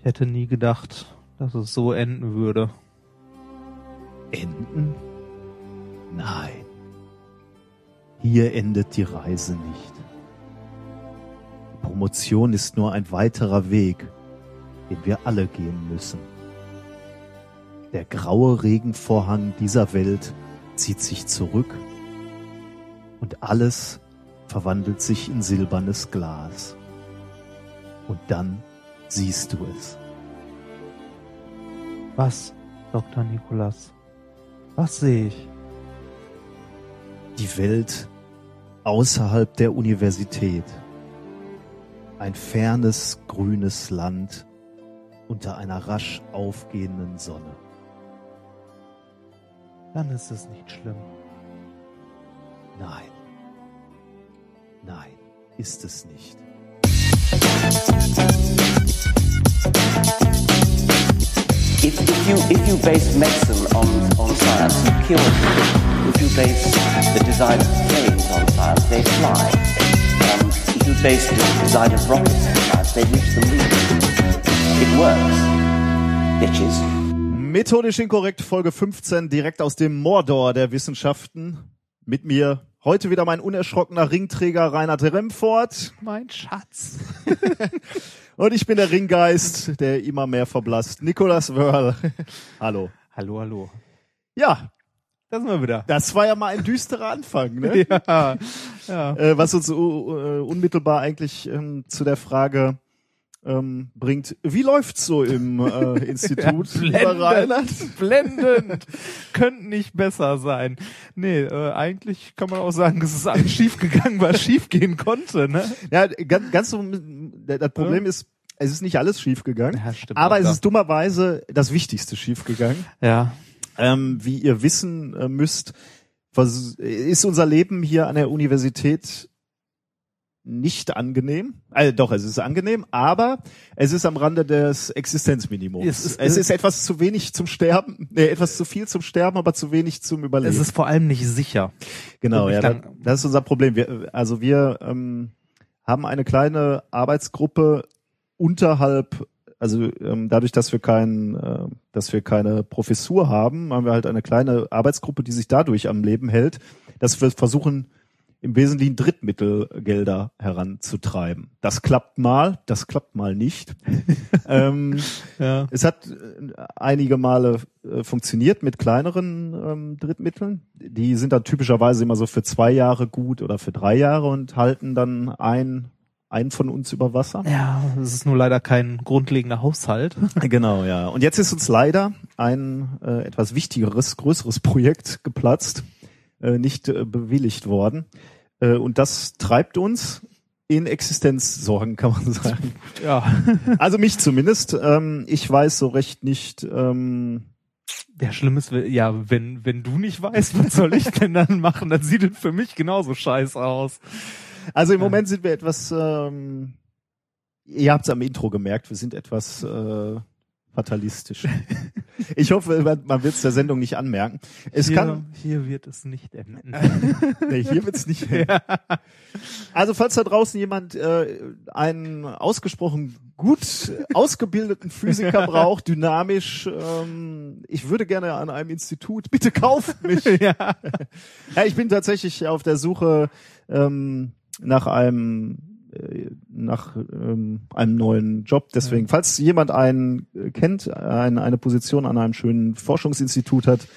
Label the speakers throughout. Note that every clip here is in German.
Speaker 1: Ich hätte nie gedacht, dass es so enden würde.
Speaker 2: Enden? Nein. Hier endet die Reise nicht. Die Promotion ist nur ein weiterer Weg, den wir alle gehen müssen. Der graue Regenvorhang dieser Welt zieht sich zurück und alles verwandelt sich in silbernes Glas. Und dann siehst du es.
Speaker 1: Was, Dr. Nikolas? Was sehe ich?
Speaker 2: Die Welt außerhalb der Universität. Ein fernes, grünes Land unter einer rasch aufgehenden Sonne.
Speaker 1: Dann ist es nicht schlimm.
Speaker 2: Nein. Nein, ist es nicht.
Speaker 3: If, if you if you base medicine on, on science, you cure people. If you base the design of planes on science, they fly. Um, if you base the design of rockets on science, they reach the moon. It works, bitches.
Speaker 2: Methodisch inkorrekt, Folge 15, direkt aus dem Mordor der Wissenschaften. Mit mir heute wieder mein unerschrockener Ringträger Reinhard Remfort.
Speaker 1: Mein Schatz.
Speaker 2: Und ich bin der Ringgeist, der immer mehr verblasst. Nikolas Wörl. Hallo.
Speaker 1: Hallo, hallo.
Speaker 2: Ja,
Speaker 1: Da sind wir wieder.
Speaker 2: das war ja mal ein düsterer Anfang, ne?
Speaker 1: Ja, ja.
Speaker 2: Äh, was uns uh, unmittelbar eigentlich ähm, zu der Frage ähm, bringt, wie läuft's so im äh, Institut? lieber Reinhard?
Speaker 1: blendend. Könnte nicht besser sein. Nee, äh, eigentlich kann man auch sagen, es ist alles schief gegangen, was schief gehen konnte, ne?
Speaker 2: Ja, ganz, ganz so, das Problem ist, es ist nicht alles schiefgegangen,
Speaker 1: Ja, stimmt
Speaker 2: aber es
Speaker 1: ja.
Speaker 2: ist dummerweise das Wichtigste schiefgegangen.
Speaker 1: Ja.
Speaker 2: Ähm, wie ihr wissen äh, müsst, ist unser Leben hier an der Universität nicht angenehm. Also doch, es ist angenehm, aber es ist am Rande des Existenzminimums.
Speaker 1: Es
Speaker 2: Es
Speaker 1: ist-
Speaker 2: ist, etwas zu wenig zum Sterben, nee, etwas zu viel zum Sterben, aber zu wenig zum Überleben.
Speaker 1: Es ist vor allem nicht sicher.
Speaker 2: Genau, ja,
Speaker 1: ich
Speaker 2: da,
Speaker 1: dann-
Speaker 2: das ist unser Problem. Wir, also wir ähm, haben eine kleine Arbeitsgruppe unterhalb, also ähm, dadurch, dass wir kein, äh, dass wir keine Professur haben, haben wir halt eine kleine Arbeitsgruppe, die sich dadurch am Leben hält, dass wir versuchen, im Wesentlichen Drittmittelgelder heranzutreiben. Das klappt mal, das klappt mal nicht. ähm,
Speaker 1: Ja.
Speaker 2: es hat äh, einige Male äh, funktioniert mit kleineren ähm, Drittmitteln. Die sind dann typischerweise immer so für zwei Jahre gut oder für drei Jahre und halten dann ein, einen von uns über Wasser.
Speaker 1: Ja, es ist nur leider kein grundlegender Haushalt.
Speaker 2: Genau, ja. Und jetzt ist uns leider ein äh, etwas wichtigeres, größeres Projekt geplatzt, äh, nicht äh, bewilligt worden. Äh, und das treibt uns in Existenzsorgen, kann man sagen.
Speaker 1: Ja.
Speaker 2: Also mich zumindest. Ähm, ich weiß so recht nicht. Ähm,
Speaker 1: Ja, schlimm ist, ja, wenn, wenn du nicht weißt, was soll ich denn dann machen, dann sieht es für mich genauso scheiße aus.
Speaker 2: Also im Moment sind wir etwas, ähm, ihr habt es am Intro gemerkt, wir sind etwas äh, fatalistisch. ich hoffe, man- wird es der Sendung nicht anmerken. Es
Speaker 1: hier,
Speaker 2: kann,
Speaker 1: hier wird es nicht enden.
Speaker 2: nee, hier wird's nicht. Also falls da draußen jemand äh, einen ausgesprochen gut ausgebildeten Physiker braucht, dynamisch, ähm, ich würde gerne an einem Institut, bitte kauft mich.
Speaker 1: ja.
Speaker 2: Ja, ich bin tatsächlich auf der Suche ähm, nach einem nach ähm, einem neuen Job. Deswegen, falls jemand einen äh, kennt, ein, eine Position an einem schönen Forschungsinstitut hat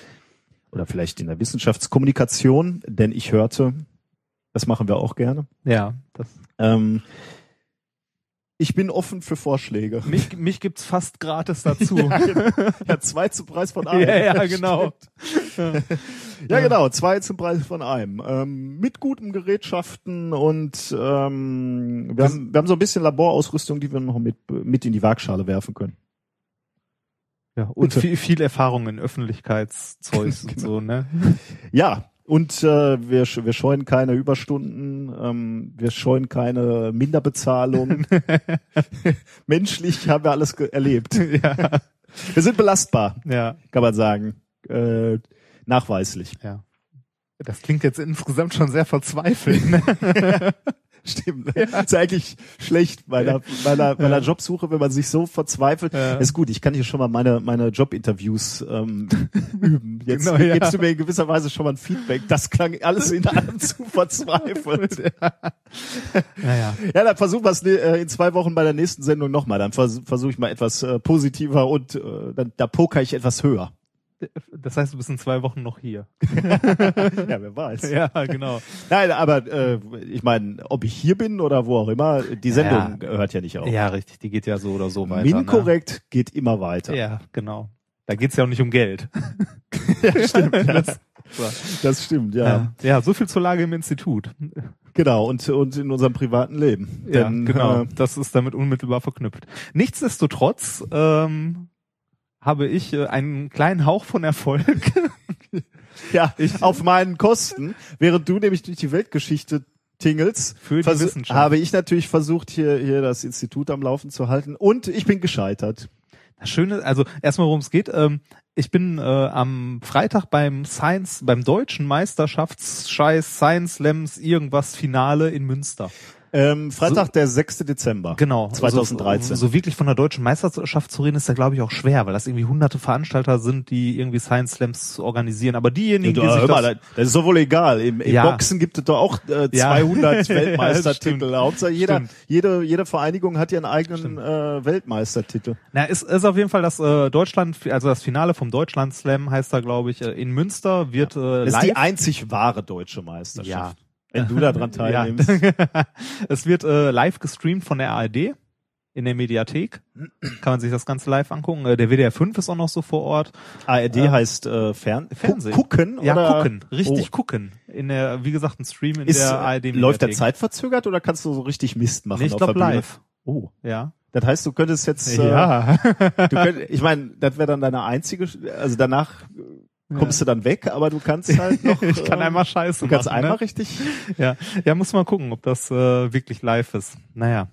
Speaker 2: oder vielleicht in der Wissenschaftskommunikation, denn ich hörte, das machen wir auch gerne.
Speaker 1: Ja, das,
Speaker 2: Ähm, ich bin offen für Vorschläge.
Speaker 1: mich, mich gibt's fast gratis dazu.
Speaker 2: Ja, genau. ja, zwei zum Preis von einem.
Speaker 1: Ja, ja, genau.
Speaker 2: Ja, genau, zwei zum Preis von einem. Ähm, mit guten Gerätschaften und ähm, wir, haben, wir haben so ein bisschen Laborausrüstung, die wir noch mit, mit in die Waagschale werfen können.
Speaker 1: Ja, und viel, viel Erfahrung in Öffentlichkeitszeugs und so, ne?
Speaker 2: Ja, und äh, wir, wir scheuen keine Überstunden, ähm, wir scheuen keine Minderbezahlung. Menschlich haben wir alles erlebt.
Speaker 1: ja.
Speaker 2: Wir sind belastbar,
Speaker 1: Ja,
Speaker 2: kann man sagen. Äh, nachweislich.
Speaker 1: ja. Das klingt jetzt insgesamt schon sehr verzweifelt, ne?
Speaker 2: Stimmt. Ist eigentlich schlecht bei einer, bei einer, bei einer Jobsuche, wenn man sich so verzweifelt.
Speaker 1: Ja.
Speaker 2: Ist gut, ich kann hier schon mal meine, meine Jobinterviews ähm, üben. Jetzt
Speaker 1: Genau, ja.
Speaker 2: gibst du mir in gewisser Weise schon mal ein Feedback. Das klang alles in allem zu verzweifelt.
Speaker 1: Naja.
Speaker 2: Ja, dann versuchen wir es äh, in zwei Wochen bei der nächsten Sendung nochmal. Dann vers versuche ich mal etwas äh, positiver und äh, dann, da poker ich etwas höher.
Speaker 1: Das heißt, du bist in zwei Wochen noch hier.
Speaker 2: Ja, wer weiß.
Speaker 1: Ja, genau.
Speaker 2: Nein, aber äh, ich meine, ob ich hier bin oder wo auch immer, die Sendung hört ja nicht auf.
Speaker 1: Ja, richtig. Die geht ja so oder so weiter.
Speaker 2: Minkorrekt geht immer weiter.
Speaker 1: Ne? Ja, genau. Da geht's ja auch nicht um Geld.
Speaker 2: ja stimmt. Ja.
Speaker 1: Das-.
Speaker 2: Das stimmt, ja.
Speaker 1: Ja. ja, so viel zur Lage im Institut.
Speaker 2: Genau, und, und in unserem privaten Leben.
Speaker 1: Ja,
Speaker 2: Denn,
Speaker 1: genau.
Speaker 2: Äh,
Speaker 1: Das ist damit unmittelbar verknüpft. Nichtsdestotrotz ähm, habe ich äh, einen kleinen Hauch von Erfolg.
Speaker 2: ja, auf meinen Kosten, während du nämlich durch die Weltgeschichte tingelst,
Speaker 1: Für die Wissenschaft.
Speaker 2: habe ich natürlich versucht, hier, hier das Institut am Laufen zu halten und ich bin gescheitert.
Speaker 1: Das Schöne, also erstmal worum es geht. Ähm, ich bin äh, am Freitag beim Science, beim deutschen Meisterschaftsscheiß Science Slams irgendwas Finale in Münster.
Speaker 2: Ähm, Freitag, der 6. Dezember.
Speaker 1: Genau.
Speaker 2: 2013.
Speaker 1: So, so wirklich von der deutschen Meisterschaft zu reden, ist da glaube ich auch schwer, weil das irgendwie hunderte Veranstalter sind, die irgendwie Science Slams organisieren. Aber diejenigen,
Speaker 2: Du,
Speaker 1: die sich
Speaker 2: mal,
Speaker 1: das,
Speaker 2: das, ist doch wohl egal. Im, im
Speaker 1: Ja.
Speaker 2: Boxen gibt es doch auch äh,
Speaker 1: Ja.
Speaker 2: 200
Speaker 1: Ja,
Speaker 2: Weltmeistertitel. Hauptsache jeder,
Speaker 1: Stimmt.
Speaker 2: jede, jede Vereinigung hat ja einen eigenen
Speaker 1: Stimmt.
Speaker 2: äh, Weltmeistertitel.
Speaker 1: Na, ist, ist auf jeden Fall das äh, Deutschland, also das Finale vom Deutschland Slam heißt da, glaube ich, äh, in Münster wird äh,
Speaker 2: Das ist
Speaker 1: live.
Speaker 2: die einzig wahre deutsche Meisterschaft.
Speaker 1: Ja.
Speaker 2: Wenn du daran teilnimmst.
Speaker 1: Ja. es wird äh, live gestreamt von der ARD in der Mediathek. Kann man sich das Ganze live angucken. Äh, der WDR 5 ist auch noch so vor Ort.
Speaker 2: ARD
Speaker 1: Ähm,
Speaker 2: heißt äh, Fern
Speaker 1: Fernsehen.
Speaker 2: Gu- gucken
Speaker 1: Ja,
Speaker 2: oder
Speaker 1: gucken. Richtig
Speaker 2: Oh.
Speaker 1: gucken. In der, wie gesagt, ein Stream in
Speaker 2: Ist,
Speaker 1: der
Speaker 2: äh,
Speaker 1: ARD Mediathek.
Speaker 2: läuft der zeitverzögert oder kannst du so richtig Mist machen?
Speaker 1: Nee, ich glaube live.
Speaker 2: Oh,
Speaker 1: Ja.
Speaker 2: das heißt, du könntest jetzt, äh,
Speaker 1: Ja.
Speaker 2: du könnt, ich meine, das wäre dann deine einzige, also danach kommst du dann weg, aber du kannst halt noch.
Speaker 1: ich kann
Speaker 2: äh,
Speaker 1: einmal Scheiße
Speaker 2: Du kannst
Speaker 1: machen,
Speaker 2: einmal
Speaker 1: ne?
Speaker 2: richtig.
Speaker 1: Ja. ja, muss mal gucken, ob das äh, wirklich live ist. Naja.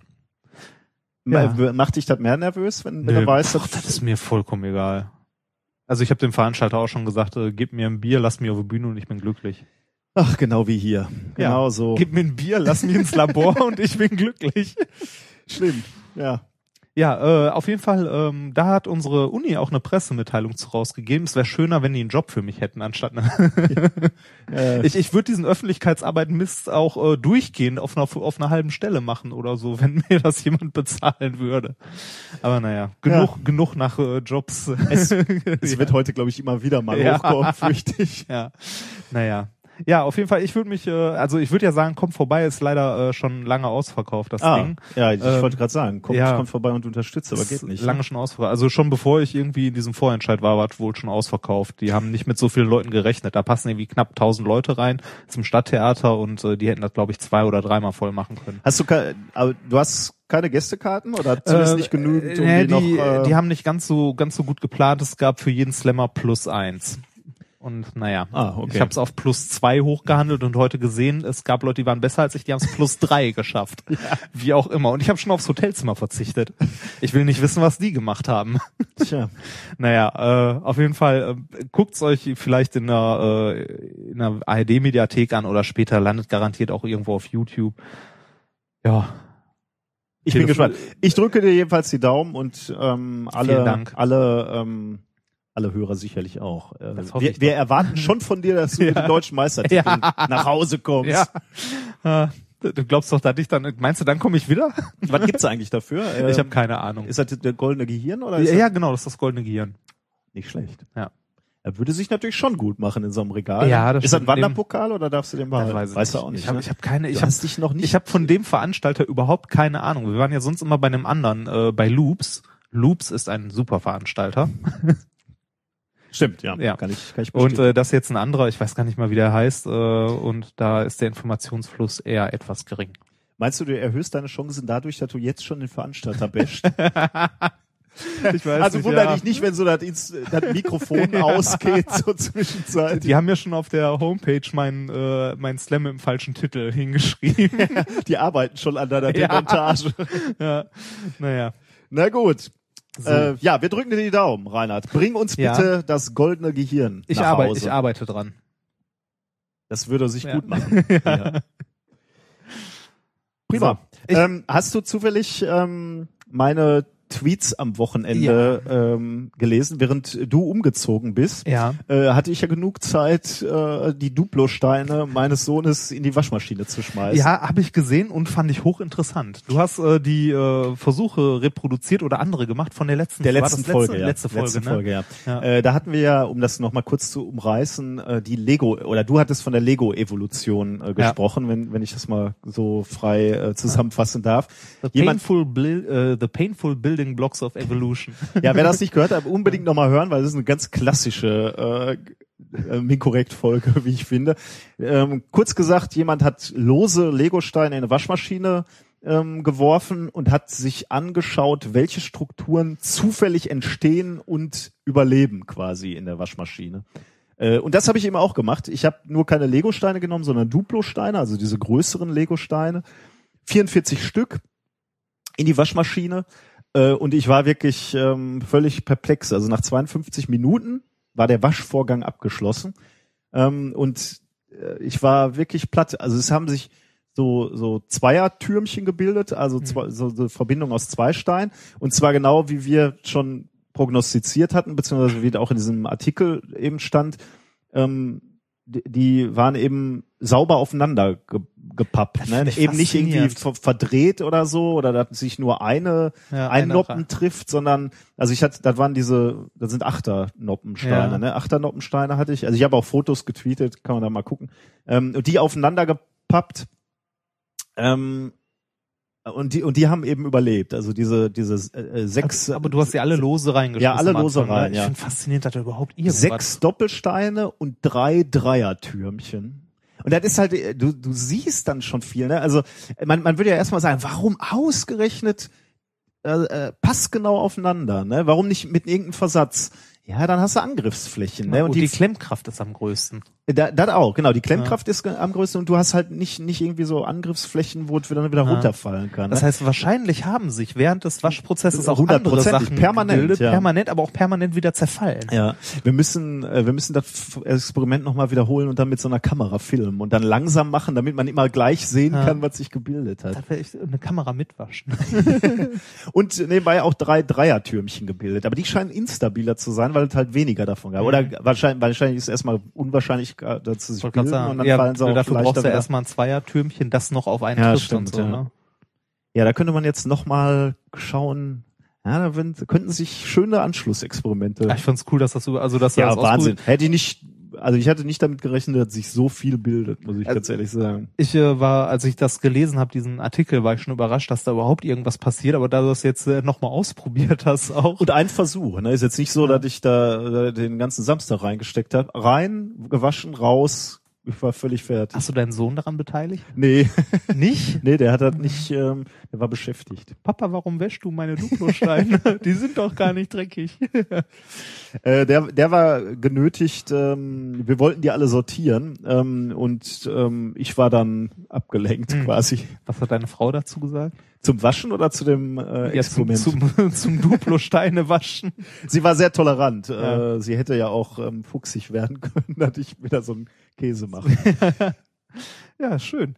Speaker 1: Ja.
Speaker 2: Ma- Macht dich das mehr nervös, wenn, wenn du weißt,
Speaker 1: pff, das ist mir vollkommen egal. Also ich habe dem Veranstalter auch schon gesagt, äh, gib mir ein Bier, lass mich auf die Bühne und ich bin glücklich.
Speaker 2: ach genau wie hier, genau so.
Speaker 1: Gib mir ein Bier, lass mich ins Labor und ich bin glücklich.
Speaker 2: Schlimm, ja.
Speaker 1: Ja, äh, auf jeden Fall, ähm, da hat unsere Uni auch eine Pressemitteilung zu rausgegeben. Es wäre schöner, wenn die einen Job für mich hätten, anstatt eine
Speaker 2: Äh,
Speaker 1: Ich, ich würde diesen Öffentlichkeitsarbeit Mist auch äh, durchgehend auf einer, auf einer halben Stelle machen oder so, wenn mir das jemand bezahlen würde. Aber naja, genug, genug nach äh, Jobs.
Speaker 2: es, es wird heute, glaube ich, immer wieder mal
Speaker 1: Ja.
Speaker 2: hochkommen, fürchte ich.
Speaker 1: ja, naja. Ja, auf jeden Fall, ich würde mich, äh, also ich würde ja sagen, kommt vorbei, ist leider äh, schon lange ausverkauft, das
Speaker 2: Ah,
Speaker 1: Ding.
Speaker 2: ja, ich
Speaker 1: Ähm,
Speaker 2: wollte gerade sagen, kommt,
Speaker 1: ja.
Speaker 2: kommt vorbei und unterstützt, aber geht nicht.
Speaker 1: Lange schon ausverkauft. Also schon bevor ich irgendwie in diesem Vorentscheid war, war es wohl schon ausverkauft. Die haben nicht mit so vielen Leuten gerechnet. Da passen irgendwie knapp 1000 Leute rein zum Stadttheater und äh, die hätten das, glaube ich, zwei oder dreimal voll machen können.
Speaker 2: Hast du aber du hast keine Gästekarten oder zumindest
Speaker 1: Äh,
Speaker 2: nicht genügend, um
Speaker 1: äh,
Speaker 2: die, noch.
Speaker 1: die,
Speaker 2: Äh,
Speaker 1: die haben nicht ganz so ganz so gut geplant. Es gab für jeden Slammer plus eins. Und naja,
Speaker 2: Ah, okay.
Speaker 1: ich habe es auf plus zwei hochgehandelt und heute gesehen, es gab Leute, die waren besser als ich, die haben es plus drei geschafft. Wie auch immer. Und ich habe schon aufs Hotelzimmer verzichtet. Ich will nicht wissen, was die gemacht haben.
Speaker 2: Tja.
Speaker 1: Naja, äh, auf jeden Fall äh, guckt's euch vielleicht in der, äh, in der ARD-Mediathek an oder später landet garantiert auch irgendwo auf YouTube. Ja,
Speaker 2: Ich bin gespannt. Ich drücke dir jedenfalls die Daumen und ähm, alle, alle, ähm, alle Hörer sicherlich auch. Äh, wir, wir erwarten schon von dir, dass du mit dem deutschen Meistertitel nach Hause kommst.
Speaker 1: ja. Äh, Du glaubst doch, dass ich dann, meinst du, dann komme ich wieder?
Speaker 2: Was gibt's eigentlich dafür?
Speaker 1: ich
Speaker 2: Ähm,
Speaker 1: habe keine Ahnung.
Speaker 2: Ist das der goldene Gehirn oder
Speaker 1: Ja,
Speaker 2: das
Speaker 1: genau, das ist das goldene Gehirn.
Speaker 2: nicht schlecht?
Speaker 1: Ja.
Speaker 2: Er würde sich natürlich schon gut machen in so einem Regal.
Speaker 1: Ja, das
Speaker 2: ist das ein Wanderpokal oder darfst du den behalten?
Speaker 1: weiß
Speaker 2: weißt du auch nicht.
Speaker 1: Ich habe
Speaker 2: ne?
Speaker 1: ich hab keine, ich habe
Speaker 2: dich noch nicht.
Speaker 1: ich habe von dem Veranstalter überhaupt keine Ahnung. Wir waren ja sonst immer bei einem anderen, äh, bei Loops. Loops ist ein super Veranstalter.
Speaker 2: Stimmt, ja.
Speaker 1: Ja.
Speaker 2: Kann ich, kann ich
Speaker 1: Und
Speaker 2: bestätigen.
Speaker 1: äh, das ist jetzt ein anderer, ich weiß gar nicht mal, wie der heißt, äh, und da ist der Informationsfluss eher etwas gering.
Speaker 2: Meinst du, du erhöhst deine Chancen dadurch, dass du jetzt schon den Veranstalter basht?
Speaker 1: Ich weiß
Speaker 2: also
Speaker 1: nicht,
Speaker 2: wundere
Speaker 1: ja.
Speaker 2: dich nicht, wenn so das, das Mikrofon ausgeht zur Zwischenzeit.
Speaker 1: Die haben ja schon auf der Homepage mein, äh, mein Slam im falschen Titel hingeschrieben.
Speaker 2: Die arbeiten schon an deiner
Speaker 1: Ja.
Speaker 2: Demontage.
Speaker 1: ja. Naja.
Speaker 2: Na gut.
Speaker 1: So.
Speaker 2: Äh, ja, wir drücken dir die Daumen, Reinhard. Bring uns
Speaker 1: Ja.
Speaker 2: bitte das goldene Gehirn
Speaker 1: Ich
Speaker 2: nach
Speaker 1: arbeite,
Speaker 2: Hause.
Speaker 1: ich arbeite dran.
Speaker 2: Das würde sich
Speaker 1: Ja.
Speaker 2: gut machen. ja. Prima.
Speaker 1: Ich-
Speaker 2: ähm, hast du zufällig ähm, meine Tweets am Wochenende ähm, gelesen, während du umgezogen bist?
Speaker 1: Ja.
Speaker 2: Äh, hatte ich ja genug Zeit, äh, die Duplo-Steine meines Sohnes in die Waschmaschine zu schmeißen.
Speaker 1: Ja, habe ich gesehen und fand ich hochinteressant. Du hast äh, die äh, Versuche reproduziert oder andere gemacht von der letzten
Speaker 2: Der letzten Folge, ja.
Speaker 1: letzte Folge,
Speaker 2: letzte
Speaker 1: ne?
Speaker 2: Folge, ja.
Speaker 1: Ja.
Speaker 2: Äh, da hatten wir ja, um das nochmal kurz zu umreißen, äh, die Lego, oder du hattest von der Lego-Evolution äh, gesprochen, wenn, wenn ich das mal so frei äh, zusammenfassen darf.
Speaker 1: The
Speaker 2: Jemand,
Speaker 1: painful, äh, the painful building blocks of evolution.
Speaker 2: ja, wer das nicht gehört hat, unbedingt nochmal hören, weil das ist eine ganz klassische äh, äh, Minkorrekt-Folge, wie ich finde. Ähm, kurz gesagt, jemand hat lose Lego-Steine in eine Waschmaschine ähm, geworfen und hat sich angeschaut, welche Strukturen zufällig entstehen und überleben quasi in der Waschmaschine. Äh, und das habe ich eben auch gemacht. Ich habe nur keine Lego-Steine genommen, sondern Duplo-Steine, also diese größeren Lego-Steine. 44 Stück in die Waschmaschine. Äh, und ich war wirklich ähm, völlig perplex. Also nach 52 Minuten war der Waschvorgang abgeschlossen. Ähm, und äh, ich war wirklich platt. Also es haben sich so, so Zweiertürmchen gebildet, also zwei, so, so Verbindung aus zwei Steinen. Und zwar genau wie wir schon prognostiziert hatten, beziehungsweise wie auch in diesem Artikel eben stand, ähm, die, die waren eben sauber aufeinander ge gepappt. Ne? Eben nicht irgendwie verdreht oder so, oder dass sich nur eine
Speaker 1: Ja,
Speaker 2: ein Noppen
Speaker 1: rein.
Speaker 2: trifft, sondern also ich hatte, das waren diese, das sind Achter-Noppensteine,
Speaker 1: Ja.
Speaker 2: ne? Achter-Noppensteine hatte ich. Also ich habe auch Fotos getweetet, kann man da mal gucken. Ähm, und die aufeinander gepappt. Ähm, und die und die haben eben überlebt. Also diese diese äh, sechs
Speaker 1: Aber du hast ja alle lose reingeschmissen.
Speaker 2: Ja, alle lose
Speaker 1: Anfang, ne?
Speaker 2: rein,
Speaker 1: Ich
Speaker 2: ja.
Speaker 1: finde faszinierend, dass da überhaupt irgendwas...
Speaker 2: sechs Doppelsteine und drei Dreiertürmchen. Und das ist halt, äh, du, du siehst dann schon viel, ne? Also man, man würde ja erstmal sagen, warum ausgerechnet äh, äh, passgenau aufeinander, ne? Warum nicht mit irgendeinem Versatz? Ja, dann hast du Angriffsflächen, ne?
Speaker 1: und die, Klemmkraft ist am größten.
Speaker 2: Da, das auch, genau. Die Klemmkraft ist am größten und du hast halt nicht, nicht irgendwie so Angriffsflächen, wo es dann wieder
Speaker 1: Ja.
Speaker 2: runterfallen kann.
Speaker 1: Das
Speaker 2: ne?
Speaker 1: heißt, wahrscheinlich haben sich während des Waschprozesses auch andere Sachen
Speaker 2: permanent,
Speaker 1: gebildet,
Speaker 2: ja.
Speaker 1: permanent, aber auch permanent wieder zerfallen.
Speaker 2: Ja, wir müssen, äh, wir müssen das Experiment nochmal wiederholen und dann mit so einer Kamera filmen und dann langsam machen, damit man immer gleich sehen
Speaker 1: Ja.
Speaker 2: kann, was sich gebildet hat.
Speaker 1: Da wäre ich eine Kamera mitwaschen.
Speaker 2: Und nebenbei auch drei Dreiertürmchen gebildet. Aber die scheinen instabiler zu sein, weil es halt weniger davon gab. Oder wahrscheinlich, wahrscheinlich ist erstmal unwahrscheinlich, sich
Speaker 1: Wollte grad
Speaker 2: bilden
Speaker 1: sagen,
Speaker 2: und dann
Speaker 1: ja,
Speaker 2: fallen sie auch
Speaker 1: dafür brauchst du ja erstmal ein Zweiertürmchen, das noch auf einen
Speaker 2: Ja,
Speaker 1: trifft
Speaker 2: stimmt,
Speaker 1: und so.
Speaker 2: ja.
Speaker 1: Ne?
Speaker 2: Ja, da könnte man jetzt nochmal schauen. Ja, da würden- könnten sich schöne Anschlussexperimente.
Speaker 1: Ja, ich fand's cool, dass das so, also dass
Speaker 2: ja,
Speaker 1: das
Speaker 2: Wahnsinn. Hätte ich nicht, also ich hatte nicht damit gerechnet, dass sich so viel bildet, muss ich
Speaker 1: Also-
Speaker 2: ganz ehrlich sagen.
Speaker 1: Ich äh, war, als ich das gelesen habe, diesen Artikel, war ich schon überrascht, dass da überhaupt irgendwas passiert, aber da du das jetzt äh, nochmal ausprobiert hast auch.
Speaker 2: Und ein Versuch, ne? Ist jetzt nicht so, dass ich da äh, den ganzen Samstag reingesteckt habe. Rein, gewaschen, raus, ich war völlig fertig.
Speaker 1: Hast du deinen Sohn daran beteiligt?
Speaker 2: Nee,
Speaker 1: Nicht?
Speaker 2: nee, der hat das nicht, ähm, der war beschäftigt.
Speaker 1: Papa, warum wäschst du meine Duplosteine? Die sind doch gar nicht dreckig.
Speaker 2: Äh, der, der war genötigt, ähm, wir wollten die alle sortieren ähm, und ähm, ich war dann abgelenkt
Speaker 1: Hm.
Speaker 2: quasi.
Speaker 1: Was hat deine Frau dazu gesagt?
Speaker 2: Zum Waschen oder zu dem äh,
Speaker 1: Ja, zum,
Speaker 2: Experiment?
Speaker 1: zum, zum Duplo-Steine waschen.
Speaker 2: Sie war sehr tolerant.
Speaker 1: Ja.
Speaker 2: Äh, sie hätte ja auch ähm, fuchsig werden können, dass ich wieder so einen Käse mache.
Speaker 1: Ja, schön.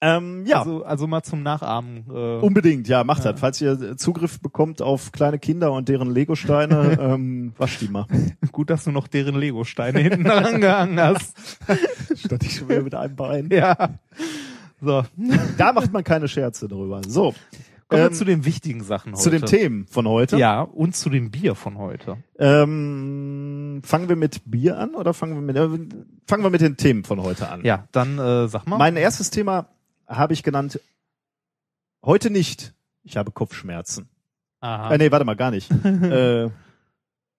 Speaker 2: ähm, ja.
Speaker 1: Also, also mal zum Nachahmen. Äh,
Speaker 2: Unbedingt, ja, macht
Speaker 1: Ja.
Speaker 2: das. Falls ihr Zugriff bekommt auf kleine Kinder und deren Legosteine, ähm, wascht die mal.
Speaker 1: gut, dass du noch deren Lego-Steine hinten dran gehangen hast.
Speaker 2: Statt ich schon wieder mit einem Bein.
Speaker 1: Ja. So.
Speaker 2: Da macht man keine Scherze drüber. So,
Speaker 1: Kommen
Speaker 2: Ähm,
Speaker 1: wir zu den wichtigen Sachen heute.
Speaker 2: zu den Themen von heute.
Speaker 1: Ja, und zu dem Bier von heute.
Speaker 2: Ähm, fangen wir mit Bier an oder fangen wir mit, äh, fangen wir mit den Themen von heute an?
Speaker 1: Ja, dann äh, sag mal.
Speaker 2: Mein erstes Thema habe ich genannt, heute nicht. Ich habe Kopfschmerzen.
Speaker 1: Aha.
Speaker 2: Äh, nee, warte mal, gar nicht. äh,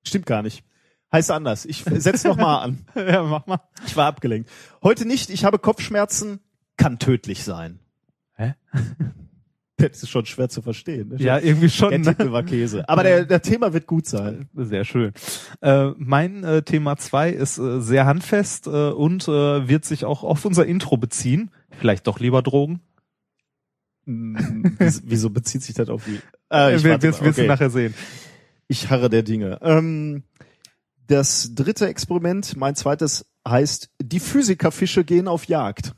Speaker 2: stimmt gar nicht. Heißt anders. Ich setz noch mal an.
Speaker 1: ja, mach mal.
Speaker 2: Ich war abgelenkt. Heute nicht, ich habe Kopfschmerzen, kann tödlich sein.
Speaker 1: Hä?
Speaker 2: Das ist schon schwer zu verstehen. Ne?
Speaker 1: Ja, irgendwie schon.
Speaker 2: Der
Speaker 1: Ne?
Speaker 2: Titel war Käse. Aber der, der Thema wird gut sein.
Speaker 1: Sehr schön. Äh, mein äh, Thema zwei ist äh, sehr handfest äh, und äh, wird sich auch auf unser Intro beziehen. Vielleicht doch lieber Drogen.
Speaker 2: Hm, wieso- bezieht sich das auf die? Äh, ich
Speaker 1: wir wirst
Speaker 2: okay.
Speaker 1: nachher sehen.
Speaker 2: Ich harre der Dinge. Ähm, das dritte Experiment, mein zweites, heißt, die Physikerfische gehen auf Jagd.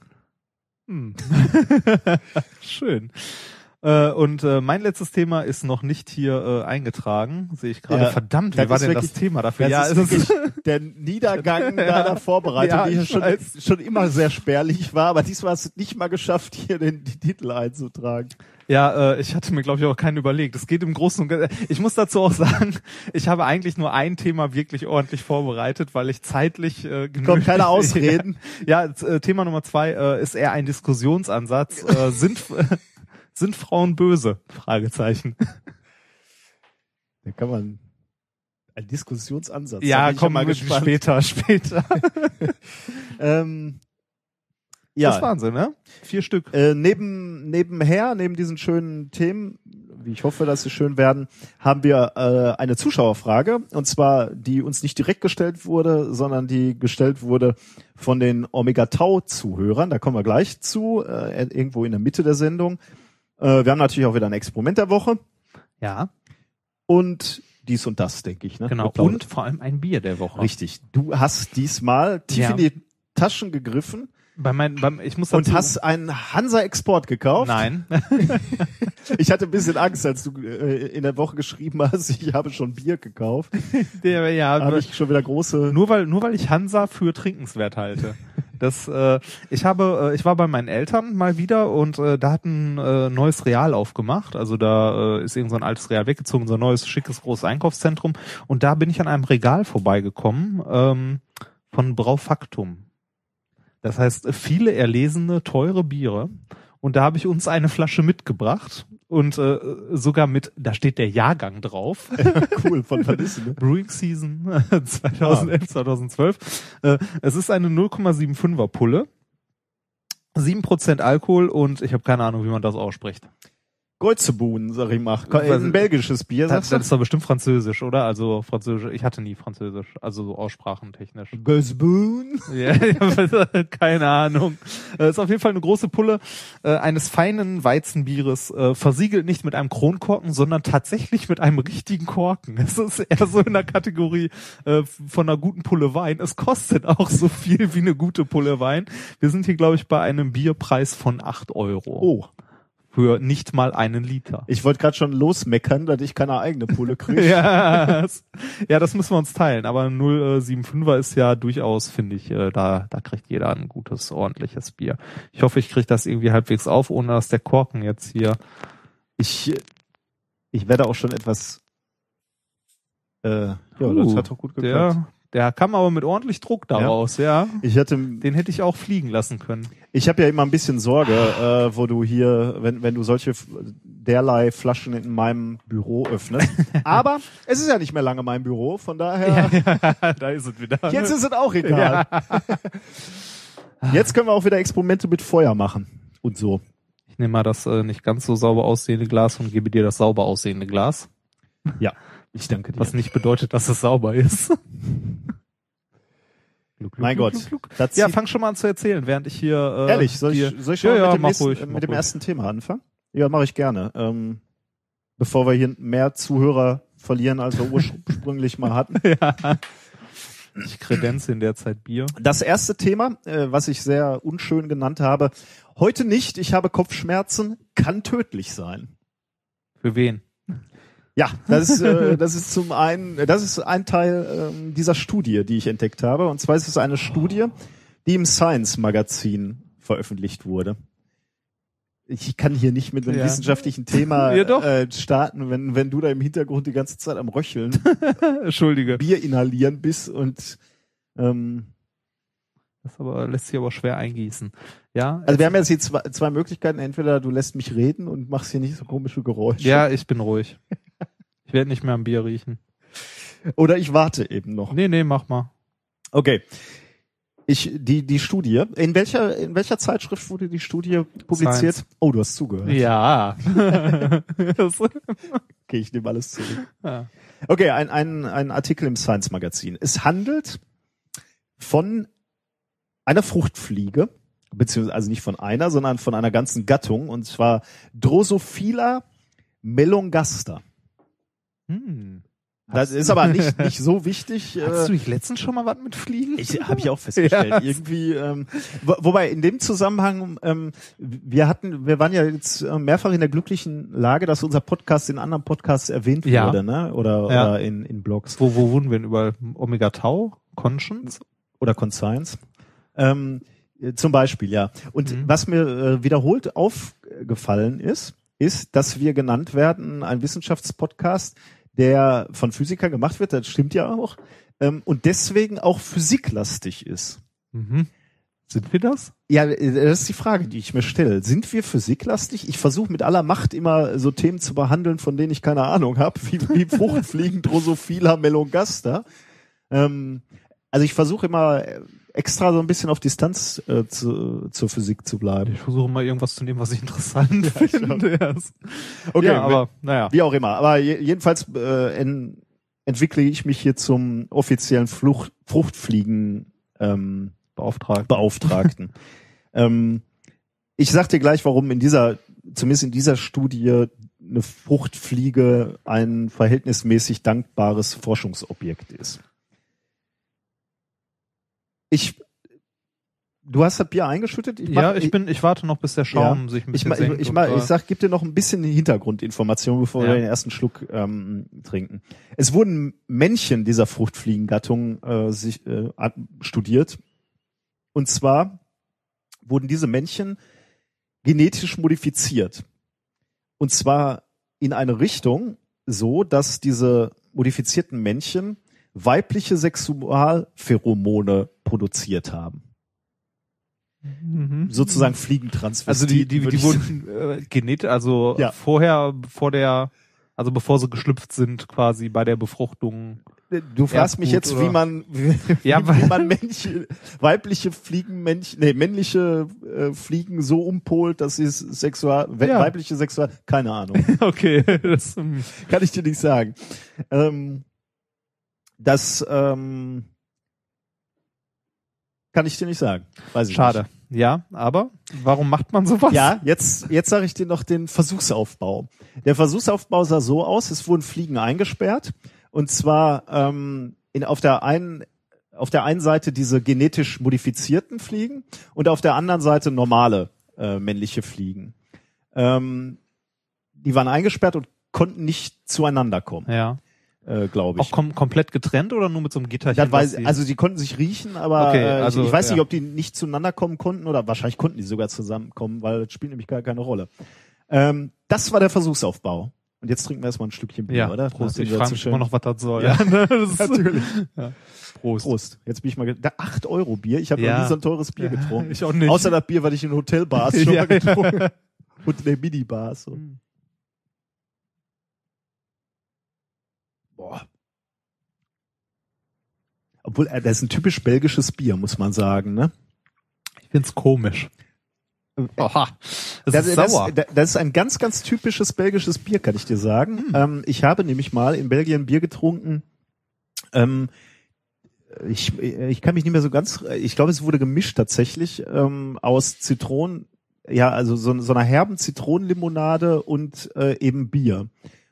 Speaker 1: Hm. Schön. Äh, und äh, mein letztes Thema ist noch nicht hier äh, eingetragen, sehe ich gerade.
Speaker 2: Ja,
Speaker 1: Verdammt, wie war denn
Speaker 2: wirklich-
Speaker 1: das Thema dafür?
Speaker 2: Das
Speaker 1: ja,
Speaker 2: ist
Speaker 1: es
Speaker 2: der Niedergang deiner Vorbereitung,
Speaker 1: Ja,
Speaker 2: die ja schon, schon immer sehr spärlich war, aber diesmal hast du nicht mal geschafft, hier den, die Titel einzutragen.
Speaker 1: ja, äh, ich hatte mir glaube ich auch keinen überlegt. Es geht im Großen und Ganzen. Ich muss dazu auch sagen, ich habe eigentlich nur ein Thema wirklich ordentlich vorbereitet, weil ich zeitlich äh, genügend-
Speaker 2: Kommt keine Ausreden.
Speaker 1: Ja, ja äh, Thema Nummer zwei äh, ist eher ein Diskussionsansatz. Äh, sind sind Frauen böse? Fragezeichen.
Speaker 2: Da kann man ein Diskussionsansatz.
Speaker 1: Ja, komm
Speaker 2: mal gespannt.
Speaker 1: später, später.
Speaker 2: Ähm,
Speaker 1: Das
Speaker 2: ja,
Speaker 1: Wahnsinn, ne? Vier Stück.
Speaker 2: äh, neben nebenher, neben diesen schönen Themen, wie ich hoffe, dass sie schön werden, haben wir äh, eine Zuschauerfrage und zwar die uns nicht direkt gestellt wurde, sondern die gestellt wurde von den Omega Tau Zuhörern. Da kommen wir gleich zu, äh, irgendwo in der Mitte der Sendung. Äh, wir haben natürlich auch wieder ein Experiment der Woche
Speaker 1: Ja,
Speaker 2: und dies und das, denke ich. Ne?
Speaker 1: genau. Und vor allem ein Bier der Woche.
Speaker 2: Richtig. Du hast diesmal tief
Speaker 1: Ja.
Speaker 2: in die Taschen gegriffen
Speaker 1: Bei mein, beim, ich muss
Speaker 2: und hast einen Hansa-Export gekauft.
Speaker 1: Nein.
Speaker 2: Ich hatte ein bisschen Angst, als du äh, in der Woche geschrieben hast, ich habe schon Bier gekauft.
Speaker 1: Der, ja,
Speaker 2: habe ich schon wieder große.
Speaker 1: nur weil nur weil ich Hansa für trinkenswert halte. Das, äh, ich habe, äh, ich war bei meinen Eltern mal wieder und äh, da hat ein äh, neues Real aufgemacht. Also da äh, ist irgend so ein altes Real weggezogen, so ein neues schickes großes Einkaufszentrum. Und da bin ich an einem Regal vorbeigekommen ähm, von Braufaktum. Das heißt, viele erlesene, teure Biere. Und da habe ich uns eine Flasche mitgebracht und äh, sogar mit, da steht der Jahrgang drauf.
Speaker 2: cool von Vernissen. Ne?
Speaker 1: Brewing Season 2011, 2012. Äh, es ist eine 0,75er Pulle. 7% Alkohol und ich habe keine Ahnung, wie man das ausspricht.
Speaker 2: Goizeboon, sag ich mal. Ein belgisches Bier,
Speaker 1: Das,
Speaker 2: sagst
Speaker 1: das
Speaker 2: du?
Speaker 1: ist doch bestimmt Französisch, oder? Also Französisch. Ich hatte nie Französisch, also so aussprachentechnisch.
Speaker 2: Goizeboon.
Speaker 1: Ja, keine Ahnung. Äh, ist auf jeden Fall eine große Pulle äh, eines feinen Weizenbieres, äh, versiegelt nicht mit einem Kronkorken, sondern tatsächlich mit einem richtigen Korken. Es ist eher so in der Kategorie äh, von einer guten Pulle Wein. Es kostet auch so viel wie eine gute Pulle Wein. Wir sind hier, glaube ich, bei einem Bierpreis von acht Euro.
Speaker 2: Oh,
Speaker 1: Für nicht mal einen Liter.
Speaker 2: ich wollte gerade schon losmeckern, dass ich keine eigene Pulle kriege.
Speaker 1: ja, das, ja, das müssen wir uns teilen. Aber 075er ist ja durchaus, finde ich, äh, da, da kriegt jeder ein gutes, ordentliches Bier. Ich hoffe, ich kriege das irgendwie halbwegs auf, ohne dass der Korken jetzt hier.
Speaker 2: Ich, ich werde auch schon etwas. Äh, ja, das
Speaker 1: Uh,
Speaker 2: hat doch gut geklappt.
Speaker 1: Der, der kam aber mit ordentlich Druck daraus, ja.
Speaker 2: Ich hatte,
Speaker 1: Den hätte ich auch fliegen lassen können.
Speaker 2: ich habe ja immer ein bisschen Sorge, äh, wo du hier, wenn, wenn du solche derlei Flaschen in meinem Büro öffnest. Aber es ist ja nicht mehr lange mein Büro, von daher.
Speaker 1: da ist es wieder.
Speaker 2: Jetzt ist es auch egal. Jetzt können wir auch wieder Experimente mit Feuer machen und so.
Speaker 1: ich nehme mal das äh, nicht ganz so sauber aussehende Glas und gebe dir das sauber aussehende Glas.
Speaker 2: Ja, ich danke dir.
Speaker 1: Was nicht bedeutet, dass es sauber ist. Gluck, gluck,
Speaker 2: mein
Speaker 1: gluck,
Speaker 2: Gott.
Speaker 1: gluck, gluck.
Speaker 2: Das
Speaker 1: Ja, fang schon mal an zu erzählen, während ich hier. Äh,
Speaker 2: Ehrlich, soll ich, soll ich schon
Speaker 1: ja,
Speaker 2: mal
Speaker 1: ja,
Speaker 2: mit dem, nächsten,
Speaker 1: ruhig,
Speaker 2: mit dem ersten Thema anfangen? Ja, mache ich gerne. Ähm, bevor wir hier mehr Zuhörer verlieren, als wir ursprünglich mal hatten.
Speaker 1: Ich kredenze in der Zeit Bier.
Speaker 2: Das erste Thema, äh, was ich sehr unschön genannt habe, heute nicht, ich habe Kopfschmerzen, kann tödlich sein.
Speaker 1: Für wen?
Speaker 2: Ja, das ist, äh, das ist zum einen, das ist ein Teil ähm, dieser Studie, die ich entdeckt habe. Und zwar ist es eine Studie, die im Science Magazin veröffentlicht wurde. Ich kann hier nicht mit einem
Speaker 1: Ja.
Speaker 2: wissenschaftlichen Thema. Äh, starten, wenn, wenn du da im Hintergrund die ganze Zeit am Röcheln,
Speaker 1: Entschuldige.
Speaker 2: Bier inhalieren bist und ähm,
Speaker 1: Das aber, lässt sich aber schwer eingießen. Ja,
Speaker 2: also wir haben jetzt hier zwei, zwei Möglichkeiten. Entweder du lässt mich reden und machst hier nicht so komische Geräusche.
Speaker 1: ja, ich bin ruhig. Ich werde nicht mehr am Bier riechen.
Speaker 2: Oder ich warte eben noch.
Speaker 1: Nee, nee, mach mal.
Speaker 2: Okay. Ich, die, die Studie, in welcher, in welcher Zeitschrift wurde die Studie publiziert?
Speaker 1: Science.
Speaker 2: Oh, du hast zugehört.
Speaker 1: Ja.
Speaker 2: Okay, ich nehme alles zurück.
Speaker 1: ja.
Speaker 2: Okay, ein, ein, ein Artikel im Science Magazin. Es handelt von einer Fruchtfliege, beziehungsweise also nicht von einer, sondern von einer ganzen Gattung, und zwar Drosophila melongaster.
Speaker 1: Hm.
Speaker 2: Das ist aber nicht, nicht so wichtig.
Speaker 1: Hast du
Speaker 2: äh,
Speaker 1: nicht letztens schon mal was mit Fliegen?
Speaker 2: Ich habe ich auch festgestellt.
Speaker 1: Ja.
Speaker 2: Irgendwie, ähm, wo, wobei in dem Zusammenhang, ähm, wir hatten, wir waren ja jetzt äh, mehrfach in der glücklichen Lage, dass unser Podcast in anderen Podcasts erwähnt
Speaker 1: Ja.
Speaker 2: wurde, ne? Oder,
Speaker 1: Ja.
Speaker 2: oder in, in Blogs
Speaker 1: Wo, wo wurden wir denn über Omega Tau? Conscience?
Speaker 2: oder Conscience. Ähm, äh, zum Beispiel, ja. Und
Speaker 1: Mhm.
Speaker 2: was mir äh, wiederholt aufgefallen ist, ist, dass wir genannt werden, ein Wissenschaftspodcast, der von Physikern gemacht wird, das stimmt ja auch, ähm, und deswegen auch physiklastig ist.
Speaker 1: Mhm. Sind wir das?
Speaker 2: Ja, äh, das ist die Frage, die ich mir stelle. Sind wir physiklastig? Ich versuche mit aller Macht immer so Themen zu behandeln, von denen ich keine Ahnung habe, wie, wie Fruchtfliegen, Drosophila, Melongaster. Ähm, also ich versuche immer äh, extra so ein bisschen auf Distanz äh, zu, zur Physik zu bleiben.
Speaker 1: Ich versuche mal irgendwas zu nehmen, was ich interessant
Speaker 2: Ja,
Speaker 1: finde. Ja,
Speaker 2: Okay,
Speaker 1: ja, aber naja.
Speaker 2: Wie auch immer. Aber je, jedenfalls äh, en, entwickle ich mich hier zum offiziellen Flucht, Fruchtfliegen ähm,
Speaker 1: Beauftragt.
Speaker 2: Beauftragten. ähm, ich sag dir gleich, warum in dieser, zumindest in dieser Studie, eine Fruchtfliege ein verhältnismäßig dankbares Forschungsobjekt ist. Ich, du hast das Bier eingeschüttet? Ich
Speaker 1: ja,
Speaker 2: mach-
Speaker 1: ich bin, ich warte noch, bis der Schaum sich ein
Speaker 2: ich,
Speaker 1: bisschen
Speaker 2: ich,
Speaker 1: senkt.
Speaker 2: ich,
Speaker 1: und,
Speaker 2: ma-
Speaker 1: äh,
Speaker 2: ich sag, gib dir noch ein bisschen Hintergrundinformation, bevor
Speaker 1: Ja.
Speaker 2: wir den ersten Schluck ähm, trinken. Es wurden Männchen dieser Fruchtfliegengattung äh, sich äh, studiert. Und zwar wurden diese Männchen genetisch modifiziert. Und zwar in eine Richtung, so dass diese modifizierten Männchen weibliche Sexualpheromone produziert haben.
Speaker 1: mhm.
Speaker 2: Sozusagen Fliegentransvestiten.
Speaker 1: Also die, die, die wurden äh, genetisch, also
Speaker 2: Ja.
Speaker 1: vorher, vor der, also bevor sie geschlüpft sind, quasi bei der Befruchtung.
Speaker 2: Du fragst mich jetzt,
Speaker 1: oder-
Speaker 2: wie man, wie,
Speaker 1: Ja,
Speaker 2: wie man Männchen, weibliche Fliegenmännchen, nee, männliche äh, Fliegen so umpolt, dass sie es sexual, we-
Speaker 1: Ja.
Speaker 2: weibliche Sexual, keine Ahnung,
Speaker 1: Okay, das,
Speaker 2: kann ich dir nicht sagen. Ähm, das ähm, kann ich dir nicht sagen. Weiß ich
Speaker 1: schade. Ja, aber warum macht man sowas?
Speaker 2: Nicht. Ja, jetzt, jetzt sage ich dir noch den Versuchsaufbau. Der Versuchsaufbau sah so aus, es wurden Fliegen eingesperrt und zwar ähm, in, auf der einen auf der einen Seite diese genetisch modifizierten Fliegen und auf der anderen Seite normale äh, männliche Fliegen. Ähm, die waren eingesperrt und konnten nicht zueinander kommen,
Speaker 1: Ja.
Speaker 2: Äh, glaube ich.
Speaker 1: Auch kom komplett getrennt oder nur mit so einem Gitterchen?
Speaker 2: Das weiß,
Speaker 1: sie-
Speaker 2: also die konnten sich riechen, aber
Speaker 1: Okay,
Speaker 2: äh,
Speaker 1: also,
Speaker 2: ich, ich weiß
Speaker 1: ja.
Speaker 2: nicht, ob die nicht zueinander kommen konnten oder wahrscheinlich konnten die sogar zusammenkommen, weil das spielt nämlich gar keine Rolle. Ähm, das war der Versuchsaufbau. Und jetzt trinken wir erstmal ein Stückchen Bier,
Speaker 1: ja,
Speaker 2: oder?
Speaker 1: Prost. Ich frage mich immer noch, was das soll.
Speaker 2: Ja,
Speaker 1: das ist,
Speaker 2: natürlich.
Speaker 1: Ja. Prost.
Speaker 2: Prost. Jetzt bin ich mal, da 8 Euro Bier. Ich habe
Speaker 1: Ja.
Speaker 2: noch nie so ein teures Bier getrunken.
Speaker 1: ich auch nicht.
Speaker 2: Außer das Bier, was ich in Hotelbars schon mal getrunken habe. Und in der Minibars. So.
Speaker 1: Hm.
Speaker 2: Boah. Obwohl, äh, das ist ein typisch belgisches Bier, muss man sagen, ne?
Speaker 1: Ich find's komisch. Oha. Das,
Speaker 2: Das,
Speaker 1: ist
Speaker 2: das,
Speaker 1: sauer.
Speaker 2: das, das ist ein ganz, ganz typisches belgisches Bier, kann ich dir sagen.
Speaker 1: Hm.
Speaker 2: Ähm, ich habe nämlich mal in Belgien Bier getrunken. Ähm, ich, ich kann mich nicht mehr so ganz, ich glaube, es wurde gemischt tatsächlich ähm, aus Zitronen, ja, also so, so einer herben Zitronenlimonade und äh, eben Bier.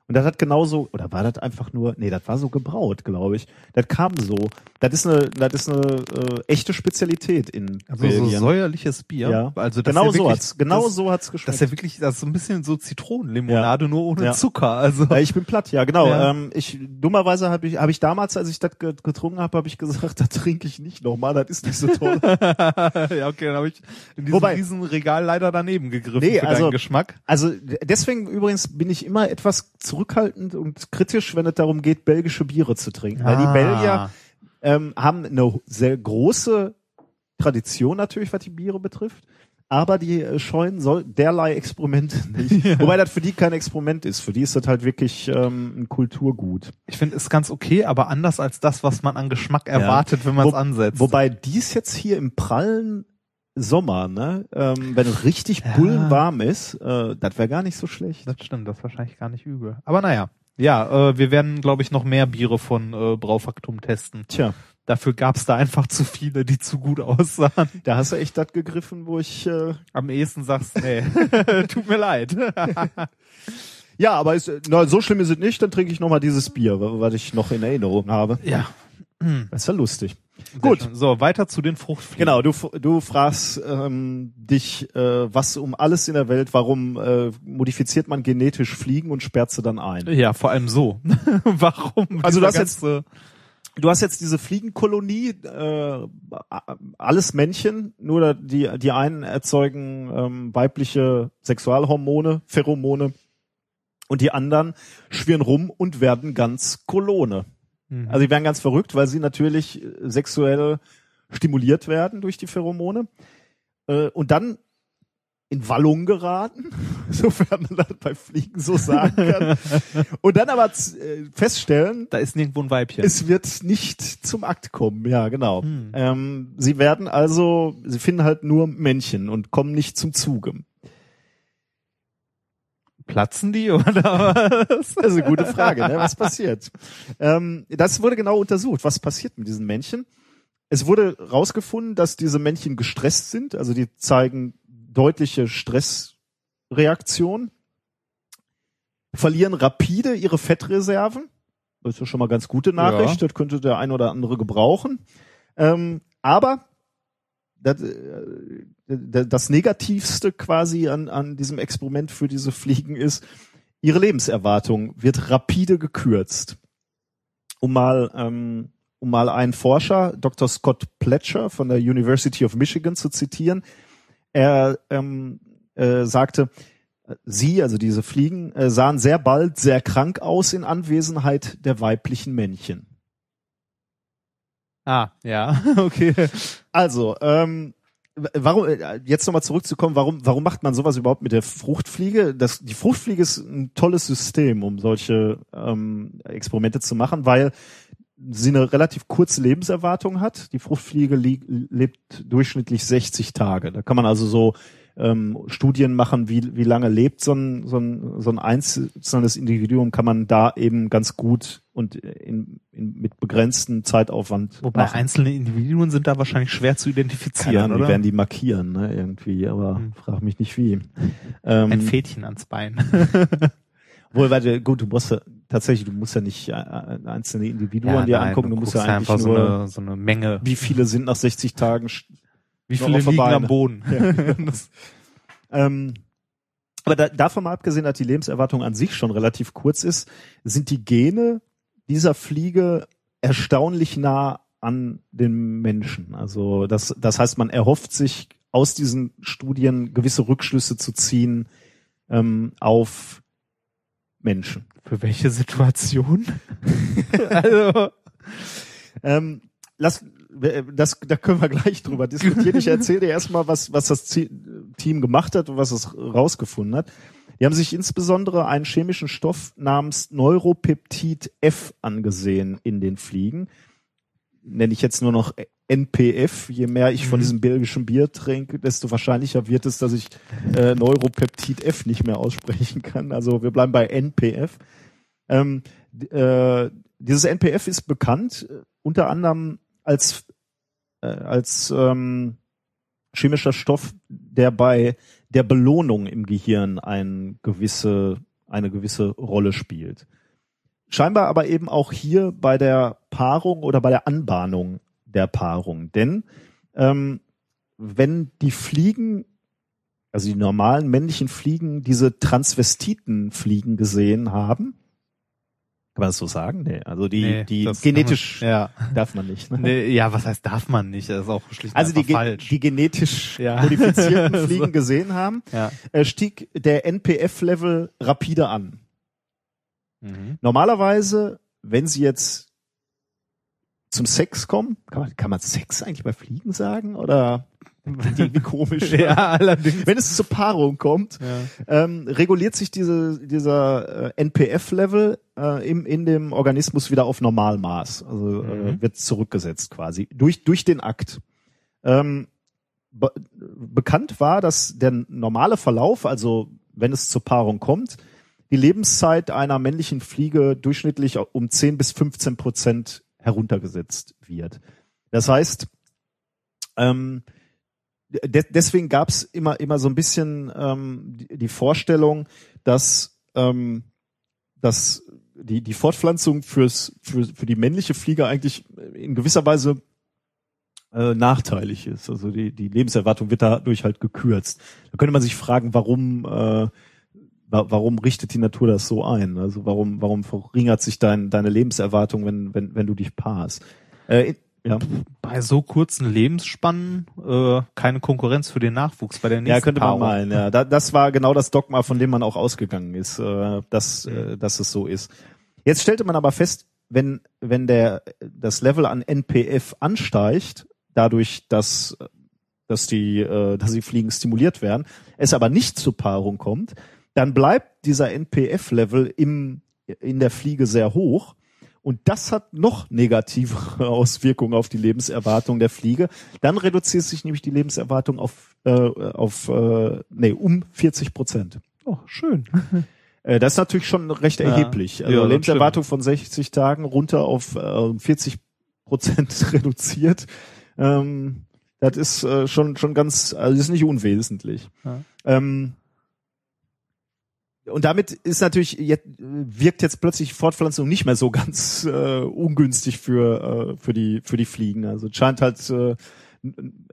Speaker 2: Und das hat genauso, oder war das einfach nur, nee, das war so gebraut, glaube ich. Das kam so. Das ist eine, das ist eine äh, echte Spezialität in
Speaker 1: also so
Speaker 2: Belgien.
Speaker 1: säuerliches Bier.
Speaker 2: Ja.
Speaker 1: Also das
Speaker 2: genau
Speaker 1: ja
Speaker 2: so
Speaker 1: wirklich,
Speaker 2: hat's, genau
Speaker 1: das,
Speaker 2: so hat's
Speaker 1: Das
Speaker 2: geschmeckt.
Speaker 1: ist ja wirklich, das ist so ein bisschen so Zitronenlimonade, nur ohne
Speaker 2: Ja.
Speaker 1: Zucker. Also
Speaker 2: Ja, ich bin platt, ja, genau.
Speaker 1: Ja.
Speaker 2: Ähm, ich dummerweise habe ich habe ich damals, als ich das ge- getrunken habe, habe ich gesagt, das trinke ich nicht nochmal, das ist nicht so toll.
Speaker 1: ja, okay, dann habe ich in diesem
Speaker 2: Wobei-
Speaker 1: riesen Regal leider daneben gegriffen
Speaker 2: Nee,
Speaker 1: für
Speaker 2: also-
Speaker 1: deinen Geschmack.
Speaker 2: also deswegen übrigens bin ich immer etwas zurückhaltend und kritisch, wenn es darum geht, belgische Biere zu trinken, weil die
Speaker 1: Ah.
Speaker 2: Belgier ähm, haben eine sehr große Tradition natürlich, was die Biere betrifft. Aber die äh, scheuen soll derlei Experimente nicht. Wobei das für die kein Experiment ist. Für die ist das halt wirklich ähm, ein Kulturgut.
Speaker 1: Ich finde es ganz okay, aber anders als das, was man an Geschmack erwartet, wenn man es ansetzt.
Speaker 2: Wobei dies jetzt hier im prallen Sommer, ne, ähm, wenn es richtig
Speaker 1: Ja.
Speaker 2: bullenwarm ist, äh, das wäre gar nicht so schlecht.
Speaker 1: Das stimmt, das ist wahrscheinlich gar nicht übel. Aber naja. Ja, äh, wir werden, glaube ich, noch mehr Biere von äh, Braufaktum testen.
Speaker 2: Tja,
Speaker 1: Dafür gab es da einfach zu viele, die zu gut aussahen.
Speaker 2: da hast du echt das gegriffen, wo ich äh,
Speaker 1: Am ehesten sagst, nee, tut mir leid.
Speaker 2: Ja, aber ist, na, so schlimm ist es nicht, dann trinke ich nochmal dieses Bier, wa- was ich noch in Erinnerung habe.
Speaker 1: Ja.
Speaker 2: Das ist ja lustig.
Speaker 1: Sehr
Speaker 2: Gut.
Speaker 1: schön. So, weiter zu den Fruchtfliegen.
Speaker 2: Genau, du, du fragst ähm, dich, äh, was um alles in der Welt, warum äh, modifiziert man genetisch Fliegen und sperrt sie dann ein?
Speaker 1: Ja, vor allem so. Warum?
Speaker 2: Also du hast jetzt- Du hast jetzt diese Fliegenkolonie, äh, alles Männchen, nur die, die einen erzeugen ähm, weibliche Sexualhormone, Pheromone und die anderen schwirren rum und werden ganz Kolone.
Speaker 1: Mhm.
Speaker 2: Also die werden ganz verrückt, weil sie natürlich äh, sexuell stimuliert werden durch die Pheromone äh, und dann in Wallung geraten, sofern man das bei Fliegen so sagen kann. und dann aber äh, feststellen,
Speaker 1: da ist nirgendwo ein Weibchen.
Speaker 2: es wird nicht zum Akt kommen, ja, genau.
Speaker 1: Hm.
Speaker 2: Ähm, sie werden also, sie finden halt nur Männchen und kommen nicht zum Zuge.
Speaker 1: Platzen die oder was?
Speaker 2: Das ist eine gute Frage, ne? was passiert? Ähm, das wurde genau untersucht. Was passiert mit diesen Männchen? Es wurde rausgefunden, dass diese Männchen gestresst sind, also die zeigen deutliche Stressreaktion, verlieren rapide ihre Fettreserven. Das ist ja schon mal ganz gute Nachricht. Das könnte der ein oder andere gebrauchen. Ähm, aber das, äh, das Negativste quasi an, an diesem Experiment für diese Fliegen ist, ihre Lebenserwartung wird rapide gekürzt. Um mal, ähm, um mal einen Forscher, Dr. Scott Pletcher von der University of Michigan zu zitieren, er ähm, äh, sagte, sie, also diese Fliegen, äh, sahen sehr bald sehr krank aus in Anwesenheit der weiblichen Männchen.
Speaker 1: Ah, ja, okay.
Speaker 2: Also, ähm, warum äh, jetzt nochmal zurückzukommen, warum warum macht man sowas überhaupt mit der Fruchtfliege? Das die Fruchtfliege ist ein tolles System, um solche ähm, Experimente zu machen, weil sie eine relativ kurze Lebenserwartung hat. Die Fruchtfliege li lebt durchschnittlich 60 Tage. Da kann man also so ähm, Studien machen, wie, wie lange lebt so ein, so, ein, so ein einzelnes Individuum, kann man da eben ganz gut und in, in, mit begrenztem Zeitaufwand
Speaker 1: Wobei
Speaker 2: machen.
Speaker 1: einzelne Individuen sind da wahrscheinlich schwer zu
Speaker 2: Keine
Speaker 1: identifizieren,
Speaker 2: Ahnung, die
Speaker 1: oder?
Speaker 2: werden die markieren, ne, irgendwie, aber
Speaker 1: Hm.
Speaker 2: frag mich nicht wie. Ähm,
Speaker 1: Ein Fädchen ans Bein.
Speaker 2: Wohl, weil gut, du musst ja, tatsächlich, du musst ja nicht äh, einzelne Individuen dir
Speaker 1: nein,
Speaker 2: angucken, du musst ja eigentlich
Speaker 1: einfach so
Speaker 2: nur,
Speaker 1: eine, so eine Menge.
Speaker 2: wie viele sind nach 60 Tagen.
Speaker 1: Wie viele liegen
Speaker 2: Beine.
Speaker 1: am Boden? Das-
Speaker 2: Ähm, aber da, davon mal abgesehen, dass die Lebenserwartung an sich schon relativ kurz ist, sind die Gene dieser Fliege erstaunlich nah an den Menschen. Also das, das heißt, man erhofft sich aus diesen Studien gewisse Rückschlüsse zu ziehen ähm, auf Menschen.
Speaker 1: Für welche Situation? also,
Speaker 2: Ähm, lass, das, da können wir gleich drüber diskutieren. Ich erzähle dir erstmal, was, was das Team gemacht hat und was es rausgefunden hat. Die haben sich insbesondere einen chemischen Stoff namens Neuropeptid F angesehen in den Fliegen. Nenne ich jetzt nur noch NPF. Je mehr ich von
Speaker 1: Mhm.
Speaker 2: diesem belgischen Bier trinke, desto wahrscheinlicher wird es, dass ich äh, Neuropeptid F nicht mehr aussprechen kann. Also wir bleiben bei NPF. Ähm, äh, dieses NPF ist bekannt, äh, unter anderem als, äh, als ähm, chemischer Stoff, der bei der Belohnung im Gehirn ein gewisse, eine gewisse Rolle spielt. Scheinbar aber eben auch hier bei der Paarung oder bei der Anbahnung der Paarung. Denn ähm, wenn die Fliegen, also die normalen männlichen Fliegen, diese Transvestitenfliegen gesehen haben, kann man das so sagen? Nee, also die,
Speaker 1: nee,
Speaker 2: die genetisch
Speaker 1: man, ja.
Speaker 2: darf man nicht. Ne?
Speaker 1: Nee, ja, was heißt darf man nicht? Das ist auch schlicht
Speaker 2: Also die,
Speaker 1: falsch.
Speaker 2: die genetisch
Speaker 1: Ja.
Speaker 2: modifizierten Fliegen
Speaker 1: So.
Speaker 2: gesehen haben,
Speaker 1: ja.
Speaker 2: äh, stieg der NPF-Level rapide an.
Speaker 1: Mhm.
Speaker 2: Normalerweise, wenn sie jetzt zum Sex kommen, kann man, kann man Sex eigentlich bei Fliegen sagen oder irgendwie komisch?
Speaker 1: ja, allerdings.
Speaker 2: Wenn es zur Paarung kommt,
Speaker 1: Ja.
Speaker 2: ähm, reguliert sich diese, dieser äh, NPF-Level äh, im, in dem Organismus wieder auf Normalmaß. Also äh,
Speaker 1: Mhm.
Speaker 2: wird zurückgesetzt quasi durch, durch den Akt. Ähm, be bekannt war, dass der normale Verlauf, also wenn es zur Paarung kommt, die Lebenszeit einer männlichen Fliege durchschnittlich um 10 bis 15 Prozent heruntergesetzt wird. Das heißt, ähm, de deswegen gab es immer immer so ein bisschen ähm, die, die Vorstellung, dass ähm, dass die, die Fortpflanzung fürs, für, für die männliche Fliege eigentlich in gewisser Weise äh, nachteilig ist. Also die, die Lebenserwartung wird dadurch halt gekürzt. Da könnte man sich fragen, warum, äh, warum richtet die Natur das so ein? Also warum, warum verringert sich dein, deine Lebenserwartung, wenn, wenn, wenn du dich paarst? Äh,
Speaker 1: ja. Bei so kurzen Lebensspannen äh, keine Konkurrenz für den Nachwuchs bei der nächsten
Speaker 2: Ja, könnte
Speaker 1: Paarung.
Speaker 2: man meinen. Ja, da, das war genau das Dogma, von dem man auch ausgegangen ist, äh, dass, äh, dass es so ist. Jetzt stellte man aber fest, wenn wenn der das Level an NPF ansteigt, dadurch, dass dass die äh, dass die Fliegen stimuliert werden, es aber nicht zur Paarung kommt, dann bleibt dieser NPF-Level im in der Fliege sehr hoch und das hat noch negativere Auswirkungen auf die Lebenserwartung der Fliege. Dann reduziert sich nämlich die Lebenserwartung auf, äh, auf äh, nee, um 40 Prozent.
Speaker 1: Oh, schön.
Speaker 2: Äh, das ist natürlich schon recht erheblich. Also
Speaker 1: Ja,
Speaker 2: Lebenserwartung von 60 Tagen runter auf äh, 40 Prozent reduziert. Ähm, das ist äh, schon schon ganz, also das ist nicht unwesentlich.
Speaker 1: Ja.
Speaker 2: Ähm, und damit ist natürlich jetzt, wirkt jetzt plötzlich Fortpflanzung nicht mehr so ganz äh, ungünstig für äh, für die für die Fliegen. Also es scheint halt äh,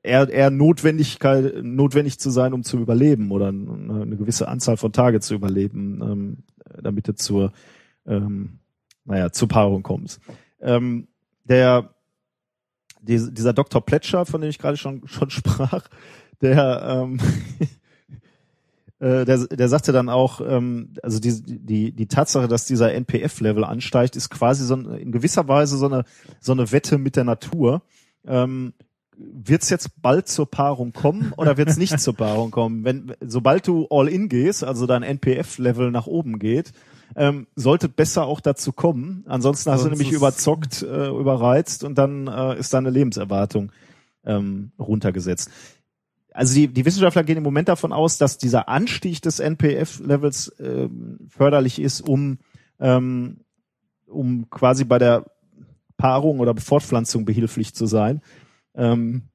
Speaker 2: eher, eher Notwendigkeit notwendig zu sein, um zu überleben oder eine, gewisse Anzahl von Tage zu überleben, ähm, damit du zur ähm, naja zur Paarung kommst. Ähm, der die, dieser Dr. Pletcher, von dem ich gerade schon schon sprach, der ähm, äh, der, der sagte dann auch, ähm, also die, die, die Tatsache, dass dieser NPF-Level ansteigt, ist quasi so ein, in gewisser Weise so eine, so eine Wette mit der Natur. Ähm, wird es jetzt bald zur Paarung kommen oder wird es nicht zur Paarung kommen? Wenn, sobald du all in gehst, also dein NPF-Level nach oben geht, ähm, sollte besser auch dazu kommen. Ansonsten hast
Speaker 1: Sonst
Speaker 2: du nämlich überzockt, äh, überreizt und dann äh, ist deine Lebenserwartung ähm, runtergesetzt. Also die, die Wissenschaftler gehen im Moment davon aus, dass dieser Anstieg des NPF-Levels ähm, förderlich ist, um, ähm, um quasi bei der Paarung oder Fortpflanzung behilflich zu sein. Ähm,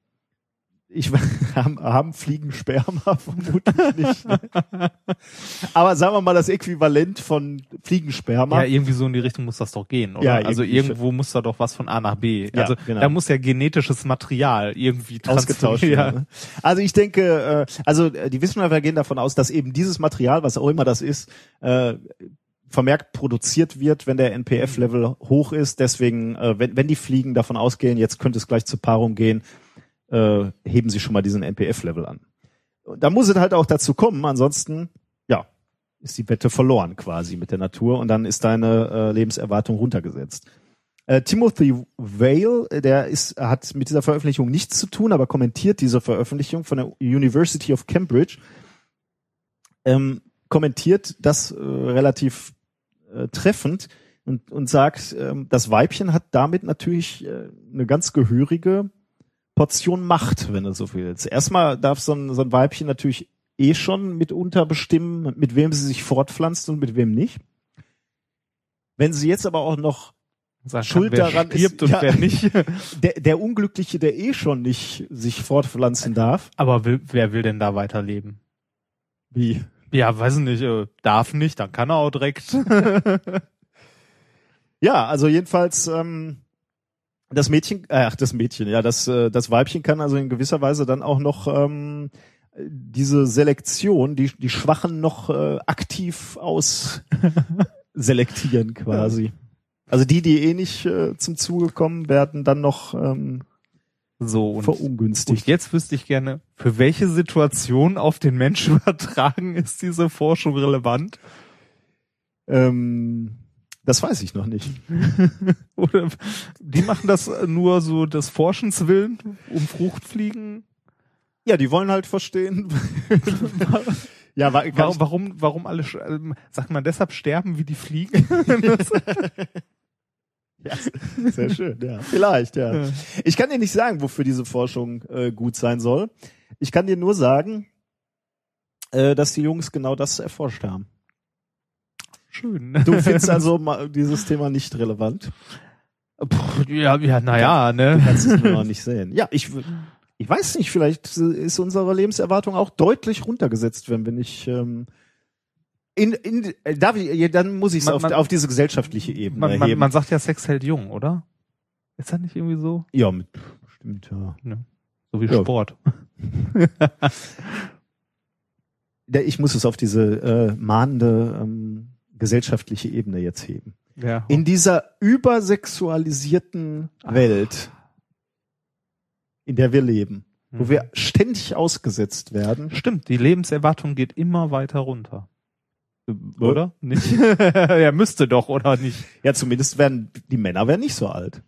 Speaker 2: ich haben, haben Fliegen Sperma vermutlich nicht. Ne? Aber sagen wir mal das Äquivalent von Fliegensperma.
Speaker 1: Ja, irgendwie so in die Richtung muss das doch gehen, oder?
Speaker 2: Ja,
Speaker 1: also irgendwo muss da doch was von A nach B.
Speaker 2: Ja,
Speaker 1: also
Speaker 2: genau.
Speaker 1: da muss ja genetisches Material irgendwie
Speaker 2: ausgetauscht werden. ne? Also ich denke, äh, also äh, die Wissenschaftler gehen davon aus, dass eben dieses Material, was auch immer das ist, äh, vermerkt produziert wird, wenn der NPF-Level hoch ist. Deswegen, äh, wenn, wenn die Fliegen davon ausgehen, jetzt könnte es gleich zur Paarung gehen, äh, heben sie schon mal diesen NPF-Level an. Und Da muss es halt auch dazu kommen, ansonsten, ja, ist die Wette verloren quasi mit der Natur und dann ist deine äh, Lebenserwartung runtergesetzt. Äh, Timothy Vale, der ist, hat mit dieser Veröffentlichung nichts zu tun, aber kommentiert diese Veröffentlichung von der University of Cambridge, ähm, kommentiert das äh, relativ äh, treffend und, und sagt, ähm, das Weibchen hat damit natürlich äh, eine ganz gehörige Portion Macht, wenn du so willst. Erstmal darf so ein, so ein Weibchen natürlich eh schon mitunter bestimmen, mit wem sie sich fortpflanzt und mit wem nicht. Wenn sie jetzt aber auch noch
Speaker 1: Sagen
Speaker 2: Schuld
Speaker 1: kann,
Speaker 2: daran ist-
Speaker 1: stirbt und
Speaker 2: ja.
Speaker 1: wer nicht.
Speaker 2: der, der Unglückliche, der eh schon nicht sich fortpflanzen darf,
Speaker 1: Aber will, wer will denn da weiterleben?
Speaker 2: wie?
Speaker 1: Ja, weiß ich nicht, äh, darf nicht, dann kann er auch direkt.
Speaker 2: Ja, also jedenfalls ähm, das Mädchen, äh, ach das Mädchen, ja, das äh, das Weibchen kann also in gewisser Weise dann auch noch ähm, diese Selektion, die die Schwachen noch äh, aktiv aus selektieren quasi. Also die, die eh nicht äh, zum Zuge kommen, werden dann noch ähm,
Speaker 1: so und,
Speaker 2: verungünstigt.
Speaker 1: und jetzt wüsste ich gerne, für welche Situation auf den Menschen übertragen ist diese Forschung relevant?
Speaker 2: Ähm, das weiß ich noch nicht.
Speaker 1: Oder die machen das nur so des Forschens willen, um Fruchtfliegen?
Speaker 2: Ja, die wollen halt verstehen. ja, wa- kann
Speaker 1: Warum, warum, warum alle, ähm, sagt man deshalb sterben wie die Fliegen?
Speaker 2: Ja, sehr schön, ja. Vielleicht, ja. Ich kann dir nicht sagen, wofür diese Forschung äh, gut sein soll. Ich kann dir nur sagen, äh, dass die Jungs genau das erforscht haben.
Speaker 1: Schön.
Speaker 2: Du findest also dieses Thema nicht relevant.
Speaker 1: Pff, ja, ja, naja,
Speaker 2: Du
Speaker 1: ne?
Speaker 2: kannst es nur noch nicht sehen. Ja, ich, ich weiß nicht, vielleicht ist unsere Lebenserwartung auch deutlich runtergesetzt, wenn wir nicht ähm, In, in, äh, darf ich, ja, dann muss ich es auf, auf diese gesellschaftliche Ebene
Speaker 1: Man, man, man sagt ja, Sex hält jung, oder? Ist das nicht irgendwie so?
Speaker 2: ja, mit, stimmt, ja.
Speaker 1: So wie
Speaker 2: Ja.
Speaker 1: Sport.
Speaker 2: Ich muss es auf diese äh, mahnende ähm, gesellschaftliche Ebene jetzt heben.
Speaker 1: Ja.
Speaker 2: In dieser übersexualisierten Welt, in der wir leben, wo
Speaker 1: Mhm.
Speaker 2: wir ständig ausgesetzt werden,
Speaker 1: Stimmt, die Lebenserwartung geht immer weiter runter. Oder? Nicht? er müsste doch, oder nicht?
Speaker 2: Ja, zumindest werden die Männer werden nicht so alt.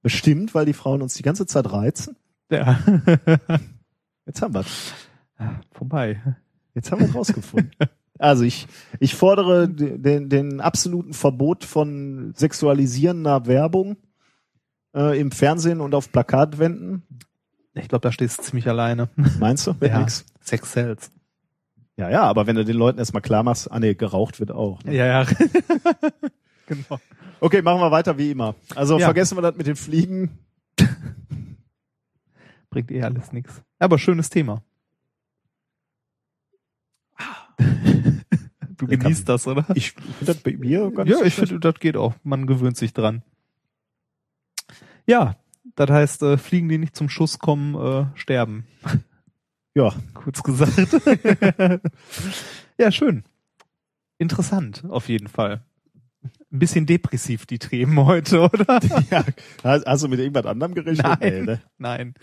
Speaker 2: Bestimmt, weil die Frauen uns die ganze Zeit reizen.
Speaker 1: Ja.
Speaker 2: Jetzt haben wir
Speaker 1: Vorbei.
Speaker 2: Jetzt haben wir rausgefunden. Also ich, ich fordere den, den absoluten Verbot von sexualisierender Werbung äh, im Fernsehen und auf Plakatwänden.
Speaker 1: Ich glaube, da stehst du ziemlich alleine.
Speaker 2: Meinst du? Wird
Speaker 1: Ja.
Speaker 2: nix.
Speaker 1: Sex sells.
Speaker 2: ja, ja, aber wenn du den Leuten erstmal klar machst, ah nee, geraucht wird auch. Ne?
Speaker 1: Ja, ja. genau.
Speaker 2: Okay, machen wir weiter wie immer. Also
Speaker 1: Ja.
Speaker 2: vergessen wir das mit den Fliegen.
Speaker 1: Bringt eh alles nix. Aber schönes Thema. Du
Speaker 2: Lecker.
Speaker 1: genießt das, oder?
Speaker 2: Ich finde das bei mir nicht
Speaker 1: Ja,
Speaker 2: so
Speaker 1: ich finde, das geht auch. Man gewöhnt sich dran. Ja, das heißt, äh, Fliegen, die nicht zum Schuss kommen, äh, sterben.
Speaker 2: Ja.
Speaker 1: Kurz gesagt. ja, schön. Interessant, auf jeden Fall. Ein bisschen depressiv, die Themen heute, oder?
Speaker 2: ja. Hast du mit irgendwas anderem gerechnet? Nee,
Speaker 1: Nein.
Speaker 2: ne?
Speaker 1: Nein.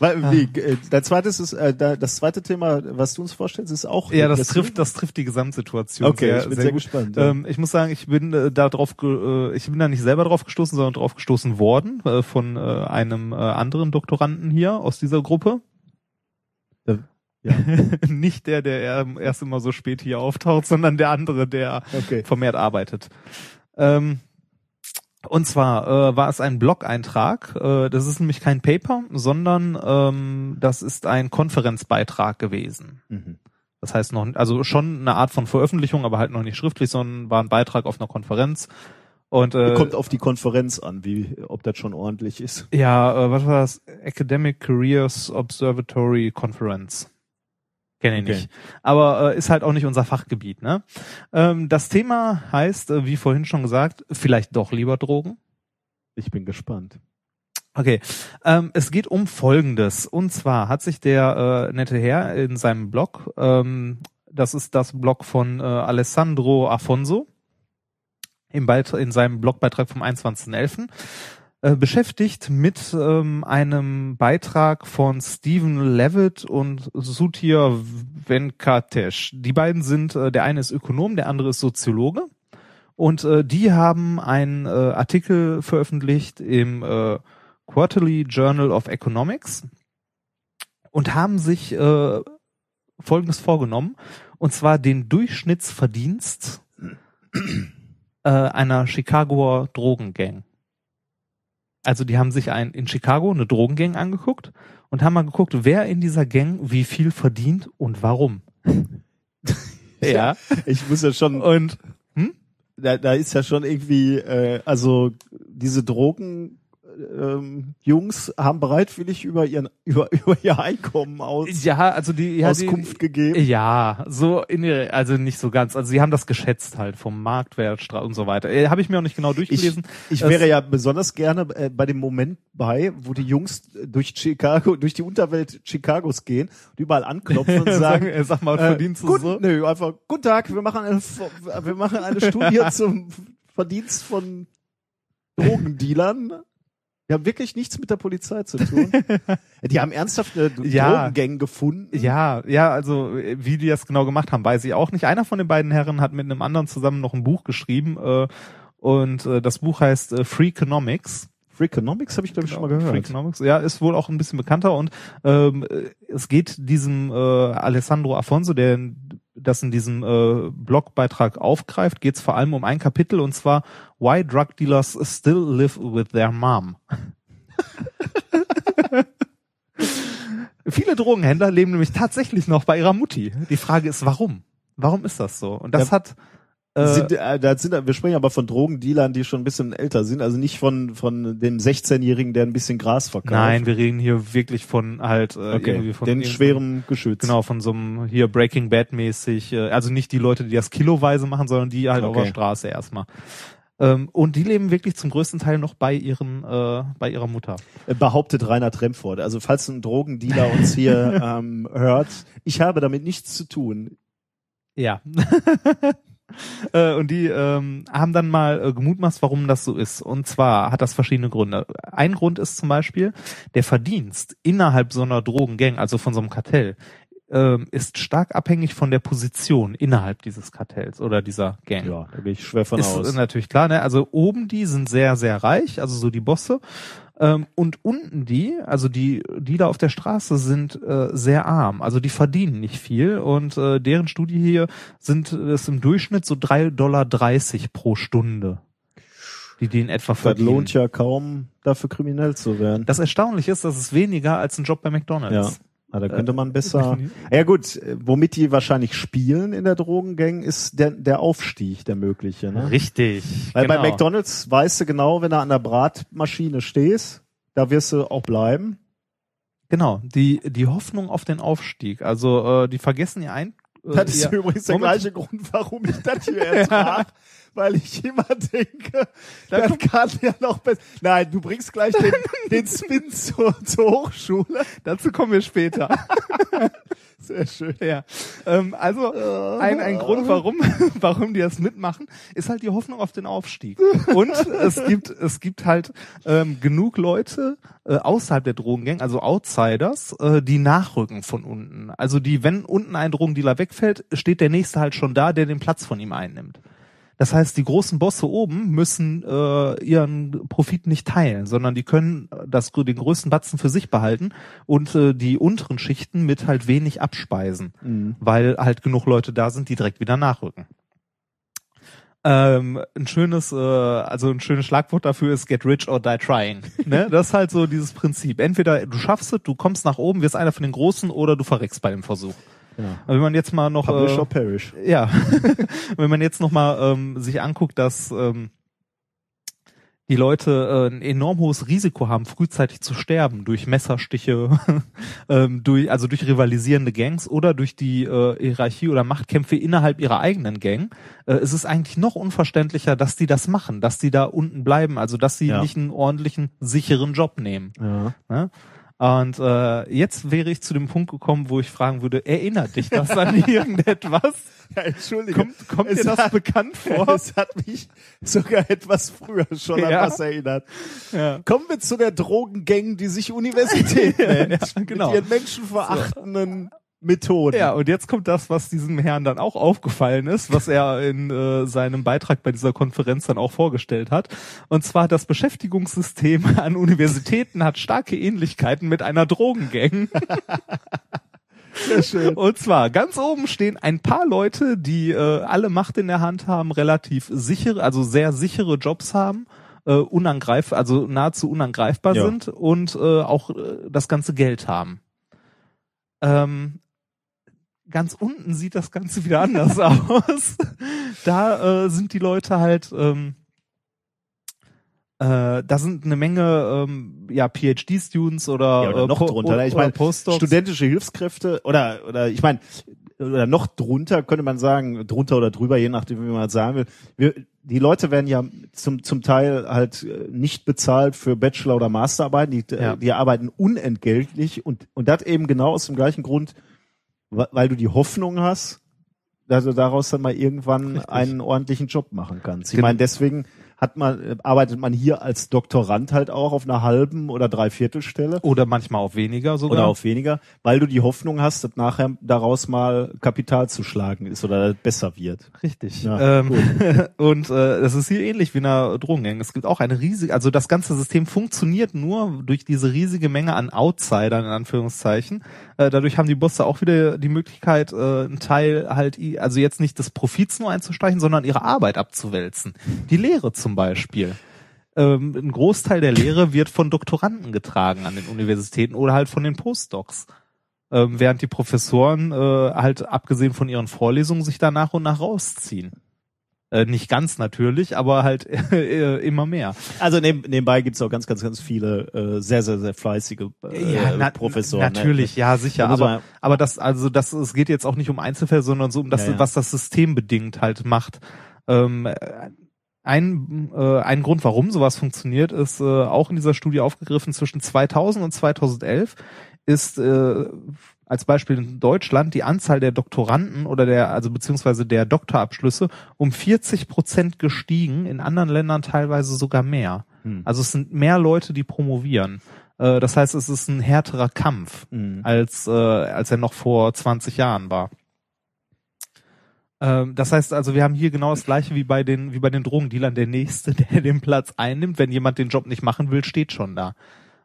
Speaker 2: Weil,
Speaker 1: Ah.
Speaker 2: wie, äh, dein zweites ist, äh, da- das zweite Thema, was du uns vorstellst, ist auch.
Speaker 1: Ja, das trifft, das trifft die Gesamtsituation.
Speaker 2: Okay,
Speaker 1: sehr,
Speaker 2: ich bin
Speaker 1: sehr,
Speaker 2: sehr gespannt. ja.
Speaker 1: Ähm, ich muss sagen, ich bin äh, da drauf, ge- äh, ich bin da nicht selber drauf gestoßen, sondern drauf gestoßen worden äh, von äh, einem äh, anderen Doktoranden hier aus dieser Gruppe.
Speaker 2: Ja.
Speaker 1: nicht der, der er- erst immer so spät hier auftaucht, sondern der andere, der
Speaker 2: Okay.
Speaker 1: vermehrt arbeitet. Ähm, und zwar äh, war es ein Blog-Eintrag. Äh, das ist nämlich kein Paper, sondern ähm, das ist ein Konferenzbeitrag gewesen.
Speaker 2: Mhm.
Speaker 1: Das heißt noch, also schon eine Art von Veröffentlichung, aber halt noch nicht schriftlich, sondern war ein Beitrag auf einer Konferenz. Und äh,
Speaker 2: Kommt auf die Konferenz an, wie, ob das schon ordentlich ist.
Speaker 1: ja, äh, was war das? Academic Careers Observatory Conference. Kenne ich
Speaker 2: Okay.
Speaker 1: nicht. Aber äh, ist halt auch nicht unser Fachgebiet, ne? Ähm, das Thema heißt, äh, wie vorhin schon gesagt, vielleicht doch lieber Drogen.
Speaker 2: Ich bin gespannt.
Speaker 1: Okay, ähm, es geht um Folgendes. Und zwar hat sich der äh, nette Herr in seinem Blog, ähm, das ist das Blog von äh, Alessandro Afonso, im Beit in seinem Blogbeitrag vom 21.11., äh, beschäftigt mit ähm, einem Beitrag von Stephen Levitt und Sutir Venkatesh. Die beiden sind, äh, der eine ist Ökonom, der andere ist Soziologe. Und äh, die haben einen äh, Artikel veröffentlicht im äh, Quarterly Journal of Economics und haben sich äh, Folgendes vorgenommen, und zwar den Durchschnittsverdienst äh, einer Chicagoer Drogengang. Also die haben sich ein, in Chicago eine Drogengang angeguckt und haben mal geguckt, wer in dieser Gang wie viel verdient und warum. ja.
Speaker 2: Ich muss ja schon,
Speaker 1: Und
Speaker 2: da, da ist ja schon irgendwie, äh, also diese Drogen, ähm, Jungs haben bereitwillig über ihren über über ihr Einkommen aus,
Speaker 1: ja, also die ja,
Speaker 2: Auskunft
Speaker 1: die,
Speaker 2: gegeben.
Speaker 1: Ja, so in ihre, also nicht so ganz. Also sie haben das geschätzt halt vom Marktwert und so weiter. Äh, Habe ich mir auch nicht genau
Speaker 2: Ich,
Speaker 1: durchgelesen.
Speaker 2: ich
Speaker 1: Das-
Speaker 2: wäre ja besonders gerne äh, bei dem Moment bei, wo die Jungs durch Chicago, durch die Unterwelt Chicagos gehen und überall anklopfen und sagen,
Speaker 1: äh, sag mal,
Speaker 2: äh,
Speaker 1: verdienst du
Speaker 2: gut,
Speaker 1: so?
Speaker 2: nö, einfach, guten Tag, wir machen eine, wir machen eine Studie zum Verdienst von Drogendealern. Die haben wirklich nichts mit der Polizei zu tun. Die haben ernsthaft eine
Speaker 1: Ja.
Speaker 2: Drogengang gefunden.
Speaker 1: Ja, ja, also äh, wie die das genau gemacht haben, weiß ich auch nicht. Einer von den beiden Herren hat mit einem anderen zusammen noch ein Buch geschrieben äh, und äh, das Buch heißt äh, Freakonomics.
Speaker 2: Freakonomics habe ich glaube ich schon mal gehört.
Speaker 1: Freakonomics, ja, ist wohl auch ein bisschen bekannter und ähm, äh, es geht diesem äh, Alessandro Afonso, der das in diesem äh, Blogbeitrag aufgreift, geht es vor allem um ein Kapitel und zwar Why Drug Dealers Still Live with Their Mom. Viele Drogenhändler leben nämlich tatsächlich noch bei ihrer Mutti. Die Frage ist, warum? Warum ist das so? Und das
Speaker 2: Ja.
Speaker 1: hat
Speaker 2: sind, äh, da sind, wir sprechen aber von Drogendealern, die schon ein bisschen älter sind, also nicht von von dem 16-Jährigen, der ein bisschen Gras verkauft.
Speaker 1: nein, wir reden hier wirklich von halt äh,
Speaker 2: okay.
Speaker 1: irgendwie von
Speaker 2: den schweren Geschütz.
Speaker 1: Genau, von so einem hier Breaking Bad mäßig, äh, also nicht die Leute, die das kiloweise machen, sondern die halt auf
Speaker 2: Okay.
Speaker 1: der Straße erstmal. Ähm, und die leben wirklich zum größten Teil noch bei ihren, äh, bei ihrer Mutter.
Speaker 2: Äh, behauptet Reinhard Remford. Also falls ein Drogendealer uns hier ähm, hört, ich habe damit nichts zu tun.
Speaker 1: Ja. Äh, und die ähm, haben dann mal äh, gemutmaßt, warum das so ist. Und zwar hat das verschiedene Gründe. Ein Grund ist zum Beispiel, der Verdienst innerhalb so einer Drogengang, also von so einem Kartell, ähm, ist stark abhängig von der Position innerhalb dieses Kartells oder dieser Gang.
Speaker 2: Ja, da gehe ich schwer von
Speaker 1: ist
Speaker 2: aus.
Speaker 1: natürlich klar, ne? Also oben die sind sehr, sehr reich, also so die Bosse. Ähm, und unten die, also die, die da auf der Straße sind äh, sehr arm. Also die verdienen nicht viel und äh, deren Studie hier sind es im Durchschnitt so 3,30 Dollar pro Stunde, die die in etwa
Speaker 2: Das
Speaker 1: verdienen.
Speaker 2: lohnt ja kaum, dafür kriminell zu werden.
Speaker 1: Das Erstaunliche ist, dass es weniger als ein Job bei McDonalds.
Speaker 2: Ah, da könnte man besser.
Speaker 1: definitiv.
Speaker 2: Ja gut, äh, womit die wahrscheinlich spielen in der Drogengang, ist der, der Aufstieg, der mögliche. Ne?
Speaker 1: Richtig.
Speaker 2: Weil
Speaker 1: genau.
Speaker 2: bei McDonalds weißt du genau, wenn du an der Bratmaschine stehst, da wirst du auch bleiben.
Speaker 1: Genau, die, die Hoffnung auf den Aufstieg. Also äh, die vergessen ja ein. Äh,
Speaker 2: Das ist übrigens der gleiche Grund, warum ich das hier ertrag. Weil ich immer denke, das kann ja noch besser. Nein, du bringst gleich den, den Spin zur, zur Hochschule.
Speaker 1: Dazu kommen wir später.
Speaker 2: Sehr schön.
Speaker 1: ja. Ähm, also ein, ein Grund, warum, warum die das mitmachen, ist halt die Hoffnung auf den Aufstieg. Und es gibt, es gibt halt ähm, genug Leute äh, außerhalb der Drogengang, also Outsiders, äh, die nachrücken von unten. Also die, wenn unten ein Drogendealer wegfällt, steht der nächste halt schon da, der den Platz von ihm einnimmt. Das heißt, die großen Bosse oben müssen äh, ihren Profit nicht teilen, sondern die können das, den größten Batzen für sich behalten und äh, die unteren Schichten mit halt wenig abspeisen,
Speaker 2: Mhm.
Speaker 1: weil halt genug Leute da sind, die direkt wieder nachrücken. Ähm, ein schönes, äh, also ein schönes Schlagwort dafür ist get rich or die trying. ne? Das ist halt so dieses Prinzip. Entweder du schaffst es, du kommst nach oben, wirst einer von den Großen oder du verreckst bei dem Versuch.
Speaker 2: Ja.
Speaker 1: Aber wenn man jetzt mal noch
Speaker 2: Publish
Speaker 1: äh,
Speaker 2: or perish.
Speaker 1: ja, wenn man jetzt nochmal ähm, sich anguckt, dass ähm, die Leute äh, ein enorm hohes Risiko haben, frühzeitig zu sterben durch Messerstiche, ähm, durch, also durch rivalisierende Gangs oder durch die äh, Hierarchie oder Machtkämpfe innerhalb ihrer eigenen Gang, äh, ist es eigentlich noch unverständlicher, dass die das machen, dass die da unten bleiben, also dass sie
Speaker 2: Ja.
Speaker 1: nicht einen ordentlichen, sicheren Job nehmen.
Speaker 2: Ja.
Speaker 1: Ne? Und äh, jetzt wäre ich zu dem Punkt gekommen, wo ich fragen würde, erinnert dich das an irgendetwas?
Speaker 2: ja Entschuldigung.
Speaker 1: Kommt, kommt dir das
Speaker 2: hat-
Speaker 1: bekannt vor?
Speaker 2: Es hat mich sogar etwas früher schon an
Speaker 1: Ja.
Speaker 2: was erinnert.
Speaker 1: Ja.
Speaker 2: Kommen wir zu der Drogengang, die sich Universität nennt.
Speaker 1: Ja, genau.
Speaker 2: Mit ihren menschenverachtenden Methoden.
Speaker 1: Ja, und jetzt kommt das, was diesem Herrn dann auch aufgefallen ist, was er in äh, seinem Beitrag bei dieser Konferenz dann auch vorgestellt hat. Und zwar das Beschäftigungssystem an Universitäten hat starke Ähnlichkeiten mit einer Drogengang.
Speaker 2: Sehr schön.
Speaker 1: Und zwar ganz oben stehen ein paar Leute, die äh, alle Macht in der Hand haben, relativ sichere, also sehr sichere Jobs haben, äh, unangreif, also nahezu unangreifbar
Speaker 2: Ja.
Speaker 1: sind und äh, auch äh, das ganze Geld haben. Ähm, ganz unten sieht das Ganze wieder anders aus. Da äh, sind die Leute halt ähm, äh, da sind eine Menge ähm, ja PhD-Students oder,
Speaker 2: Ja, oder
Speaker 1: äh,
Speaker 2: noch drunter. ne? Ich
Speaker 1: oder
Speaker 2: meine, studentische Hilfskräfte oder oder ich meine oder noch drunter könnte man sagen, drunter oder drüber, je nachdem, wie man das sagen will. Wir, die Leute werden ja zum zum Teil halt äh, nicht bezahlt für Bachelor oder Masterarbeiten, die,
Speaker 1: Ja.
Speaker 2: äh, die arbeiten unentgeltlich und und das eben genau aus dem gleichen Grund, weil du die Hoffnung hast, dass du daraus dann mal irgendwann
Speaker 1: Richtig.
Speaker 2: einen ordentlichen Job machen kannst. Ich
Speaker 1: Genau.
Speaker 2: meine, deswegen hat man äh, arbeitet man hier als Doktorand halt auch auf einer halben oder Dreiviertelstelle
Speaker 1: Oder manchmal auch weniger sogar.
Speaker 2: oder auf weniger, weil du die Hoffnung hast, dass nachher daraus mal Kapital zu schlagen ist oder besser wird.
Speaker 1: Richtig.
Speaker 2: Ja,
Speaker 1: ähm, und äh, das ist hier ähnlich wie in einer Drogengang. Es gibt auch eine riesige, also das ganze System funktioniert nur durch diese riesige Menge an Outsidern in Anführungszeichen. Äh, dadurch haben die Bosse auch wieder die Möglichkeit, äh, einen Teil halt, also jetzt nicht des Profits nur einzustreichen, sondern ihre Arbeit abzuwälzen. Die Lehre zum Beispiel. Ähm, ein Großteil der Lehre wird von Doktoranden getragen an den Universitäten oder halt von den Postdocs. Ähm, während die Professoren äh, halt abgesehen von ihren Vorlesungen sich da nach und nach rausziehen. Äh, nicht ganz natürlich, aber halt äh, immer mehr.
Speaker 2: Also neben, nebenbei gibt's auch ganz, ganz, ganz viele äh, sehr, sehr, sehr fleißige äh,
Speaker 1: Ja, na,
Speaker 2: Professoren.
Speaker 1: Natürlich,
Speaker 2: ne?
Speaker 1: ja, sicher. Aber,
Speaker 2: man-
Speaker 1: aber das, also das, es geht jetzt auch nicht um Einzelfälle, sondern so um das,
Speaker 2: Ja, ja.
Speaker 1: was das System bedingt halt macht. Ähm, äh, ein, äh, ein Grund, warum sowas funktioniert, ist äh, auch in dieser Studie aufgegriffen zwischen 2000 und 2011 ist äh, als Beispiel in Deutschland die Anzahl der Doktoranden oder der, also beziehungsweise der Doktorabschlüsse um 40 Prozent gestiegen, in anderen Ländern teilweise sogar mehr.
Speaker 2: Hm.
Speaker 1: Also es sind mehr Leute, die promovieren. Äh, das heißt, es ist ein härterer Kampf,
Speaker 2: Mhm.
Speaker 1: als, äh, als er noch vor 20 Jahren war. Ähm, das heißt also, wir haben hier genau das gleiche wie bei den, wie bei den Drogendealern. Der nächste, der den Platz einnimmt, wenn jemand den Job nicht machen will, steht schon da.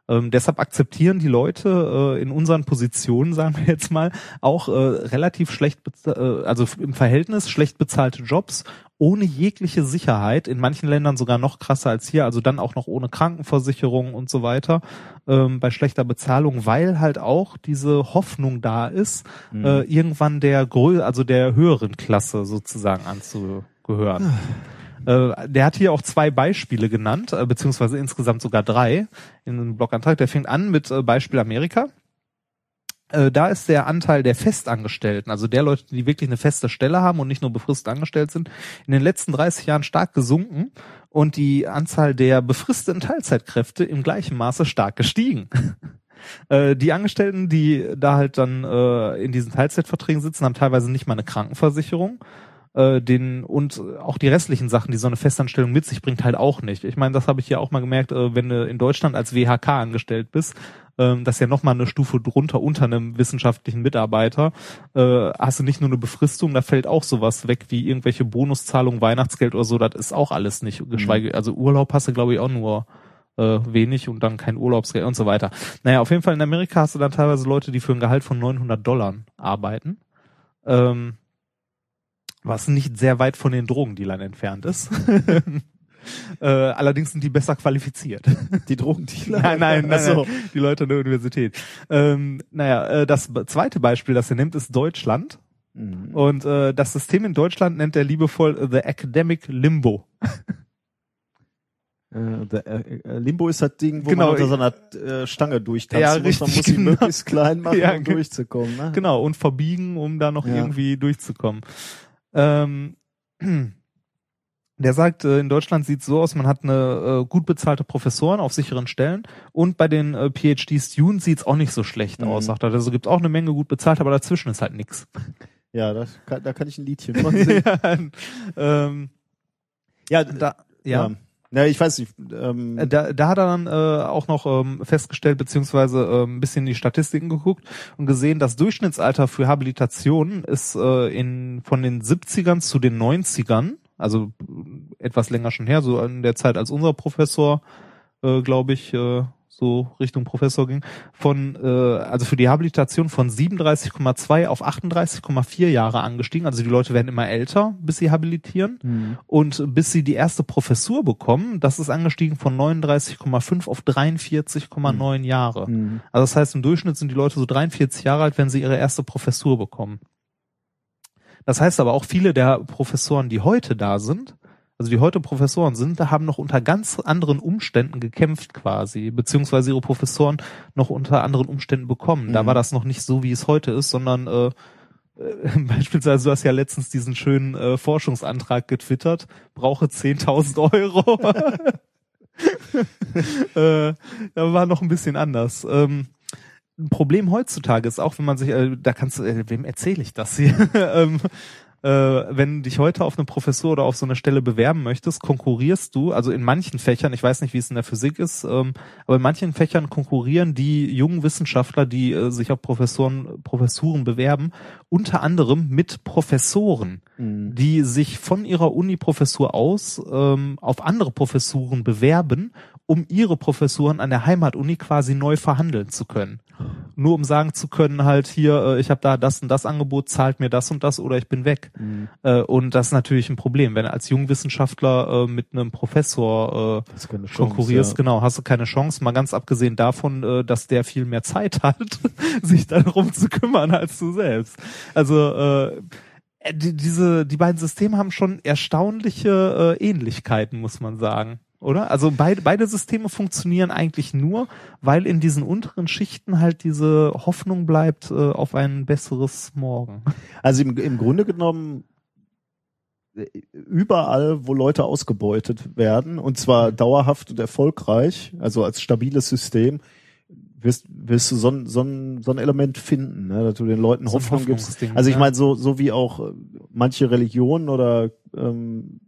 Speaker 1: Ähm, deshalb akzeptieren die Leute äh, in unseren Positionen, sagen wir jetzt mal, auch äh, relativ schlecht, äh, also im Verhältnis schlecht bezahlte Jobs ohne jegliche Sicherheit. In manchen Ländern sogar noch krasser als hier, also dann auch noch ohne Krankenversicherung und so weiter ähm, bei schlechter Bezahlung, weil halt auch diese Hoffnung da ist, äh, irgendwann der Grö also der höheren Klasse sozusagen anzugehören. Äh, der hat hier auch zwei Beispiele genannt, äh, beziehungsweise insgesamt sogar drei in einem Blogantrag. Der fängt an mit äh, Beispiel Amerika. Äh, da ist der Anteil der Festangestellten, also der Leute, die wirklich eine feste Stelle haben und nicht nur befristet angestellt sind, in den letzten 30 Jahren stark gesunken und die Anzahl der befristeten Teilzeitkräfte im gleichen Maße stark gestiegen. Äh, Die Angestellten, die da halt dann in diesen Teilzeitverträgen sitzen, haben teilweise nicht mal eine Krankenversicherung. Äh, den und auch die restlichen Sachen, die so eine Festanstellung mit sich bringt, halt auch nicht. Ich meine, das habe ich ja auch mal gemerkt, äh, wenn du in Deutschland als WHK angestellt bist, ähm, das ist ja nochmal eine Stufe drunter unter einem wissenschaftlichen Mitarbeiter, äh, hast du nicht nur eine Befristung, da fällt auch sowas weg wie irgendwelche Bonuszahlungen, Weihnachtsgeld oder so, das ist auch alles nicht. Geschweige, also Urlaub hast du, glaube ich, auch nur äh, wenig und dann kein Urlaubsgeld und so weiter. Naja, auf jeden Fall in Amerika hast du dann teilweise Leute, die für ein Gehalt von 900 Dollar arbeiten. Ähm, was nicht sehr weit von den Drogendealern entfernt ist. äh, allerdings sind die besser qualifiziert.
Speaker 2: Die Drogendealer?
Speaker 1: Nein, nein, nein,
Speaker 2: so.
Speaker 1: nein, die Leute an der Universität. Ähm, naja, äh, das zweite Beispiel, das er nimmt, ist Deutschland.
Speaker 2: Mhm.
Speaker 1: Und äh, das System in Deutschland nennt er liebevoll The Academic Limbo.
Speaker 2: Der, äh, Limbo ist das Ding, wo
Speaker 1: Genau,
Speaker 2: man unter so einer äh, Stange durchtanzen
Speaker 1: Ja,
Speaker 2: muss. Man muss sie
Speaker 1: genau.
Speaker 2: möglichst klein machen,
Speaker 1: Ja,
Speaker 2: um durchzukommen. Ne?
Speaker 1: Genau, und verbiegen, um da noch
Speaker 2: Ja.
Speaker 1: irgendwie durchzukommen. Ähm, der sagt, äh, in Deutschland sieht so aus, man hat eine äh, gut bezahlte Professoren auf sicheren Stellen und bei den äh, PhD-Students sieht's auch nicht so schlecht
Speaker 2: Mhm.
Speaker 1: aus, sagt er. Also gibt auch eine Menge gut bezahlt, aber dazwischen ist halt nix.
Speaker 2: Ja, das kann, da kann ich ein Liedchen von singen.
Speaker 1: ja, ähm,
Speaker 2: ja,
Speaker 1: da, ja.
Speaker 2: ja. Ja, ich weiß nicht. Ähm,
Speaker 1: Äh, Da, da hat er dann äh, auch noch ähm, festgestellt, beziehungsweise äh, ein bisschen in die Statistiken geguckt und gesehen, das Durchschnittsalter für Habilitation ist äh, in von den 70ern zu den 90ern, also äh, etwas länger schon her, so in der Zeit, als unser Professor, äh, glaube ich, äh, so Richtung Professor ging, von äh, also für die Habilitation von 37,2 auf 38,4 Jahre angestiegen. Also die Leute werden immer älter, bis sie habilitieren.
Speaker 2: Mhm.
Speaker 1: Und bis sie die erste Professur bekommen, das ist angestiegen von 39,5 auf 43,9 Jahre.
Speaker 2: Mhm.
Speaker 1: Also das heißt, im Durchschnitt sind die Leute so 43 Jahre alt, wenn sie ihre erste Professur bekommen. Das heißt aber auch, viele der Professoren, die heute da sind, also die heute Professoren sind, da haben noch unter ganz anderen Umständen gekämpft quasi, beziehungsweise ihre Professoren noch unter anderen Umständen bekommen. Da
Speaker 2: Mhm.
Speaker 1: war das noch nicht so, wie es heute ist, sondern äh, äh, beispielsweise, du hast ja letztens diesen schönen äh, Forschungsantrag getwittert, brauche 10.000 Euro. äh, da war noch ein bisschen anders. Ähm, ein Problem heutzutage ist auch, wenn man sich, äh, da kannst du, äh, wem erzähle ich das hier? ähm, äh, wenn dich heute auf eine Professur oder auf so eine Stelle bewerben möchtest, konkurrierst du, also in manchen Fächern, ich weiß nicht, wie es in der Physik ist, ähm, aber in manchen Fächern konkurrieren die jungen Wissenschaftler, die äh, sich auf Professoren, Professuren bewerben, unter anderem mit Professoren
Speaker 2: Mhm.
Speaker 1: die sich von ihrer Uni-Professur aus ähm, auf andere Professuren bewerben, um ihre Professuren an der Heimatuni quasi neu verhandeln zu können. Nur um sagen zu können, halt hier, äh, ich habe da das und das Angebot, zahlt mir das und das oder ich bin weg.
Speaker 2: Mhm.
Speaker 1: Äh, und das ist natürlich ein Problem, wenn du als Jungwissenschaftler äh, mit einem Professor äh, konkurrierst,
Speaker 2: ja.
Speaker 1: genau, hast du keine Chance, mal ganz abgesehen davon, dass der viel mehr Zeit hat, sich darum zu kümmern als du selbst. Also Äh, die, diese, die beiden Systeme haben schon erstaunliche äh, Ähnlichkeiten, muss man sagen. Oder? Also beide, beide Systeme funktionieren eigentlich nur, weil in diesen unteren Schichten halt diese Hoffnung bleibt äh, auf ein besseres Morgen.
Speaker 2: Also im, im Grunde genommen äh, überall, wo Leute ausgebeutet werden, und zwar dauerhaft und erfolgreich, also als stabiles System, wirst, wirst du so ein, so ein, so ein Element finden, ne, dass du den Leuten
Speaker 1: So
Speaker 2: Hoffnung gibst. Also ich meine, so, so wie auch äh, manche Religionen oder ähm,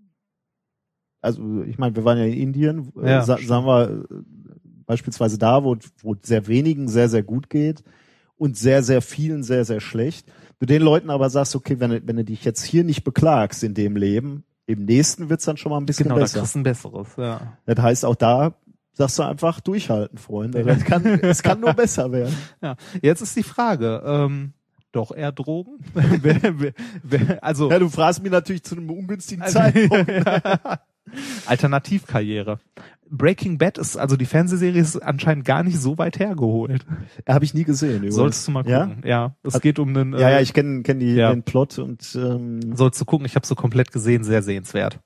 Speaker 2: also ich meine, wir waren ja in Indien, äh,
Speaker 1: Ja,
Speaker 2: sa sagen wir äh, beispielsweise da, wo wo sehr wenigen sehr, sehr gut geht und sehr, sehr vielen sehr, sehr schlecht. Du den Leuten aber sagst, okay, wenn, du- wenn du dich jetzt hier nicht beklagst in dem Leben, im nächsten wird's dann schon mal ein bisschen
Speaker 1: Genau, da
Speaker 2: besser.
Speaker 1: kriegst du ein besseres, ja.
Speaker 2: Das heißt, auch da sagst du einfach durchhalten, Freunde. Das kann, es kann nur besser werden.
Speaker 1: ja. Jetzt ist die Frage, ähm, doch eher Drogen? wer, wer, wer, also,
Speaker 2: Ja, du fragst mich natürlich zu einem ungünstigen
Speaker 1: Also-
Speaker 2: Zeitpunkt.
Speaker 1: Alternativkarriere. Breaking Bad ist, also die Fernsehserie ist anscheinend gar nicht so weit hergeholt.
Speaker 2: Habe ich nie gesehen. Übrigens.
Speaker 1: Sollst du mal
Speaker 2: Ja?
Speaker 1: gucken. Ja, es
Speaker 2: Hat-
Speaker 1: geht um den.
Speaker 2: Ja, ja,
Speaker 1: äh,
Speaker 2: ich kenne kenn die,
Speaker 1: ja.
Speaker 2: den Plot und ähm,
Speaker 1: Sollst du gucken, ich habe so komplett gesehen, sehr sehenswert.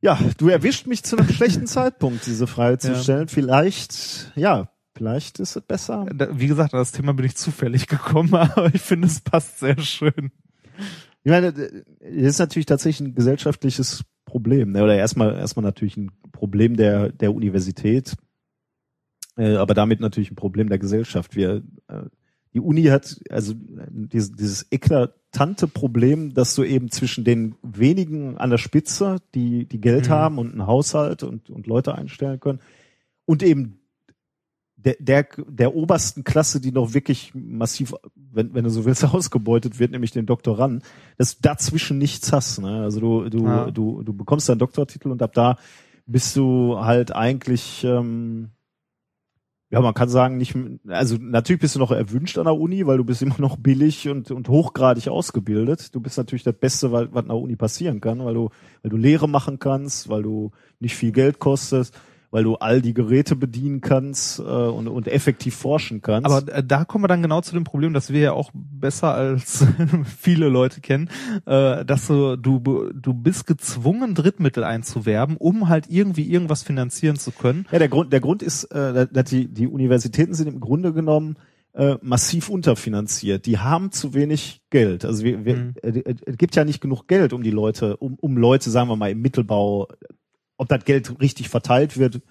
Speaker 2: ja, du erwischt mich zu einem schlechten Zeitpunkt, diese Frage zu
Speaker 1: Ja.
Speaker 2: stellen. Vielleicht, ja, vielleicht ist es besser.
Speaker 1: Wie gesagt, an das Thema bin ich zufällig gekommen, aber ich finde, es passt sehr schön.
Speaker 2: Ich meine, das ist natürlich tatsächlich ein gesellschaftliches Problem, ne? oder erstmal erstmal natürlich ein Problem der der Universität, äh, aber damit natürlich ein Problem der Gesellschaft. Wir äh, die Uni hat also dieses, dieses eklatante Problem, dass du eben zwischen den wenigen an der Spitze, die die Geld
Speaker 1: Mhm.
Speaker 2: haben und einen Haushalt und und Leute einstellen können, und eben der, der, der obersten Klasse, die noch wirklich massiv, wenn, wenn du so willst, ausgebeutet wird, nämlich den Doktoranden, dass du dazwischen nichts hast. Ne? Also du, du,
Speaker 1: Ja.
Speaker 2: du, du bekommst deinen Doktortitel und ab da bist du halt eigentlich, ähm, ja, man kann sagen, nicht, also natürlich bist du noch erwünscht an der Uni, weil du bist immer noch billig und, und hochgradig ausgebildet. Du bist natürlich das Beste, was, was an der Uni passieren kann, weil du, weil du Lehre machen kannst, weil du nicht viel Geld kostest, weil du all die Geräte bedienen kannst äh, und, und effektiv forschen kannst.
Speaker 1: Aber äh, da kommen wir dann genau zu dem Problem, dass wir ja auch besser als viele Leute kennen, äh, dass du, du, du bist gezwungen, Drittmittel einzuwerben, um halt irgendwie irgendwas finanzieren zu können.
Speaker 2: Ja, der Grund, der Grund ist, äh, dass die, die Universitäten sind im Grunde genommen äh, massiv unterfinanziert. Die haben zu wenig Geld. Also wir, wir,
Speaker 1: Mhm.
Speaker 2: äh, äh, es gibt ja nicht genug Geld, um die Leute, um, um Leute, sagen wir mal, im Mittelbau, ob das Geld richtig verteilt wird,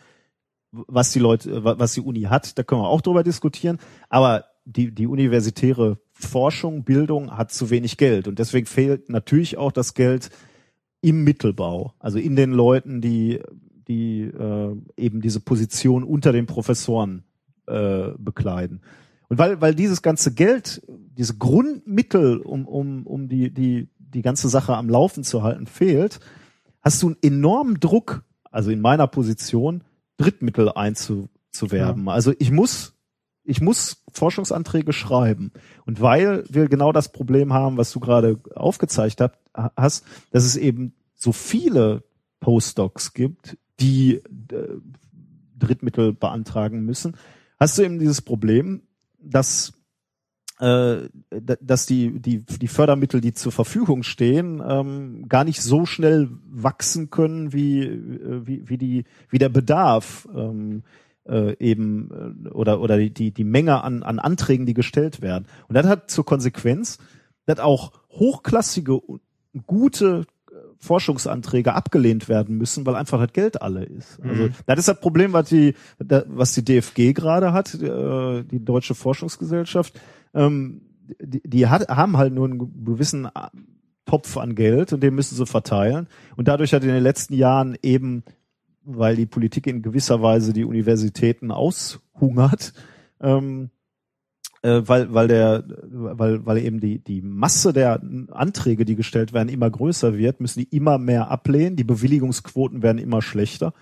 Speaker 2: was die Leute, wa- was die Uni hat, da können wir auch drüber diskutieren. Aber die, die universitäre Forschung, Bildung hat zu wenig Geld. Und deswegen fehlt natürlich auch das Geld im Mittelbau, also in den Leuten, die, die äh, eben diese Position unter den Professoren äh, bekleiden. Und weil, weil dieses ganze Geld, diese Grundmittel, um, um, um die, die, die ganze Sache am Laufen zu halten, fehlt, hast du einen enormen Druck, also in meiner Position, Drittmittel einzuwerben. Also ich muss, ich muss Forschungsanträge schreiben. Und weil wir genau das Problem haben, was du gerade aufgezeigt habt, hast, dass es eben so viele Postdocs gibt, die äh, Drittmittel beantragen müssen, hast du eben dieses Problem, dass dass die, die, die Fördermittel, die zur Verfügung stehen, ähm, gar nicht so schnell wachsen können, wie, äh, wie, wie, die, wie der Bedarf ähm, äh, eben äh, oder, oder die, die, Menge an, an Anträgen, die gestellt werden. Und das hat zur Konsequenz, dass auch hochklassige, gute äh, Forschungsanträge abgelehnt werden müssen, weil einfach das Geld alle ist. Also
Speaker 1: Mhm.
Speaker 2: das ist das Problem, was die, was die DFG gerade hat, äh, die Deutsche Forschungsgesellschaft. Ähm, die, die hat, haben halt nur einen gewissen äh, Topf an Geld und den müssen sie verteilen. Und dadurch hat in den letzten Jahren eben, weil die Politik in gewisser Weise die Universitäten aushungert, ähm, äh, weil weil der weil weil eben die die Masse der Anträge, die gestellt werden, immer größer wird, müssen die immer mehr ablehnen. Die Bewilligungsquoten werden immer schlechter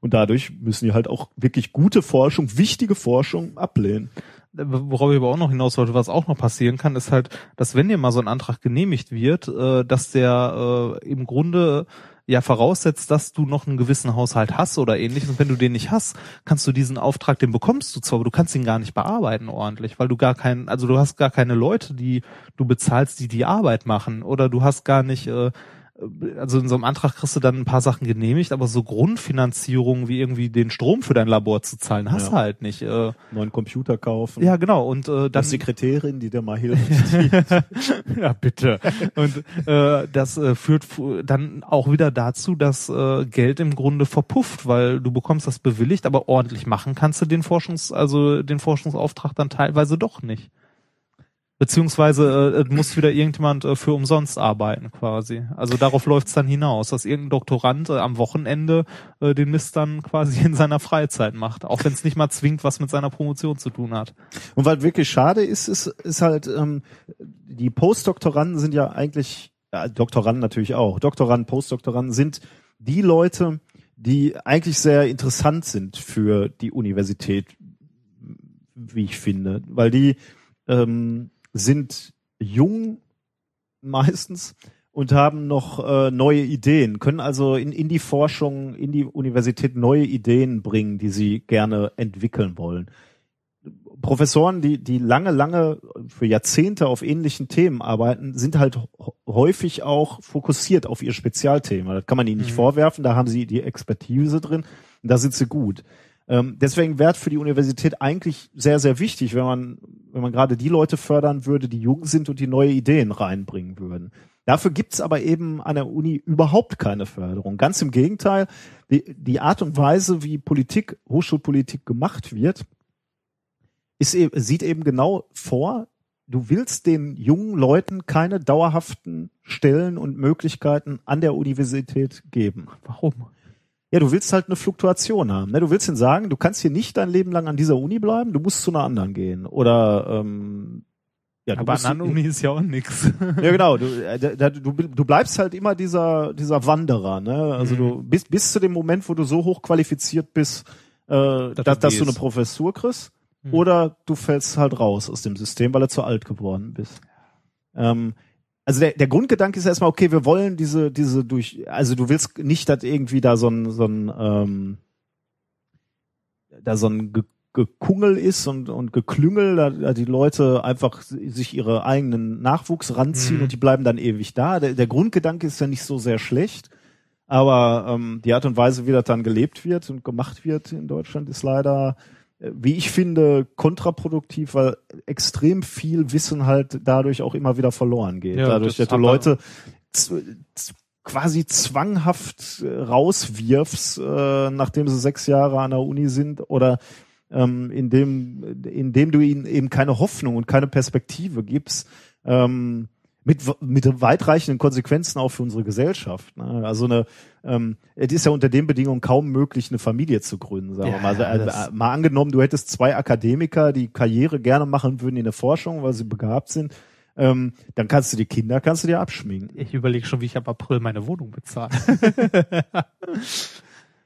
Speaker 2: und dadurch müssen die halt auch wirklich gute Forschung, wichtige Forschung ablehnen.
Speaker 1: Worauf ich aber auch noch hinaus wollte, was auch noch passieren kann, ist halt, dass wenn dir mal so ein Antrag genehmigt wird, äh, dass der äh, im Grunde ja voraussetzt, dass du noch einen gewissen Haushalt hast oder ähnliches. Und wenn du den nicht hast, kannst du diesen Auftrag, den bekommst du zwar, aber du kannst ihn gar nicht bearbeiten ordentlich, weil du gar keinen, also du hast gar keine Leute, die du bezahlst, die die Arbeit machen. Oder du hast gar nicht äh, also in so einem Antrag kriegst du dann ein paar Sachen genehmigt, aber so Grundfinanzierung wie irgendwie den Strom für dein Labor zu zahlen, hast
Speaker 2: Ja.
Speaker 1: du halt nicht. Äh,
Speaker 2: Neuen Computer kaufen.
Speaker 1: ja, genau. Und äh, dann
Speaker 2: das Sekretärin, die dir mal hilft.
Speaker 1: ja, bitte. Und äh, das äh, führt dann auch wieder dazu, dass äh, Geld im Grunde verpufft, weil du bekommst das bewilligt, aber ordentlich machen kannst du den Forschungs, also den Forschungsauftrag dann teilweise doch nicht. Beziehungsweise äh, muss wieder irgendjemand äh, für umsonst arbeiten quasi. Also darauf läuft's dann hinaus, dass irgendein Doktorand äh, am Wochenende äh, den Mist dann quasi in seiner Freizeit macht, auch wenn es nicht mal zwingend was mit seiner Promotion zu tun hat.
Speaker 2: Und was wirklich schade ist, ist, ist halt, ähm, die Postdoktoranden sind ja eigentlich, ja, Doktoranden natürlich auch, Doktoranden, Postdoktoranden sind die Leute, die eigentlich sehr interessant sind für die Universität, wie ich finde, weil die ähm, sind jung meistens und haben noch äh, neue Ideen, können also in, in die Forschung, in die Universität neue Ideen bringen, die sie gerne entwickeln wollen. Professoren, die, die lange, lange für Jahrzehnte auf ähnlichen Themen arbeiten, sind halt häufig auch fokussiert auf ihr Spezialthema. Das kann man ihnen nicht
Speaker 1: Mhm.
Speaker 2: vorwerfen, da haben sie die Expertise drin und da sind sie gut. Ähm, deswegen wäre für die Universität eigentlich sehr, sehr wichtig, wenn man, wenn man gerade die Leute fördern würde, die jung sind und die neue Ideen reinbringen würden. Dafür gibt's aber eben an der Uni überhaupt keine Förderung. Ganz im Gegenteil, die, die Art und Weise, wie Politik, Hochschulpolitik gemacht wird, ist, e- sieht eben genau vor, du willst den jungen Leuten keine dauerhaften Stellen und Möglichkeiten an der Universität geben.
Speaker 1: Warum?
Speaker 2: Ja, du willst halt eine Fluktuation haben. Ne? Du willst ihnen sagen, du kannst hier nicht dein Leben lang an dieser Uni bleiben, du musst zu einer anderen gehen. Oder ähm, ja, du
Speaker 1: Aber an anderen Uni ist ja auch nix.
Speaker 2: ja genau, du, äh, da, du, du bleibst halt immer dieser dieser Wanderer. Ne? Also
Speaker 1: Mhm.
Speaker 2: du bist bis zu dem Moment, wo du so hoch qualifiziert bist, äh,
Speaker 1: Dass
Speaker 2: dass,
Speaker 1: du
Speaker 2: dass du eine. Professur kriegst,
Speaker 1: Mhm.
Speaker 2: oder du fällst halt raus aus dem System, weil du zu alt geworden bist. Ähm, also der, der Grundgedanke ist erstmal, okay, wir wollen diese, diese durch, also du willst nicht, dass irgendwie da so ein, so ein, ähm, da so ein Ge Gekungel ist und, und Geklüngel, da, da die Leute einfach sich ihre eigenen Nachwuchs ranziehen
Speaker 1: Mhm.
Speaker 2: und die bleiben dann ewig da. Der, der Grundgedanke ist ja nicht so sehr schlecht, aber ähm, die Art und Weise, wie das dann gelebt wird und gemacht wird in Deutschland, ist leider, wie ich finde, kontraproduktiv, weil extrem viel Wissen halt dadurch auch immer wieder verloren geht.
Speaker 1: Ja,
Speaker 2: dadurch,
Speaker 1: das
Speaker 2: dass du Leute quasi zwanghaft äh, rauswirfst, äh, nachdem sie sechs Jahre an der Uni sind oder ähm, indem, indem du ihnen eben keine Hoffnung und keine Perspektive gibst, ähm, mit, mit weitreichenden Konsequenzen auch für unsere Gesellschaft. Ne? Also eine, ähm, es ist ja unter den Bedingungen kaum möglich, eine Familie zu gründen, sagen wir
Speaker 1: Ja,
Speaker 2: mal. Also, äh, mal angenommen, du hättest zwei Akademiker, die Karriere gerne machen würden in der Forschung, weil sie begabt sind, ähm, dann kannst du die Kinder, kannst du dir abschminken.
Speaker 1: Ich überlege schon, wie ich ab April meine Wohnung bezahle.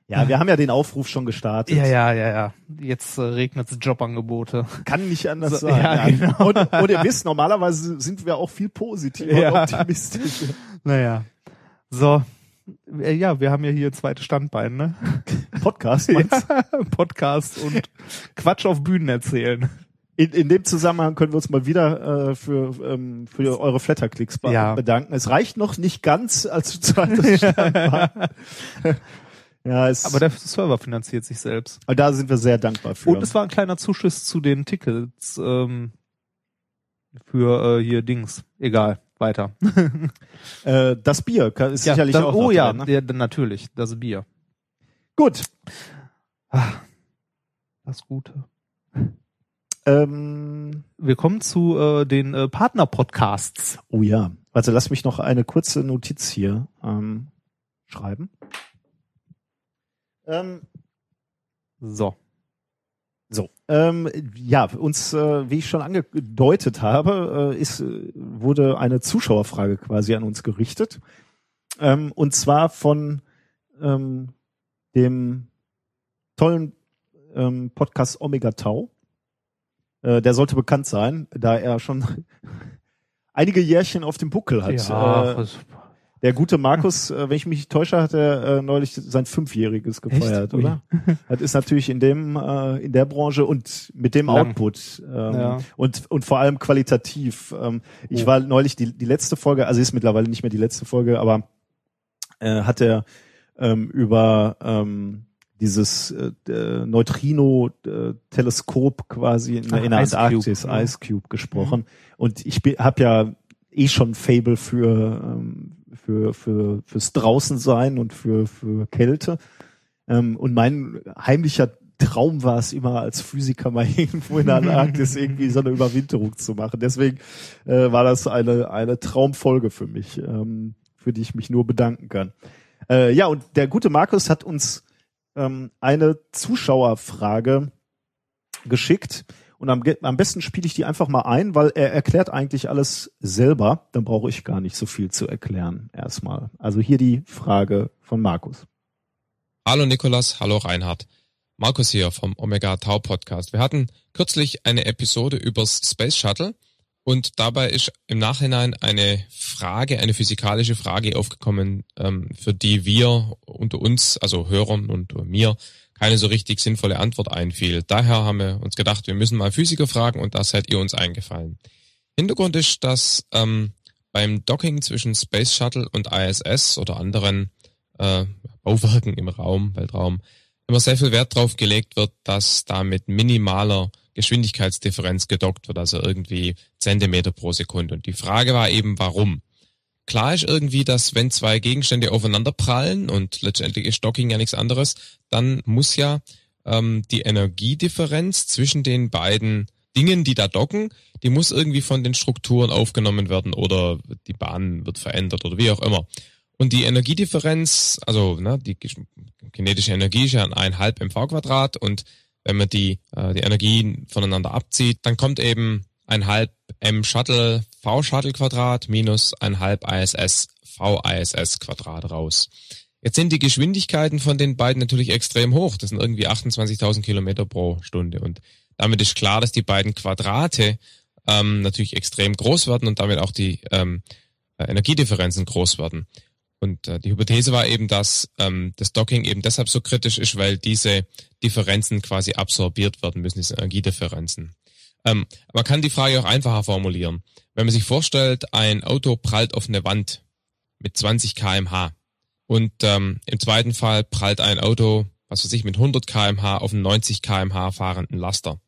Speaker 2: Ja, wir haben ja den Aufruf schon gestartet.
Speaker 1: ja, ja, ja, ja. Jetzt äh, regnet's Jobangebote.
Speaker 2: Kann nicht anders
Speaker 1: So,
Speaker 2: sein.
Speaker 1: ja, genau.
Speaker 2: Und, und ihr wisst, normalerweise sind wir auch viel positiver
Speaker 1: Ja.
Speaker 2: und optimistisch.
Speaker 1: Naja. So. Äh, Ja, wir haben ja hier zweites Standbein, ne?
Speaker 2: Podcast, meinst du?
Speaker 1: Podcast und Quatsch auf Bühnen erzählen.
Speaker 2: In, in dem Zusammenhang können wir uns mal wieder äh, für, ähm, für eure Flatterklicks
Speaker 1: Ja.
Speaker 2: bedanken. Es reicht noch nicht ganz als zweites Standbein. ja, es,
Speaker 1: Aber der Server finanziert sich selbst.
Speaker 2: aber da sind wir sehr dankbar für.
Speaker 1: Und es war ein kleiner Zuschuss zu den Tickets ähm, für äh, hier Dings. Egal, weiter.
Speaker 2: äh, das Bier ist sicherlich
Speaker 1: das,
Speaker 2: auch
Speaker 1: Oh ja,
Speaker 2: drin, ne?
Speaker 1: ja, natürlich, das Bier.
Speaker 2: Gut.
Speaker 1: Ah, das Gute.
Speaker 2: Ähm,
Speaker 1: Wir kommen zu äh, den äh, Partner-Podcasts.
Speaker 2: oh ja. Warte, lass mich noch eine kurze Notiz hier ähm, schreiben. Ähm,
Speaker 1: So.
Speaker 2: So, ähm, ja, uns, äh, wie ich schon angedeutet habe, äh, ist, äh, wurde eine Zuschauerfrage quasi an uns gerichtet. Ähm, und zwar von ähm, dem tollen ähm, Podcast Omega Tau. Äh, der sollte bekannt sein, da er schon einige Jährchen auf dem Buckel hat.
Speaker 1: ja,
Speaker 2: äh, Der gute Markus, äh, wenn ich mich nicht täusche, hat er äh, neulich sein Fünfjähriges gefeiert, oder? Das ist natürlich in dem, äh, in der Branche und mit dem
Speaker 1: Lang.
Speaker 2: Output ähm,
Speaker 1: Ja.
Speaker 2: und, und vor allem qualitativ. Ähm, ich
Speaker 1: Oh.
Speaker 2: war neulich die, die letzte Folge, also ist mittlerweile nicht mehr die letzte Folge, aber äh, hat er ähm, über ähm, dieses äh, äh, Neutrino-Teleskop quasi in,
Speaker 1: Ach,
Speaker 2: in der
Speaker 1: Ice Cube,
Speaker 2: Antarktis,
Speaker 1: ja.
Speaker 2: Ice Cube, gesprochen. Und ich habe ja eh schon Fable für, ähm, für, für fürs Draußensein und für, für Kälte. Ähm, und mein heimlicher Traum war es immer als Physiker mal irgendwo in der Antarktis irgendwie so eine Überwinterung zu machen. Deswegen äh, war das eine, eine Traumfolge für mich, ähm, für die ich mich nur bedanken kann. Äh, ja, und der gute Markus hat uns ähm, eine Zuschauerfrage geschickt. Und am, am besten spiele ich die einfach mal ein, weil er erklärt eigentlich alles selber. Dann brauche ich gar nicht so viel zu erklären erstmal. Also hier die Frage von Markus.
Speaker 4: Hallo Nikolas, hallo Reinhard. Markus hier vom Omega Tau Podcast. Wir hatten kürzlich eine Episode übers Space Shuttle und dabei ist im Nachhinein eine Frage, eine physikalische Frage aufgekommen, ähm, für die wir unter uns, also Hörern und mir, keine so richtig sinnvolle Antwort einfiel. Daher haben wir uns gedacht, wir müssen mal Physiker fragen und da seid ihr uns eingefallen. Hintergrund ist, dass ähm, beim Docking zwischen Space Shuttle und ISS oder anderen äh, Bauwerken im Raum, Weltraum, immer sehr viel Wert drauf gelegt wird, dass da mit minimaler Geschwindigkeitsdifferenz gedockt wird, also irgendwie Zentimeter pro Sekunde. Und die Frage war eben, warum? Klar ist irgendwie, dass wenn zwei Gegenstände aufeinander prallen und letztendlich ist Docking ja nichts anderes, dann muss ja ähm, die Energiedifferenz zwischen den beiden Dingen, die da docken, die muss irgendwie von den Strukturen aufgenommen werden oder die Bahn wird verändert oder wie auch immer. Und die Energiedifferenz, also ne, die kinetische Energie ist ja ein halb mv Quadrat und wenn man die, äh, die Energien voneinander abzieht, dann kommt eben ein halb m Shuttle v Shuttle Quadrat minus ein halb ISS v ISS Quadrat raus. Jetzt sind die Geschwindigkeiten von den beiden natürlich extrem hoch. Das sind irgendwie 28.000 Kilometer pro Stunde und damit ist klar, dass die beiden Quadrate ähm, natürlich extrem groß werden und damit auch die ähm, äh, Energiedifferenzen groß werden. Und äh, die Hypothese war eben, dass ähm, das Docking eben deshalb so kritisch ist, weil diese Differenzen quasi absorbiert werden müssen, diese Energiedifferenzen. Ähm, man kann die Frage auch einfacher formulieren. Wenn man sich vorstellt, ein Auto prallt auf eine Wand mit 20 kmh und ähm, im zweiten Fall prallt ein Auto, was weiß ich, mit 100 kmh auf einen 90 kmh fahrenden Laster.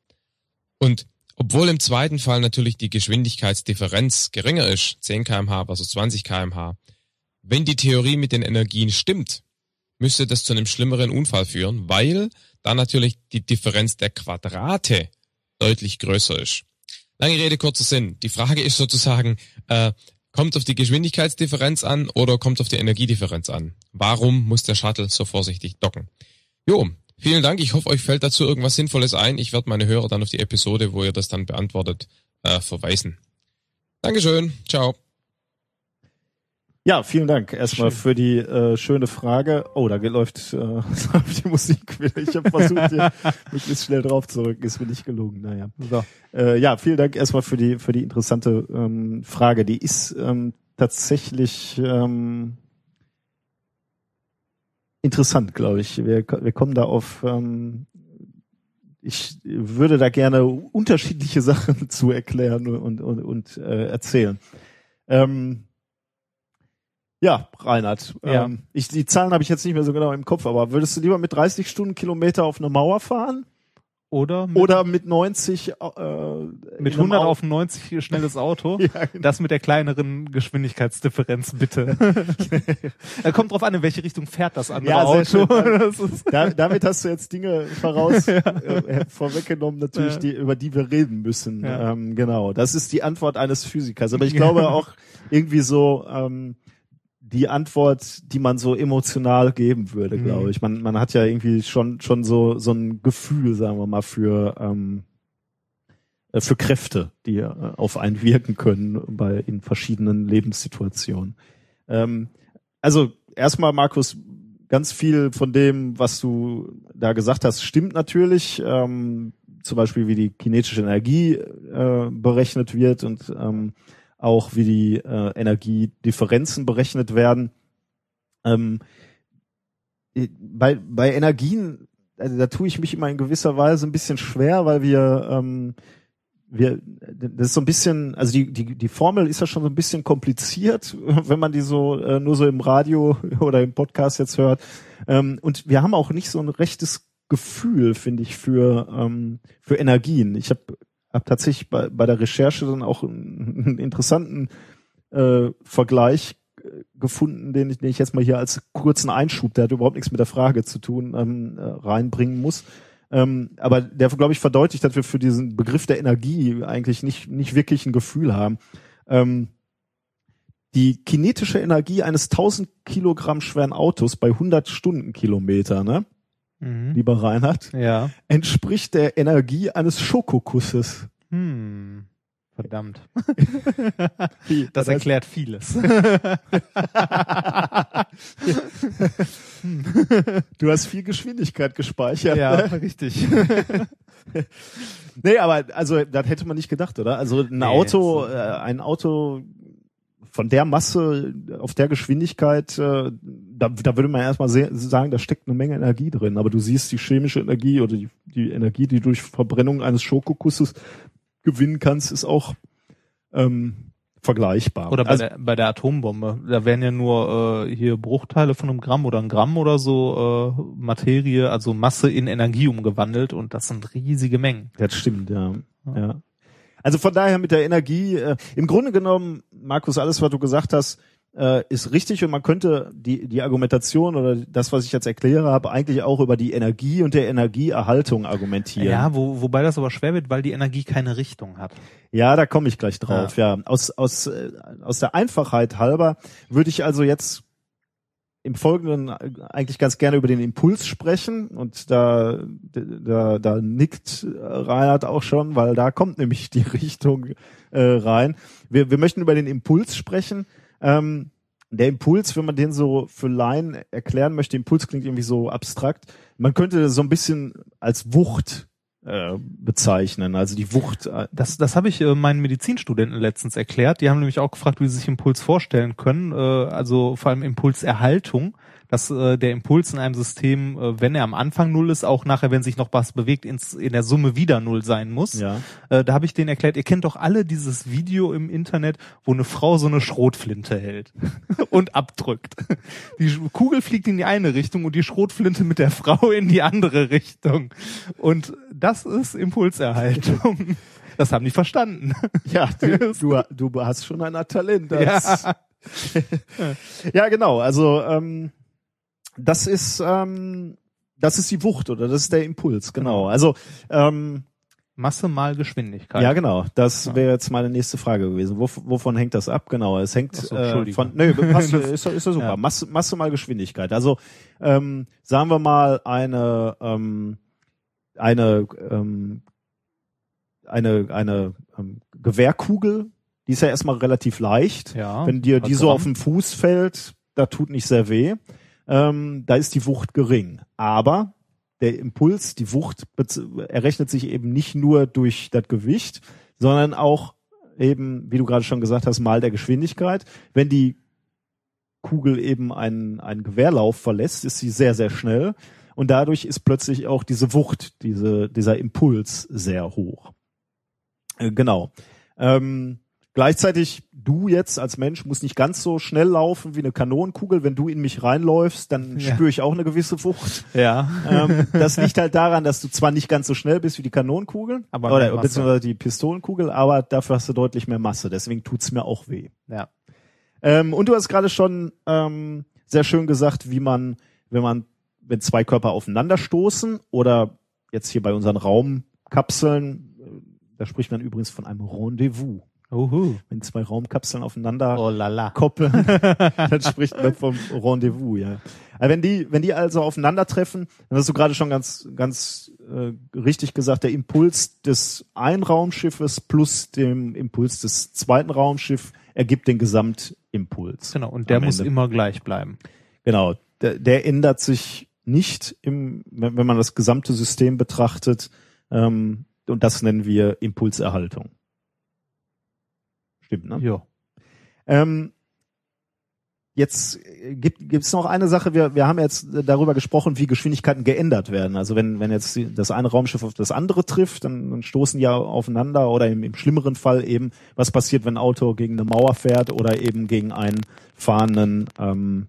Speaker 4: Und obwohl im zweiten Fall natürlich die Geschwindigkeitsdifferenz geringer ist, 10 kmh versus 20 kmh, wenn die Theorie mit den Energien stimmt, müsste das zu einem schlimmeren Unfall führen, weil da natürlich die Differenz der Quadrate deutlich größer ist. Lange Rede, kurzer Sinn. Die Frage ist sozusagen, äh, kommt auf die Geschwindigkeitsdifferenz an oder kommt auf die Energiedifferenz an? Warum muss der Shuttle so vorsichtig docken? Jo, vielen Dank. Ich hoffe, euch fällt dazu irgendwas Sinnvolles ein. Ich werde meine Hörer dann auf die Episode, wo ihr das dann beantwortet, äh, verweisen. Dankeschön. Ciao.
Speaker 2: Ja, vielen Dank erstmal
Speaker 1: Schön.
Speaker 2: für die äh, schöne Frage. Oh, da läuft, äh, läuft die Musik wieder. Ich habe versucht, hier möglichst schnell drauf zu rücken. Ist mir nicht gelungen. Naja.
Speaker 1: So.
Speaker 2: Äh, ja, vielen Dank erstmal für die für die interessante ähm, Frage. Die ist ähm, tatsächlich ähm, interessant, glaube ich. Wir, wir kommen da auf. Ähm, ich würde da gerne unterschiedliche Sachen zu erklären und und, und äh, erzählen. Ähm, ja, Reinhard.
Speaker 1: Ja.
Speaker 2: Ähm, ich, die Zahlen habe ich jetzt nicht mehr so genau im Kopf, aber würdest du lieber mit 30 Stundenkilometer auf eine Mauer fahren?
Speaker 1: Oder mit,
Speaker 2: Oder mit 90 äh,
Speaker 1: mit
Speaker 2: in einem
Speaker 1: 100
Speaker 2: Au-
Speaker 1: auf 90 schnelles Auto.
Speaker 2: Ja, genau.
Speaker 1: Das mit der kleineren Geschwindigkeitsdifferenz, bitte. Er kommt drauf an, in welche Richtung fährt das andere
Speaker 2: Ja, sehr
Speaker 1: Auto.
Speaker 2: schön.
Speaker 1: Das ist,
Speaker 2: Da, damit hast du jetzt Dinge voraus äh, vorweggenommen, natürlich,
Speaker 1: Ja.
Speaker 2: die, über die wir reden müssen.
Speaker 1: Ja.
Speaker 2: Ähm, genau. Das ist die Antwort eines Physikers. Aber ich glaube auch irgendwie so ähm, die Antwort, die man so emotional geben würde,
Speaker 1: Mhm.
Speaker 2: glaube ich. Man, man hat ja irgendwie schon schon so so ein Gefühl, sagen wir mal, für ähm, äh, für Kräfte, die äh, auf einen wirken können bei in verschiedenen Lebenssituationen. Ähm, also erstmal, Markus, ganz viel von dem, was du da gesagt hast, stimmt natürlich. Ähm, zum Beispiel, wie die kinetische Energie äh, berechnet wird und ähm, auch wie die äh, Energiedifferenzen berechnet werden. Ähm, bei, bei Energien, also da tue ich mich immer in gewisser Weise ein bisschen schwer, weil wir ähm, wir, das ist so ein bisschen, also die, die, die Formel ist ja schon so ein bisschen kompliziert, wenn man die so äh, nur so im Radio oder im Podcast jetzt hört. Ähm, und wir haben auch nicht so ein rechtes Gefühl, finde ich, für, ähm, für Energien. Ich habe hab tatsächlich bei, bei der Recherche dann auch einen, einen interessanten äh, Vergleich äh, gefunden, den ich, den ich jetzt mal hier als kurzen Einschub, der hat überhaupt nichts mit der Frage zu tun, ähm, äh, reinbringen muss. Ähm, aber der, glaube ich, verdeutlicht, dass wir für diesen Begriff der Energie eigentlich nicht, nicht wirklich ein Gefühl haben. Ähm, die kinetische Energie eines 1000 Kilogramm schweren Autos bei 100 Stundenkilometer, ne? Mhm. Lieber Reinhard.
Speaker 1: Ja.
Speaker 2: Entspricht der Energie eines Schokokusses.
Speaker 1: Hm. Verdammt. das erklärt vieles.
Speaker 2: du hast viel Geschwindigkeit gespeichert.
Speaker 1: Ja, richtig.
Speaker 2: nee, aber also das hätte man nicht gedacht, oder? Also ein nee, Auto, äh, ein Auto von der Masse auf der Geschwindigkeit, äh, da, da würde man erstmal sagen, da steckt eine Menge Energie drin. Aber du siehst die chemische Energie oder die, die Energie, die durch Verbrennung eines Schokokusses gewinnen kannst, ist auch ähm, vergleichbar.
Speaker 1: Oder bei, also, der, bei der Atombombe. Da werden ja nur äh, hier Bruchteile von einem Gramm oder ein Gramm oder so äh, Materie, also Masse in Energie umgewandelt und das sind riesige Mengen.
Speaker 2: Das stimmt, ja. ja. ja. Also von daher mit der Energie, äh, im Grunde genommen, Markus, alles, was du gesagt hast, äh, ist richtig und man könnte die, die Argumentation oder das, was ich jetzt erkläre, habe eigentlich auch über die Energie und der Energieerhaltung argumentieren.
Speaker 1: Ja, wo, wobei das aber schwer wird, weil die Energie keine Richtung hat.
Speaker 2: Ja, da komme ich gleich drauf. Ja, ja. aus aus äh, aus der Einfachheit halber würde ich also jetzt im Folgenden eigentlich ganz gerne über den Impuls sprechen und da da, da nickt Reinhard auch schon, weil da kommt nämlich die Richtung äh, rein. Wir, wir möchten über den Impuls sprechen ähm, der Impuls, wenn man den so für Laien erklären möchte, Impuls klingt irgendwie so abstrakt. Man könnte so ein bisschen als Wucht äh, bezeichnen, also die Wucht.
Speaker 1: Äh das, das habe ich äh, meinen Medizinstudenten letztens erklärt. Die haben nämlich auch gefragt, wie sie sich Impuls vorstellen können, äh, also vor allem Impulserhaltung dass äh, der Impuls in einem System, äh, wenn er am Anfang null ist, auch nachher, wenn sich noch was bewegt, ins, in der Summe wieder null sein muss.
Speaker 2: Ja.
Speaker 1: Äh, da habe ich denen erklärt, ihr kennt doch alle dieses Video im Internet, wo eine Frau so eine Schrotflinte hält und abdrückt. Die Kugel fliegt in die eine Richtung und die Schrotflinte mit der Frau in die andere Richtung. Und das ist Impulserhaltung. Das haben die verstanden.
Speaker 2: Ja, du, du, du hast schon ein Talent. Ja. ja, genau. Also ähm, das ist ähm, das ist die Wucht oder das ist der Impuls, genau. Also ähm,
Speaker 1: Masse mal Geschwindigkeit.
Speaker 2: Ja, genau. Das wäre jetzt meine nächste Frage gewesen. Wo, wovon hängt das ab? Genau. Es hängt so, äh, von. Nö, passt, ist, ist ja super. Ja. Masse, Masse mal Geschwindigkeit. Also ähm, sagen wir mal eine ähm, eine ähm, eine eine ähm, Gewehrkugel. Die ist ja erstmal relativ leicht.
Speaker 1: Ja.
Speaker 2: Wenn dir die so auf den Fuß fällt, da tut nicht sehr weh ähm, da ist die Wucht gering. Aber der Impuls, die Wucht errechnet sich eben nicht nur durch das Gewicht, sondern auch eben, wie du gerade schon gesagt hast, mal der Geschwindigkeit. Wenn die Kugel eben einen, einen Gewehrlauf verlässt, ist sie sehr, sehr schnell. Und dadurch ist plötzlich auch diese Wucht, diese, dieser Impuls sehr hoch. Äh, genau. Ähm, Gleichzeitig, du jetzt als Mensch musst nicht ganz so schnell laufen wie eine Kanonenkugel. Wenn du in mich reinläufst, dann ja. spüre ich auch eine gewisse Wucht.
Speaker 1: Ja.
Speaker 2: Ähm, das liegt halt daran, dass du zwar nicht ganz so schnell bist wie die Kanonenkugel,
Speaker 1: aber
Speaker 2: oder beziehungsweise die Pistolenkugel, aber dafür hast du deutlich mehr Masse. Deswegen tut's mir auch weh.
Speaker 1: Ja.
Speaker 2: Ähm, und du hast gerade schon ähm, sehr schön gesagt, wie man, wenn man, wenn zwei Körper aufeinander stoßen oder jetzt hier bei unseren Raumkapseln, äh, da spricht man übrigens von einem Rendezvous.
Speaker 1: Uhu.
Speaker 2: Wenn zwei Raumkapseln aufeinander
Speaker 1: oh,
Speaker 2: koppeln, dann spricht man vom Rendezvous, ja. Aber wenn die, wenn die also aufeinandertreffen, dann hast du gerade schon ganz, ganz äh, richtig gesagt, der Impuls des einen Raumschiffes plus dem Impuls des zweiten Raumschiffs ergibt den Gesamtimpuls.
Speaker 1: Genau, und der muss immer gleich bleiben.
Speaker 2: Genau, der, der ändert sich nicht im, wenn, wenn man das gesamte System betrachtet, ähm, und das nennen wir Impulserhaltung. Stimmt, ne?
Speaker 1: Ja.
Speaker 2: Ähm, Jetzt äh, gibt es noch eine Sache, wir, wir haben jetzt darüber gesprochen, wie Geschwindigkeiten geändert werden. Also wenn, wenn jetzt das eine Raumschiff auf das andere trifft, dann, dann stoßen ja aufeinander oder im, im schlimmeren Fall eben, was passiert, wenn ein Auto gegen eine Mauer fährt oder eben gegen einen fahrenden, ähm,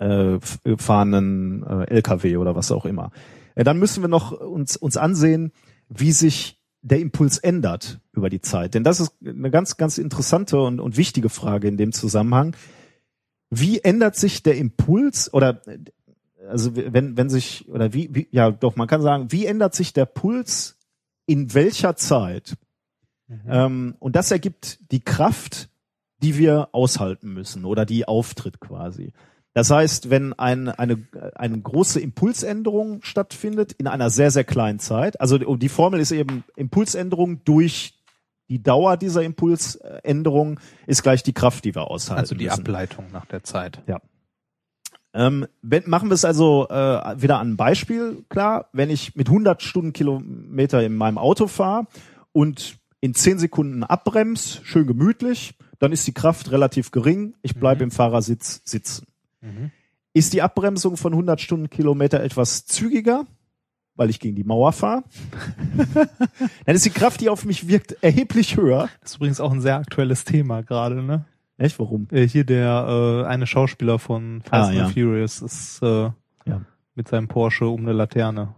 Speaker 2: äh, fahrenden äh, LKW oder was auch immer. Ja, dann müssen wir noch uns, uns ansehen, wie sich der Impuls ändert über die Zeit. Denn das ist eine ganz, ganz interessante und, und wichtige Frage in dem Zusammenhang wie ändert sich der Impuls oder also wenn wenn sich oder wie, wie ja doch man kann sagen wie ändert sich der Puls in welcher Zeit mhm. ähm, und das ergibt die Kraft die wir aushalten müssen oder die auftritt quasi das heißt wenn ein, eine eine große Impulsänderung stattfindet in einer sehr sehr kleinen Zeit also die Formel ist eben Impulsänderung durch die Dauer dieser Impulsänderung ist gleich die Kraft, die wir aushalten.
Speaker 1: Also die
Speaker 2: müssen.
Speaker 1: Ableitung nach der Zeit.
Speaker 2: Ja. Ähm, wenn, machen wir es also äh, wieder an ein Beispiel klar. Wenn ich mit 100 Stundenkilometer in meinem Auto fahre und in 10 Sekunden abbremse, schön gemütlich, dann ist die Kraft relativ gering. Ich bleibe mhm. im Fahrersitz sitzen. Mhm. Ist die Abbremsung von 100 Stundenkilometer etwas zügiger, weil ich gegen die Mauer fahre. dann ist die Kraft, die auf mich wirkt, erheblich höher.
Speaker 1: Das ist übrigens auch ein sehr aktuelles Thema gerade, ne?
Speaker 2: Echt? Warum?
Speaker 1: Äh, hier der äh, eine Schauspieler von Fast
Speaker 2: Ah, ja.
Speaker 1: and Furious ist äh,
Speaker 2: Ja.
Speaker 1: mit seinem Porsche um eine Laterne.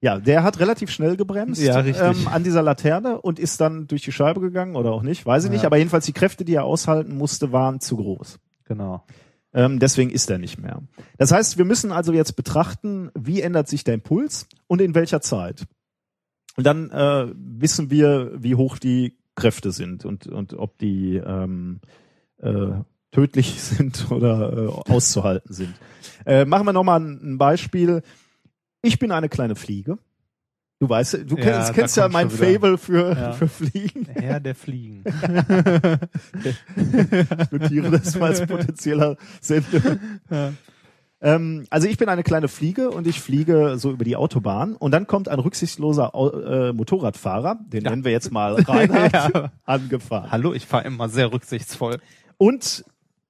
Speaker 2: Ja, der hat relativ schnell gebremst
Speaker 1: Ja.
Speaker 2: Ähm, an dieser Laterne und ist dann durch die Scheibe gegangen oder auch nicht, weiß ich
Speaker 1: Ja.
Speaker 2: nicht. Aber jedenfalls die Kräfte, die er aushalten musste, waren zu groß.
Speaker 1: Genau.
Speaker 2: Ähm, deswegen ist er nicht mehr. Das heißt, wir müssen also jetzt betrachten, wie ändert sich der Impuls und in welcher Zeit. Und dann äh, wissen wir, wie hoch die Kräfte sind und, und ob die ähm, äh, tödlich sind oder äh, auszuhalten sind. Äh, machen wir nochmal ein, ein Beispiel. Ich bin eine kleine Fliege. Du weißt, du
Speaker 1: Ja,
Speaker 2: kennst,
Speaker 1: da
Speaker 2: kennst ja mein. Fable für,
Speaker 1: Ja.
Speaker 2: für Fliegen.
Speaker 1: Herr der Fliegen.
Speaker 2: Ich notiere das mal als potenzieller Sender.
Speaker 1: Ja.
Speaker 2: Ähm, also ich bin eine kleine Fliege und ich fliege so über die Autobahn und dann kommt ein rücksichtsloser Au äh, Motorradfahrer, den
Speaker 1: Ja.
Speaker 2: nennen wir jetzt mal Reinhard,
Speaker 1: Ja.
Speaker 2: angefahren.
Speaker 1: Hallo, ich fahre immer sehr rücksichtsvoll.
Speaker 2: Und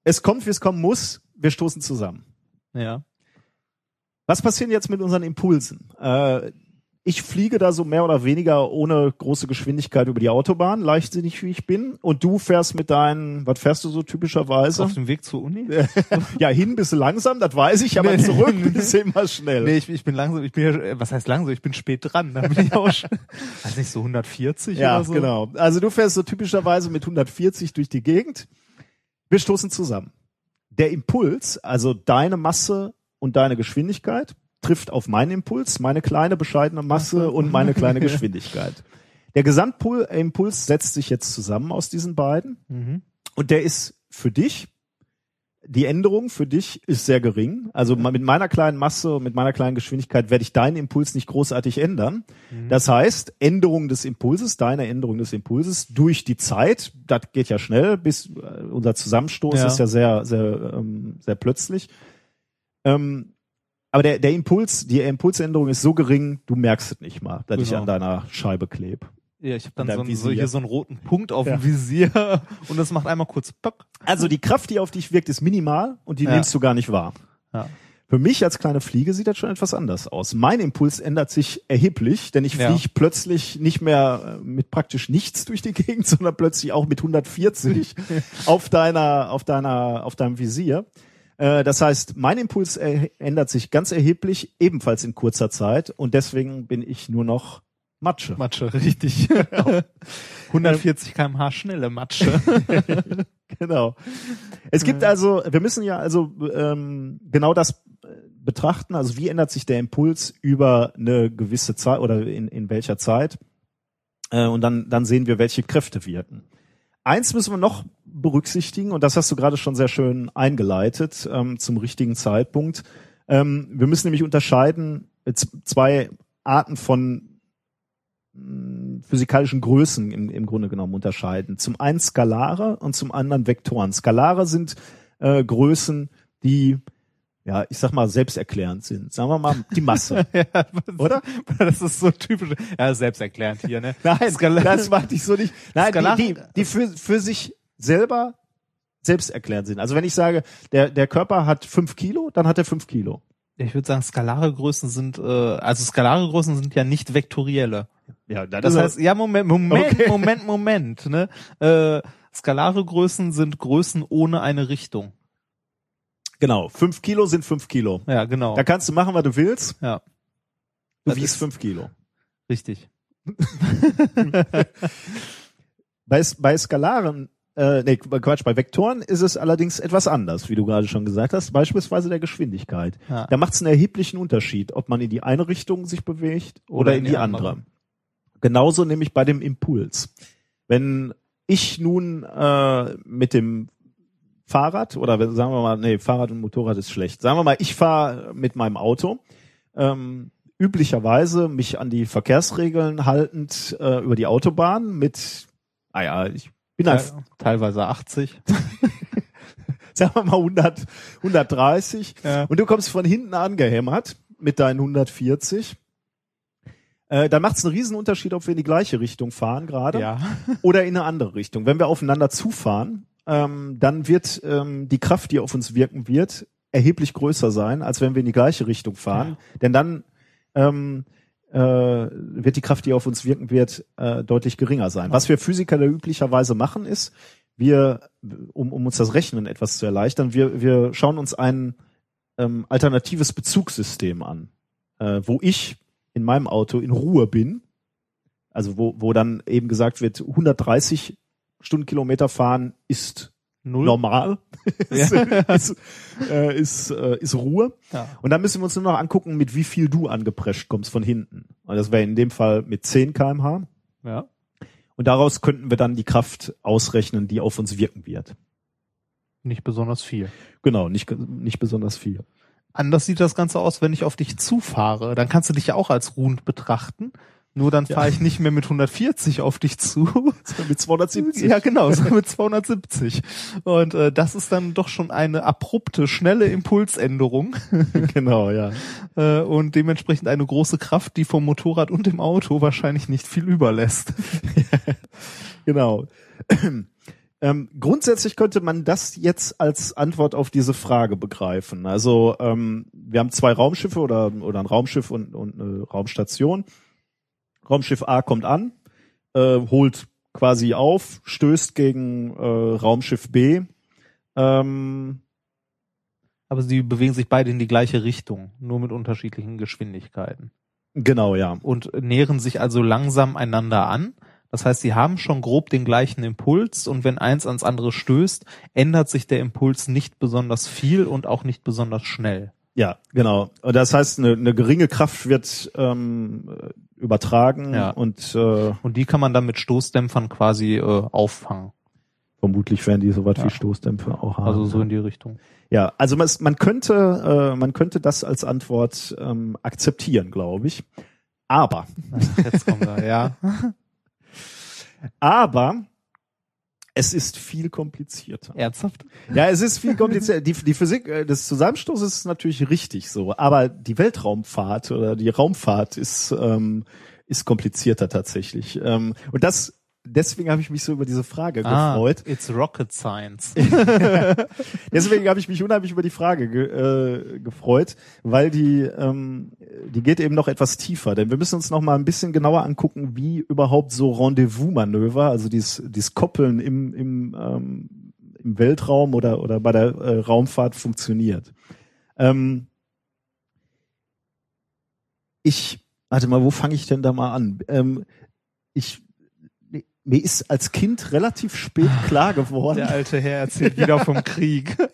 Speaker 2: es kommt, wie es kommen muss, wir stoßen zusammen.
Speaker 1: Ja.
Speaker 2: Was passiert jetzt mit unseren Impulsen? Äh, ich fliege da so mehr oder weniger ohne große Geschwindigkeit über die Autobahn, leichtsinnig wie ich bin. Und du fährst mit deinen, was fährst du so typischerweise?
Speaker 1: Auf dem Weg zur Uni?
Speaker 2: Ja, hin bist du langsam, das weiß ich, aber
Speaker 1: Nee.
Speaker 2: zurück bist du immer schnell.
Speaker 1: Nee, ich, ich bin langsam, ich bin ja, äh, was heißt langsam? Ich bin spät dran. Da bin ich auch schon, weiß nicht, so 140
Speaker 2: Ja,
Speaker 1: oder so.
Speaker 2: genau. Also du fährst so typischerweise mit 140 durch die Gegend. Wir stoßen zusammen. Der Impuls, also deine Masse und deine Geschwindigkeit, trifft auf meinen Impuls, meine kleine bescheidene Masse und meine kleine Geschwindigkeit. Der Gesamtimpuls setzt sich jetzt zusammen aus diesen beiden
Speaker 1: Mhm.
Speaker 2: und der ist für dich, die Änderung für dich ist sehr gering. Also mit meiner kleinen Masse und mit meiner kleinen Geschwindigkeit werde ich deinen Impuls nicht großartig ändern.
Speaker 1: Mhm.
Speaker 2: Das heißt, Änderung des Impulses, deine Änderung des Impulses durch die Zeit, das geht ja schnell, bis äh, unser Zusammenstoß
Speaker 1: Ja.
Speaker 2: ist ja sehr, sehr, ähm, sehr plötzlich. Ähm, aber der, der Impuls, die Impulsänderung ist so gering, du merkst es nicht mal, dass ich
Speaker 1: Genau.
Speaker 2: an deiner Scheibe kleb.
Speaker 1: Ja, ich habe dann so, einen, so hier so einen roten Punkt auf
Speaker 2: Ja.
Speaker 1: dem Visier und das macht einmal kurz Pöck.
Speaker 2: Also die Kraft, die auf dich wirkt, ist minimal und die
Speaker 1: Ja.
Speaker 2: nimmst du gar nicht wahr.
Speaker 1: Ja.
Speaker 2: Für mich als kleine Fliege sieht das schon etwas anders aus. Mein Impuls ändert sich erheblich, denn ich
Speaker 1: Ja.
Speaker 2: fliege plötzlich nicht mehr äh, mit praktisch nichts durch die Gegend, sondern plötzlich auch mit 140 auf deiner, auf deiner, auf deinem Visier. Äh, Das heißt, mein Impuls äh, ändert sich ganz erheblich, ebenfalls in kurzer Zeit und deswegen bin ich nur noch Matsche.
Speaker 1: Matsche, richtig. 140 kmh schnelle Matsche.
Speaker 2: Genau. Es gibt also, wir müssen ja also ähm, genau das äh, betrachten, also wie ändert sich der Impuls über eine gewisse Zeit oder in, in welcher Zeit. Äh, und dann, dann sehen wir, welche Kräfte wirken. Eins müssen wir noch berücksichtigen, und das hast du gerade schon sehr schön eingeleitet ähm, zum richtigen Zeitpunkt. Ähm, wir müssen nämlich unterscheiden äh, zwei Arten von physikalischen Größen im, im Grunde genommen unterscheiden. Zum einen Skalare und zum anderen Vektoren. Skalare sind äh, Größen, die, ja, ich sag mal, selbsterklärend sind. Sagen wir mal, die Masse.
Speaker 1: ja,
Speaker 2: Oder?
Speaker 1: Das ist so typisch. Ja, selbsterklärend hier, ne?
Speaker 2: Nein,
Speaker 1: Skala-
Speaker 2: das macht ich so nicht. Nein,
Speaker 1: Skalare-
Speaker 2: die, die, die für, für sich selber selbsterklärend sind. Also wenn ich sage, der, der Körper hat fünf Kilo, dann hat er fünf Kilo.
Speaker 1: Ich würde sagen, skalare Größen sind, äh, also skalare Größen sind ja nicht vektorielle.
Speaker 2: Ja,
Speaker 1: Das heißt, ja, Moment, Moment,
Speaker 2: Okay.
Speaker 1: Moment, Moment, ne? Äh, skalare Größen sind Größen ohne eine Richtung.
Speaker 2: Genau, fünf Kilo sind fünf Kilo.
Speaker 1: Ja, genau.
Speaker 2: Da kannst du machen, was du willst.
Speaker 1: Ja,
Speaker 2: Du
Speaker 1: Das
Speaker 2: wiegst
Speaker 1: ist-
Speaker 2: fünf Kilo.
Speaker 1: richtig.
Speaker 2: Bei, bei skalaren, äh, nee, Quatsch, bei Vektoren ist es allerdings etwas anders, wie du gerade schon gesagt hast, beispielsweise der Geschwindigkeit.
Speaker 1: Ja.
Speaker 2: Da macht es einen erheblichen Unterschied, ob man in die eine Richtung sich bewegt oder, in die, andere. Genauso nämlich bei dem Impuls. Wenn ich nun äh, mit dem Fahrrad oder sagen wir mal, nee, Fahrrad und Motorrad ist schlecht. Sagen wir mal, ich fahre mit meinem Auto, ähm, üblicherweise mich an die Verkehrsregeln haltend äh, über die Autobahn mit, naja, ich bin halt,
Speaker 1: Teil- Teilweise 80.
Speaker 2: sagen wir mal 100, 130
Speaker 1: Ja.
Speaker 2: und du kommst von hinten angehämmert mit deinen 140. Äh, dann macht es einen riesen Unterschied, ob wir in die gleiche Richtung fahren gerade
Speaker 1: Ja.
Speaker 2: oder in eine andere Richtung. Wenn wir aufeinander zufahren, ähm, dann wird ähm, die Kraft, die auf uns wirken wird, erheblich größer sein, als wenn wir in die gleiche Richtung fahren. Denn dann ähm, äh, wird die Kraft, die auf uns wirken wird, äh, deutlich geringer sein. Was wir Physiker da üblicherweise machen, ist, wir, um, um uns das Rechnen etwas zu erleichtern, wir, wir schauen uns ein ähm, alternatives Bezugssystem an, äh, wo ich in meinem Auto in Ruhe bin, also wo, wo dann eben gesagt wird, 130 Stundenkilometer fahren ist
Speaker 1: Null.
Speaker 2: normal, ist, ist, äh, ist, äh, ist Ruhe.
Speaker 1: Ja.
Speaker 2: Und dann müssen wir uns nur noch angucken, mit wie viel du angeprescht kommst von hinten. Und das wäre in dem Fall mit 10 kmh.
Speaker 1: ja.
Speaker 2: Und daraus könnten wir dann die Kraft ausrechnen, die auf uns wirken wird.
Speaker 1: Nicht besonders viel.
Speaker 2: Genau, nicht, nicht besonders viel.
Speaker 1: Anders sieht das Ganze aus, wenn ich auf dich zufahre. Dann kannst du dich ja auch als ruhend betrachten. Nur dann fahre ich nicht mehr mit 140 auf dich zu.
Speaker 2: Mit 270.
Speaker 1: Ja, genau, so mit 270. Und äh, das ist dann doch schon eine abrupte, schnelle Impulsänderung
Speaker 2: genau, ja.
Speaker 1: äh, und dementsprechend eine große Kraft, die vom Motorrad und dem Auto wahrscheinlich nicht viel überlässt.
Speaker 2: Genau. Ähm, grundsätzlich könnte man das jetzt als Antwort auf diese Frage begreifen. Also ähm, wir haben zwei Raumschiffe oder, oder ein Raumschiff und, und eine Raumstation. Raumschiff A kommt an, äh, holt quasi auf, stößt gegen äh, Raumschiff B. Ähm,
Speaker 1: Aber sie bewegen sich beide in die gleiche Richtung, nur mit unterschiedlichen Geschwindigkeiten.
Speaker 2: genau, ja.
Speaker 1: Und nähern sich also langsam einander an. Das heißt, sie haben schon grob den gleichen Impuls und wenn eins ans andere stößt, ändert sich der Impuls nicht besonders viel und auch nicht besonders schnell.
Speaker 2: Ja, genau. Und das heißt, eine, eine geringe Kraft wird ähm, übertragen
Speaker 1: Ja.
Speaker 2: und äh,
Speaker 1: Und die kann man dann mit Stoßdämpfern quasi äh, auffangen.
Speaker 2: vermutlich werden die so was
Speaker 1: Ja.
Speaker 2: wie Stoßdämpfer auch haben.
Speaker 1: Also so in die Richtung.
Speaker 2: Ja, also man, man könnte, äh, man könnte das als Antwort ähm, akzeptieren, glaube ich. Aber,
Speaker 1: Jetzt kommt er, ja.
Speaker 2: aber es ist viel komplizierter.
Speaker 1: Ernsthaft?
Speaker 2: Ja, es ist viel komplizierter. Die, die Physik äh, des Zusammenstoßes ist natürlich richtig so, aber die Weltraumfahrt oder die Raumfahrt ist ähm, ist komplizierter tatsächlich. Ähm, und das deswegen habe ich mich so über diese Frage gefreut.
Speaker 1: Ah, it's rocket science.
Speaker 2: Deswegen habe ich mich unheimlich über die Frage ge äh, gefreut, weil die ähm, die geht eben noch etwas tiefer, denn wir müssen uns noch mal ein bisschen genauer angucken, wie überhaupt so Rendezvous-Manöver, also dieses dieses Koppeln im im ähm, im Weltraum oder oder bei der äh, Raumfahrt funktioniert. Ähm, ich warte mal, wo fange ich denn da mal an? Ähm, ich mir ist als Kind relativ spät klar geworden.
Speaker 1: Der alte Herr erzählt wieder vom Krieg.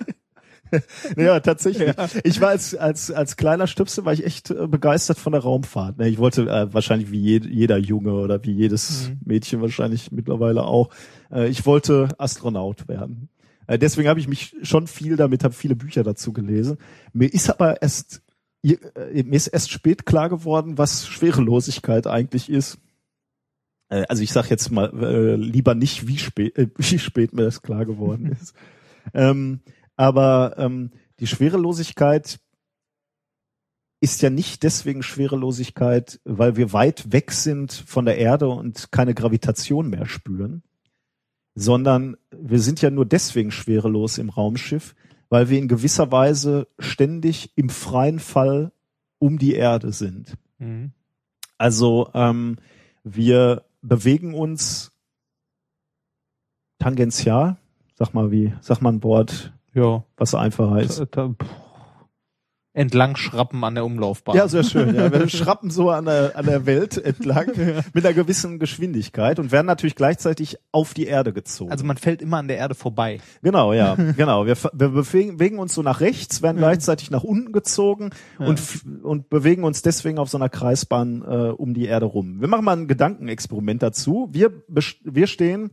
Speaker 2: Ja, tatsächlich. Ich war als, als, als kleiner Stüpse war ich echt äh, begeistert von der Raumfahrt. Ne, Ich wollte äh, wahrscheinlich wie je, jeder Junge oder wie jedes
Speaker 1: Mhm.
Speaker 2: Mädchen wahrscheinlich mittlerweile auch. Äh, ich wollte Astronaut werden. Äh, deswegen habe ich mich schon viel damit, habe viele Bücher dazu gelesen. Mir ist aber erst äh, mir ist erst spät klar geworden, was Schwerelosigkeit eigentlich ist. Äh, Also ich sage jetzt mal äh, lieber nicht, wie spät, äh, wie spät mir das klar geworden ist. ähm, aber ähm, die Schwerelosigkeit ist ja nicht deswegen Schwerelosigkeit, weil wir weit weg sind von der Erde und keine Gravitation mehr spüren, sondern wir sind ja nur deswegen schwerelos im Raumschiff, weil wir in gewisser Weise ständig im freien Fall um die Erde sind.
Speaker 1: Mhm.
Speaker 2: Also ähm, wir bewegen uns tangential. Sag mal wie, sag mal ein Wort,
Speaker 1: Ja.
Speaker 2: was einfacher ist.
Speaker 1: Da, da. Entlang schrappen an der Umlaufbahn.
Speaker 2: Ja, sehr schön. Ja. Wir schrappen so an der, an der Welt entlang mit einer gewissen Geschwindigkeit und werden natürlich gleichzeitig auf die Erde gezogen.
Speaker 1: Also man fällt immer an der Erde vorbei.
Speaker 2: genau, ja, genau. Wir, wir bewegen uns so nach rechts, werden gleichzeitig nach unten gezogen und, f- und bewegen uns deswegen auf so einer Kreisbahn äh, um die Erde rum. Wir machen mal ein Gedankenexperiment dazu. Wir, wir stehen,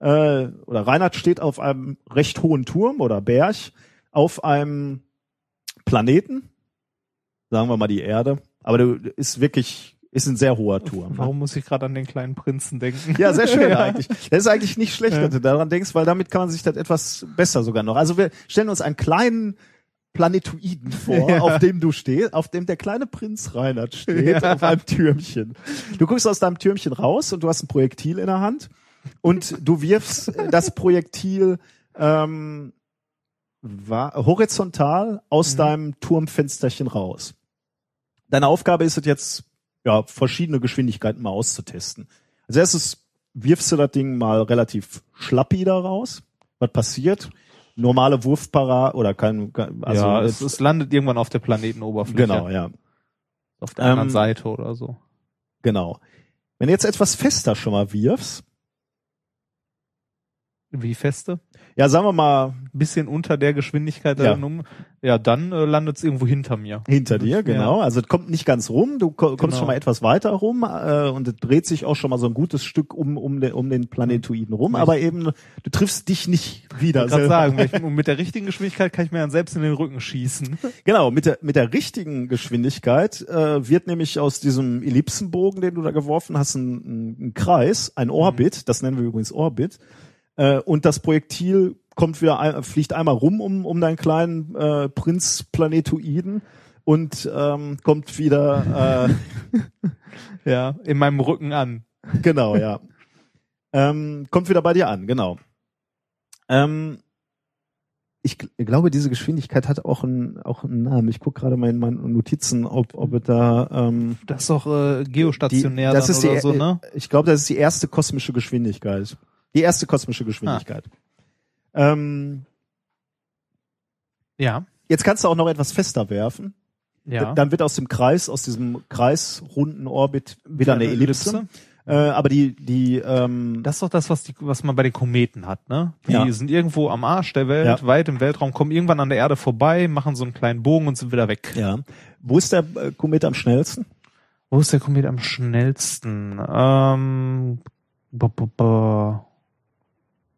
Speaker 2: äh, oder Reinhard steht auf einem recht hohen Turm oder Berg auf einem Planeten, sagen wir mal die Erde, aber du ist wirklich, ist ein sehr hoher Turm. ne?
Speaker 1: Warum muss ich gerade an den kleinen Prinzen denken?
Speaker 2: Ja, sehr schön
Speaker 1: Ja.
Speaker 2: eigentlich. Das ist eigentlich nicht schlecht, wenn du daran denkst, weil damit kann man sich das etwas besser sogar noch. Also wir stellen uns einen kleinen Planetoiden vor,
Speaker 1: Ja.
Speaker 2: auf dem du stehst, auf dem der kleine Prinz Reinhard steht,
Speaker 1: Ja.
Speaker 2: auf einem Türmchen. Du guckst aus deinem Türmchen raus und du hast ein Projektil in der Hand und du wirfst das Projektil ähm, wa- horizontal aus
Speaker 1: Mhm.
Speaker 2: deinem Turmfensterchen raus. Deine Aufgabe ist es jetzt, ja, verschiedene Geschwindigkeiten mal auszutesten. Als erstes wirfst du das Ding mal relativ schlappi da raus. Was passiert? Normale Wurfpara oder kein, also
Speaker 1: ja,
Speaker 2: es,
Speaker 1: es, es landet irgendwann auf der Planetenoberfläche.
Speaker 2: genau, ja,
Speaker 1: Auf der anderen
Speaker 2: Ähm,
Speaker 1: Seite oder so.
Speaker 2: genau. Wenn du jetzt etwas fester schon mal wirfst,
Speaker 1: Wie feste?
Speaker 2: ja, sagen wir mal
Speaker 1: Bisschen unter der Geschwindigkeit.
Speaker 2: Ja.
Speaker 1: dann Um, ja, dann äh, landet es irgendwo hinter mir.
Speaker 2: hinter dir,
Speaker 1: Ja.
Speaker 2: genau. Also es kommt nicht ganz rum, du ko- kommst
Speaker 1: Genau.
Speaker 2: schon mal etwas weiter rum äh, und es dreht sich auch schon mal so ein gutes Stück um um den, um den Planetoiden rum,
Speaker 1: Ich-
Speaker 2: aber eben du triffst dich nicht wieder.
Speaker 1: Ich kann sagen, ich, und mit der richtigen Geschwindigkeit kann ich mir dann selbst in den Rücken schießen.
Speaker 2: Genau, mit der, mit der richtigen Geschwindigkeit äh, wird nämlich aus diesem Ellipsenbogen, den du da geworfen hast, ein, ein, ein Kreis, ein Orbit, das nennen wir übrigens Orbit, äh, und das Projektil kommt wieder, ein, fliegt einmal rum um, um deinen kleinen äh, Prinz Planetoiden und ähm, kommt wieder,
Speaker 1: Ja, in meinem Rücken an.
Speaker 2: äh, genau, ja, ähm, kommt wieder bei dir an, genau. Ähm, ich gl- glaube, diese Geschwindigkeit hat auch einen, auch einen Namen. Ich gucke gerade mal in meinen Notizen, ob, ob es da ähm,
Speaker 1: Das ist doch äh, geostationär
Speaker 2: Die- das ist die-
Speaker 1: so, ne?
Speaker 2: Ich glaube, das ist die erste kosmische Geschwindigkeit. Die erste kosmische Geschwindigkeit. Ähm,
Speaker 1: Ja.
Speaker 2: jetzt kannst du auch noch etwas fester werfen.
Speaker 1: Ja.
Speaker 2: Dann wird aus dem Kreis, aus diesem kreisrunden Orbit wieder eine Ellipse. Äh, aber die, die, ähm,
Speaker 1: Das ist doch das, was, die, was man bei den Kometen hat, ne? Die
Speaker 2: Ja.
Speaker 1: sind irgendwo am Arsch der Welt,
Speaker 2: Ja.
Speaker 1: weit im Weltraum, kommen irgendwann an der Erde vorbei, machen so einen kleinen Bogen und sind wieder weg.
Speaker 2: ja. Wo ist der äh, Komet am schnellsten?
Speaker 1: Wo ist der Komet am schnellsten? Ähm, bo, bo, bo.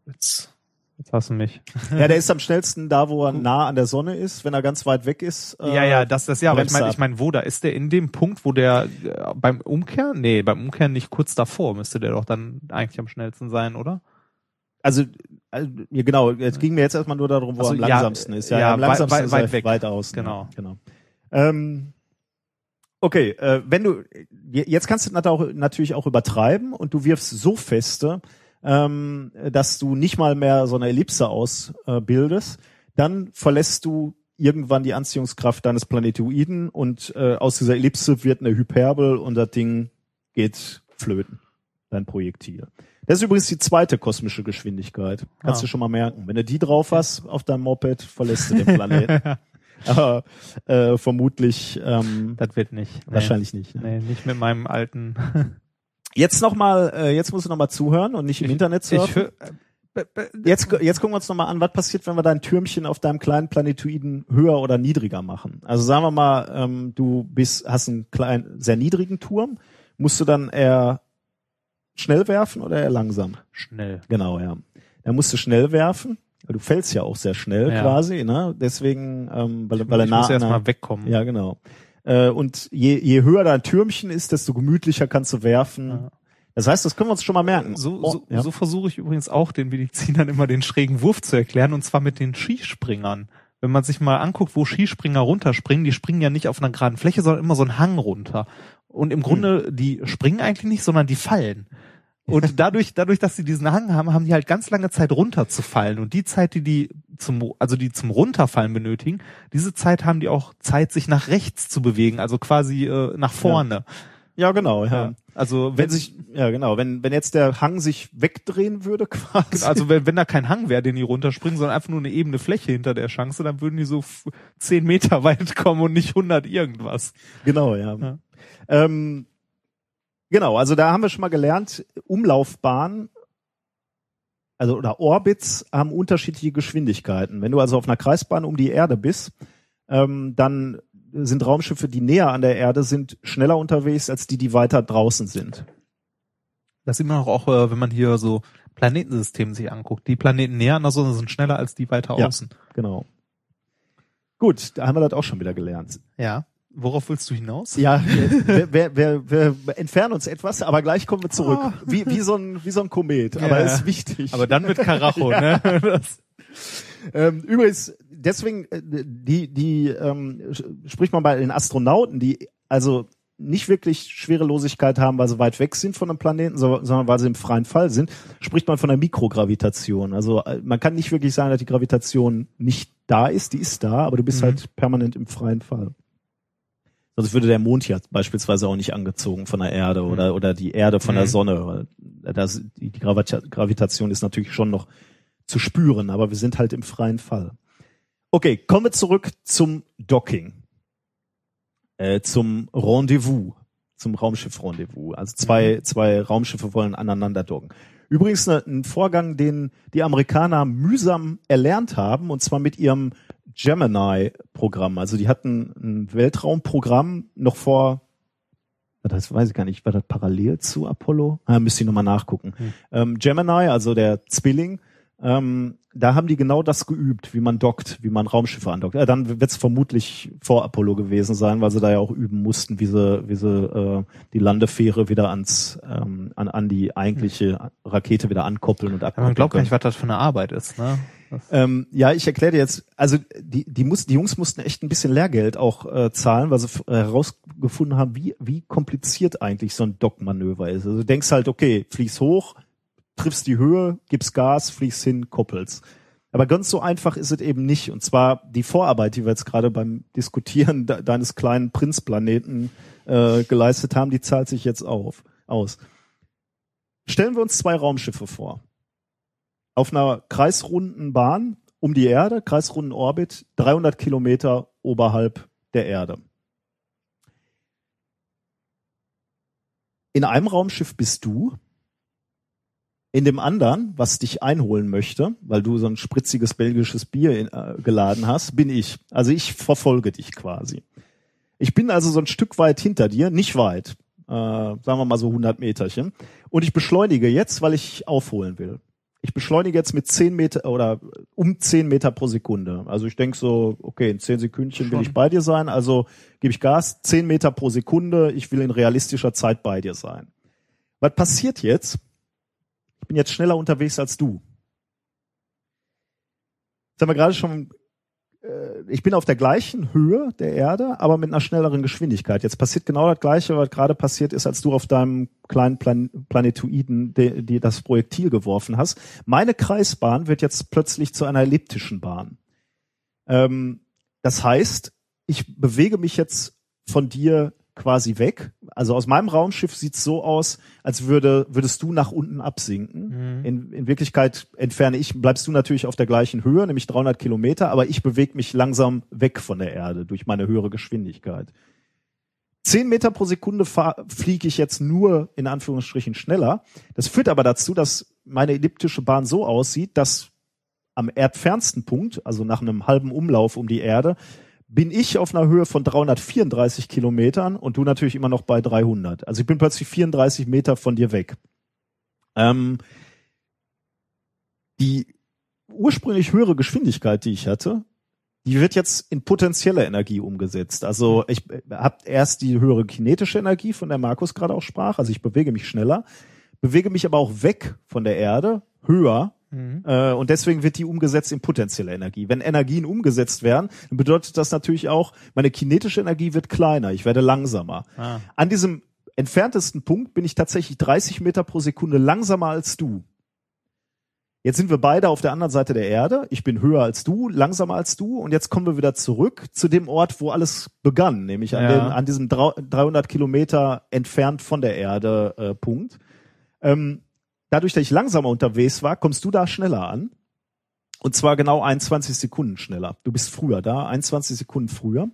Speaker 1: Jetzt, jetzt hast du mich.
Speaker 2: ja, der ist am schnellsten da, wo er nah an der Sonne ist. Wenn er ganz weit weg ist. Äh,
Speaker 1: ja, ja, das, das, ja, aber ich meine, ich meine, wo da ist der in dem Punkt, wo der äh, beim Umkehren? Nee, beim Umkehren nicht kurz davor, müsste der doch dann eigentlich am schnellsten sein, oder?
Speaker 2: Also, also ja, genau, es ging mir jetzt erstmal nur darum, wo
Speaker 1: Also,
Speaker 2: er am
Speaker 1: ja,
Speaker 2: langsamsten ist. Ja,
Speaker 1: ja,
Speaker 2: am langsamsten
Speaker 1: weit-
Speaker 2: ist
Speaker 1: weit
Speaker 2: er
Speaker 1: weg.
Speaker 2: weit außen.
Speaker 1: Genau.
Speaker 2: Genau. Ähm, okay, äh, wenn du jetzt kannst du natürlich auch übertreiben und du wirfst so feste, ähm, dass du nicht mal mehr so eine Ellipse ausbildest, dann verlässt du irgendwann die Anziehungskraft deines Planetoiden und äh, aus dieser Ellipse wird eine Hyperbel und das Ding geht flöten, dein Projektil. Das ist übrigens die zweite kosmische Geschwindigkeit. Kannst
Speaker 1: Ah.
Speaker 2: du schon mal merken. Wenn du die drauf hast auf deinem Moped, verlässt du den Planeten. Aber äh, vermutlich ähm,
Speaker 1: Das wird nicht. Nee.
Speaker 2: wahrscheinlich nicht. Ne?
Speaker 1: Nee, nicht mit meinem alten.
Speaker 2: Jetzt noch mal, äh, jetzt musst du noch mal zuhören und nicht im Internet
Speaker 1: Ich
Speaker 2: surfen.
Speaker 1: hör, äh, äh,
Speaker 2: Jetzt, jetzt gucken wir uns noch mal an, was passiert, wenn wir dein Türmchen auf deinem kleinen Planetoiden höher oder niedriger machen. Also sagen wir mal, ähm, du bist, hast einen kleinen, sehr niedrigen Turm, musst du dann eher schnell werfen oder eher langsam?
Speaker 1: schnell.
Speaker 2: Genau, ja. Dann musst du schnell werfen. Du fällst ja auch sehr schnell
Speaker 1: Ja.
Speaker 2: quasi, ne? Deswegen, ähm, weil, weil er
Speaker 1: ich
Speaker 2: nah
Speaker 1: muss
Speaker 2: an
Speaker 1: erst
Speaker 2: der-
Speaker 1: mal wegkommen.
Speaker 2: Ja, genau. Äh, und je, je höher dein Türmchen ist, desto gemütlicher kannst du werfen.
Speaker 1: Ja.
Speaker 2: Das heißt, das können wir uns schon mal merken.
Speaker 1: So,
Speaker 2: Oh,
Speaker 1: so,
Speaker 2: ja.
Speaker 1: so versuche ich übrigens auch den Medizinern immer den schrägen Wurf zu erklären, und zwar mit den Skispringern. Wenn man sich mal anguckt, wo Skispringer runterspringen, die springen ja nicht auf einer geraden Fläche, sondern immer so einen Hang runter. Und im Grunde, die springen eigentlich nicht, sondern die fallen. Und dadurch, dadurch, dass sie diesen Hang haben, haben die halt ganz lange Zeit runterzufallen. Und die Zeit, die die zum, also die zum Runterfallen benötigen, diese Zeit haben die auch Zeit, sich nach rechts zu bewegen, also quasi äh, nach vorne.
Speaker 2: Ja, genau, ja.
Speaker 1: Ja. Also
Speaker 2: Wenn
Speaker 1: wenn
Speaker 2: sich, ja genau, wenn, wenn jetzt der Hang sich wegdrehen würde quasi.
Speaker 1: also wenn, wenn da kein Hang wäre, den die runterspringen, sondern einfach nur eine ebene Fläche hinter der Chance, dann würden die so zehn Meter weit kommen und nicht 100 irgendwas.
Speaker 2: Genau, ja.
Speaker 1: Ja.
Speaker 2: Ähm, genau, also da haben wir schon mal gelernt, Umlaufbahnen, also oder Orbits haben unterschiedliche Geschwindigkeiten. Wenn du also auf einer Kreisbahn um die Erde bist, ähm, dann sind Raumschiffe, die näher an der Erde sind, schneller unterwegs als die, die weiter draußen sind.
Speaker 1: Das sieht man auch, auch äh, wenn man hier so Planetensysteme sich anguckt. Die Planeten näher an der Sonne sind schneller als die weiter
Speaker 2: Ja.
Speaker 1: außen.
Speaker 2: Genau. Gut, da haben wir das auch schon wieder gelernt.
Speaker 1: Ja. Worauf willst du hinaus?
Speaker 2: Ja, wir, wir, wir, wir entfernen uns etwas, aber gleich kommen wir zurück.
Speaker 1: Ah.
Speaker 2: Wie, wie, so ein, wie so ein Komet, aber
Speaker 1: Ja.
Speaker 2: ist wichtig.
Speaker 1: Aber dann mit Karacho, ne? Das,
Speaker 2: Ähm, übrigens, deswegen, äh, die, die ähm, spricht man bei den Astronauten, die also nicht wirklich Schwerelosigkeit haben, weil sie weit weg sind von einem Planeten, so- sondern weil sie im freien Fall sind, spricht man von der Mikrogravitation. Also äh, man kann nicht wirklich sagen, dass die Gravitation nicht da ist, die ist da, aber du bist
Speaker 1: Mhm.
Speaker 2: halt permanent im freien Fall. Sonst würde der Mond ja beispielsweise auch nicht angezogen von der Erde oder, oder die Erde von der
Speaker 1: Mhm.
Speaker 2: Sonne. weil Das, die, die Gravita- Gravitation ist natürlich schon noch zu spüren, aber wir sind halt im freien Fall. Okay, kommen wir zurück zum Docking. Äh, zum Rendezvous, zum Raumschiff-Rendezvous. Also zwei, zwei Raumschiffe wollen aneinander docken. Übrigens ne, ein Vorgang, den die Amerikaner mühsam erlernt haben, und zwar mit ihrem Gemini-Programm. Also die hatten ein Weltraumprogramm noch vor, das weiß ich gar nicht, war das parallel zu Apollo? Ah, müsste ich nochmal nachgucken.
Speaker 1: Hm.
Speaker 2: Ähm, Gemini, also der Zwilling, ähm, da haben die genau das geübt, wie man dockt, wie man Raumschiffe andockt. Äh, dann wird es vermutlich vor Apollo gewesen sein, weil sie da ja auch üben mussten, wie sie, wie sie äh, die Landefähre wieder ans ähm, an, an die eigentliche Rakete wieder ankoppeln und
Speaker 1: Ja,
Speaker 2: abkoppeln
Speaker 1: man glaubt gar nicht, was das für eine Arbeit ist, ne?
Speaker 2: Ähm, ja, ich erkläre dir jetzt, also die, die, muss, die Jungs mussten echt ein bisschen Lehrgeld auch äh, zahlen, weil sie äh, herausgefunden haben, wie, wie kompliziert eigentlich so ein Dockmanöver ist. Also du denkst halt, okay, fliegst hoch, triffst die Höhe, gibst Gas, fliegst hin, koppelst. Aber ganz so einfach ist es eben nicht. Und zwar die Vorarbeit, die wir jetzt gerade beim Diskutieren de deines kleinen Prinzplaneten äh, geleistet haben, die zahlt sich jetzt auf, aus. Stellen wir uns zwei Raumschiffe vor auf einer kreisrunden Bahn um die Erde, kreisrunden Orbit, 300 Kilometer oberhalb der Erde. In einem Raumschiff bist du, in dem anderen, was dich einholen möchte, weil du so ein spritziges belgisches Bier in, äh, geladen hast, bin ich. Also ich verfolge dich quasi. Ich bin also so ein Stück weit hinter dir, nicht weit, äh, sagen wir mal so 100 Meterchen. Und ich beschleunige jetzt, weil ich aufholen will. Ich beschleunige jetzt mit 10 Meter oder um 10 Meter pro Sekunde. Also ich denke so, okay, in 10 Sekündchen will
Speaker 1: Schon.
Speaker 2: ich bei dir sein, also gebe ich Gas, 10 Meter pro Sekunde, ich will in realistischer Zeit bei dir sein. Was passiert jetzt? Bin jetzt schneller unterwegs als du. Jetzt haben wir gerade schon, äh, ich bin auf der gleichen Höhe der Erde, aber mit einer schnelleren Geschwindigkeit. Jetzt passiert genau das Gleiche, was gerade passiert ist, als du auf deinem kleinen Plan Planetoiden die, die das Projektil geworfen hast. Meine Kreisbahn wird jetzt plötzlich zu einer elliptischen Bahn. Ähm, das heißt, ich bewege mich jetzt von dir quasi weg. Also aus meinem Raumschiff sieht's so aus, als würde, würdest du nach unten absinken.
Speaker 1: Mhm.
Speaker 2: In, in Wirklichkeit entferne ich, bleibst du natürlich auf der gleichen Höhe, nämlich 300 Kilometer, aber ich bewege mich langsam weg von der Erde durch meine höhere Geschwindigkeit. Zehn Meter pro Sekunde fliege ich jetzt nur in Anführungsstrichen schneller. Das führt aber dazu, dass meine elliptische Bahn so aussieht, dass am erdfernsten Punkt, also nach einem halben Umlauf um die Erde, bin ich auf einer Höhe von 334 Kilometern und du natürlich immer noch bei 300. Also ich bin plötzlich 34 Meter von dir weg. Ähm, die ursprünglich höhere Geschwindigkeit, die ich hatte, die wird jetzt in potenzielle Energie umgesetzt. Also ich habe erst die höhere kinetische Energie, von der Markus gerade auch sprach, also ich bewege mich schneller, bewege mich aber auch weg von der Erde, höher,
Speaker 1: Mhm.
Speaker 2: äh, und deswegen wird die umgesetzt in potenzielle Energie. Wenn Energien umgesetzt werden, dann bedeutet das natürlich auch, meine kinetische Energie wird kleiner, ich werde langsamer.
Speaker 1: Ah.
Speaker 2: An diesem entferntesten Punkt bin ich tatsächlich 30 Meter pro Sekunde langsamer als du. Jetzt sind wir beide auf der anderen Seite der Erde. Ich bin höher als du, langsamer als du. Und jetzt kommen wir wieder zurück zu dem Ort, wo alles begann, nämlich an,
Speaker 1: Ja.
Speaker 2: den, an diesem drau- 300 Kilometer entfernt von der Erde äh, Punkt. Ähm, dadurch, dass ich langsamer unterwegs war, kommst du da schneller an. Und zwar genau 21 Sekunden schneller. Du bist früher da, 21 Sekunden früher.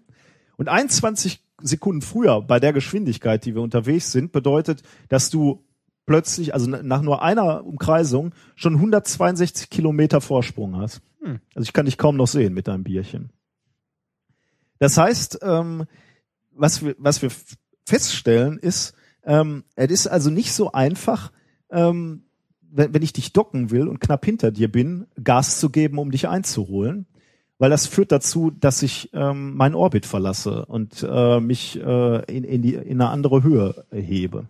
Speaker 2: Und 21 Sekunden früher bei der Geschwindigkeit, die wir unterwegs sind, bedeutet, dass du plötzlich, also nach nur einer Umkreisung, schon 162 Kilometer Vorsprung hast.
Speaker 1: Hm.
Speaker 2: Also ich kann dich kaum noch sehen mit deinem Bierchen. Das heißt, ähm, was wir, was wir feststellen ist, ähm, es ist also nicht so einfach, ähm, wenn, wenn ich dich docken will und knapp hinter dir bin, Gas zu geben, um dich einzuholen. Weil das führt dazu, dass ich ähm, meinen Orbit verlasse und äh, mich äh, in, in, die, in eine andere Höhe hebe.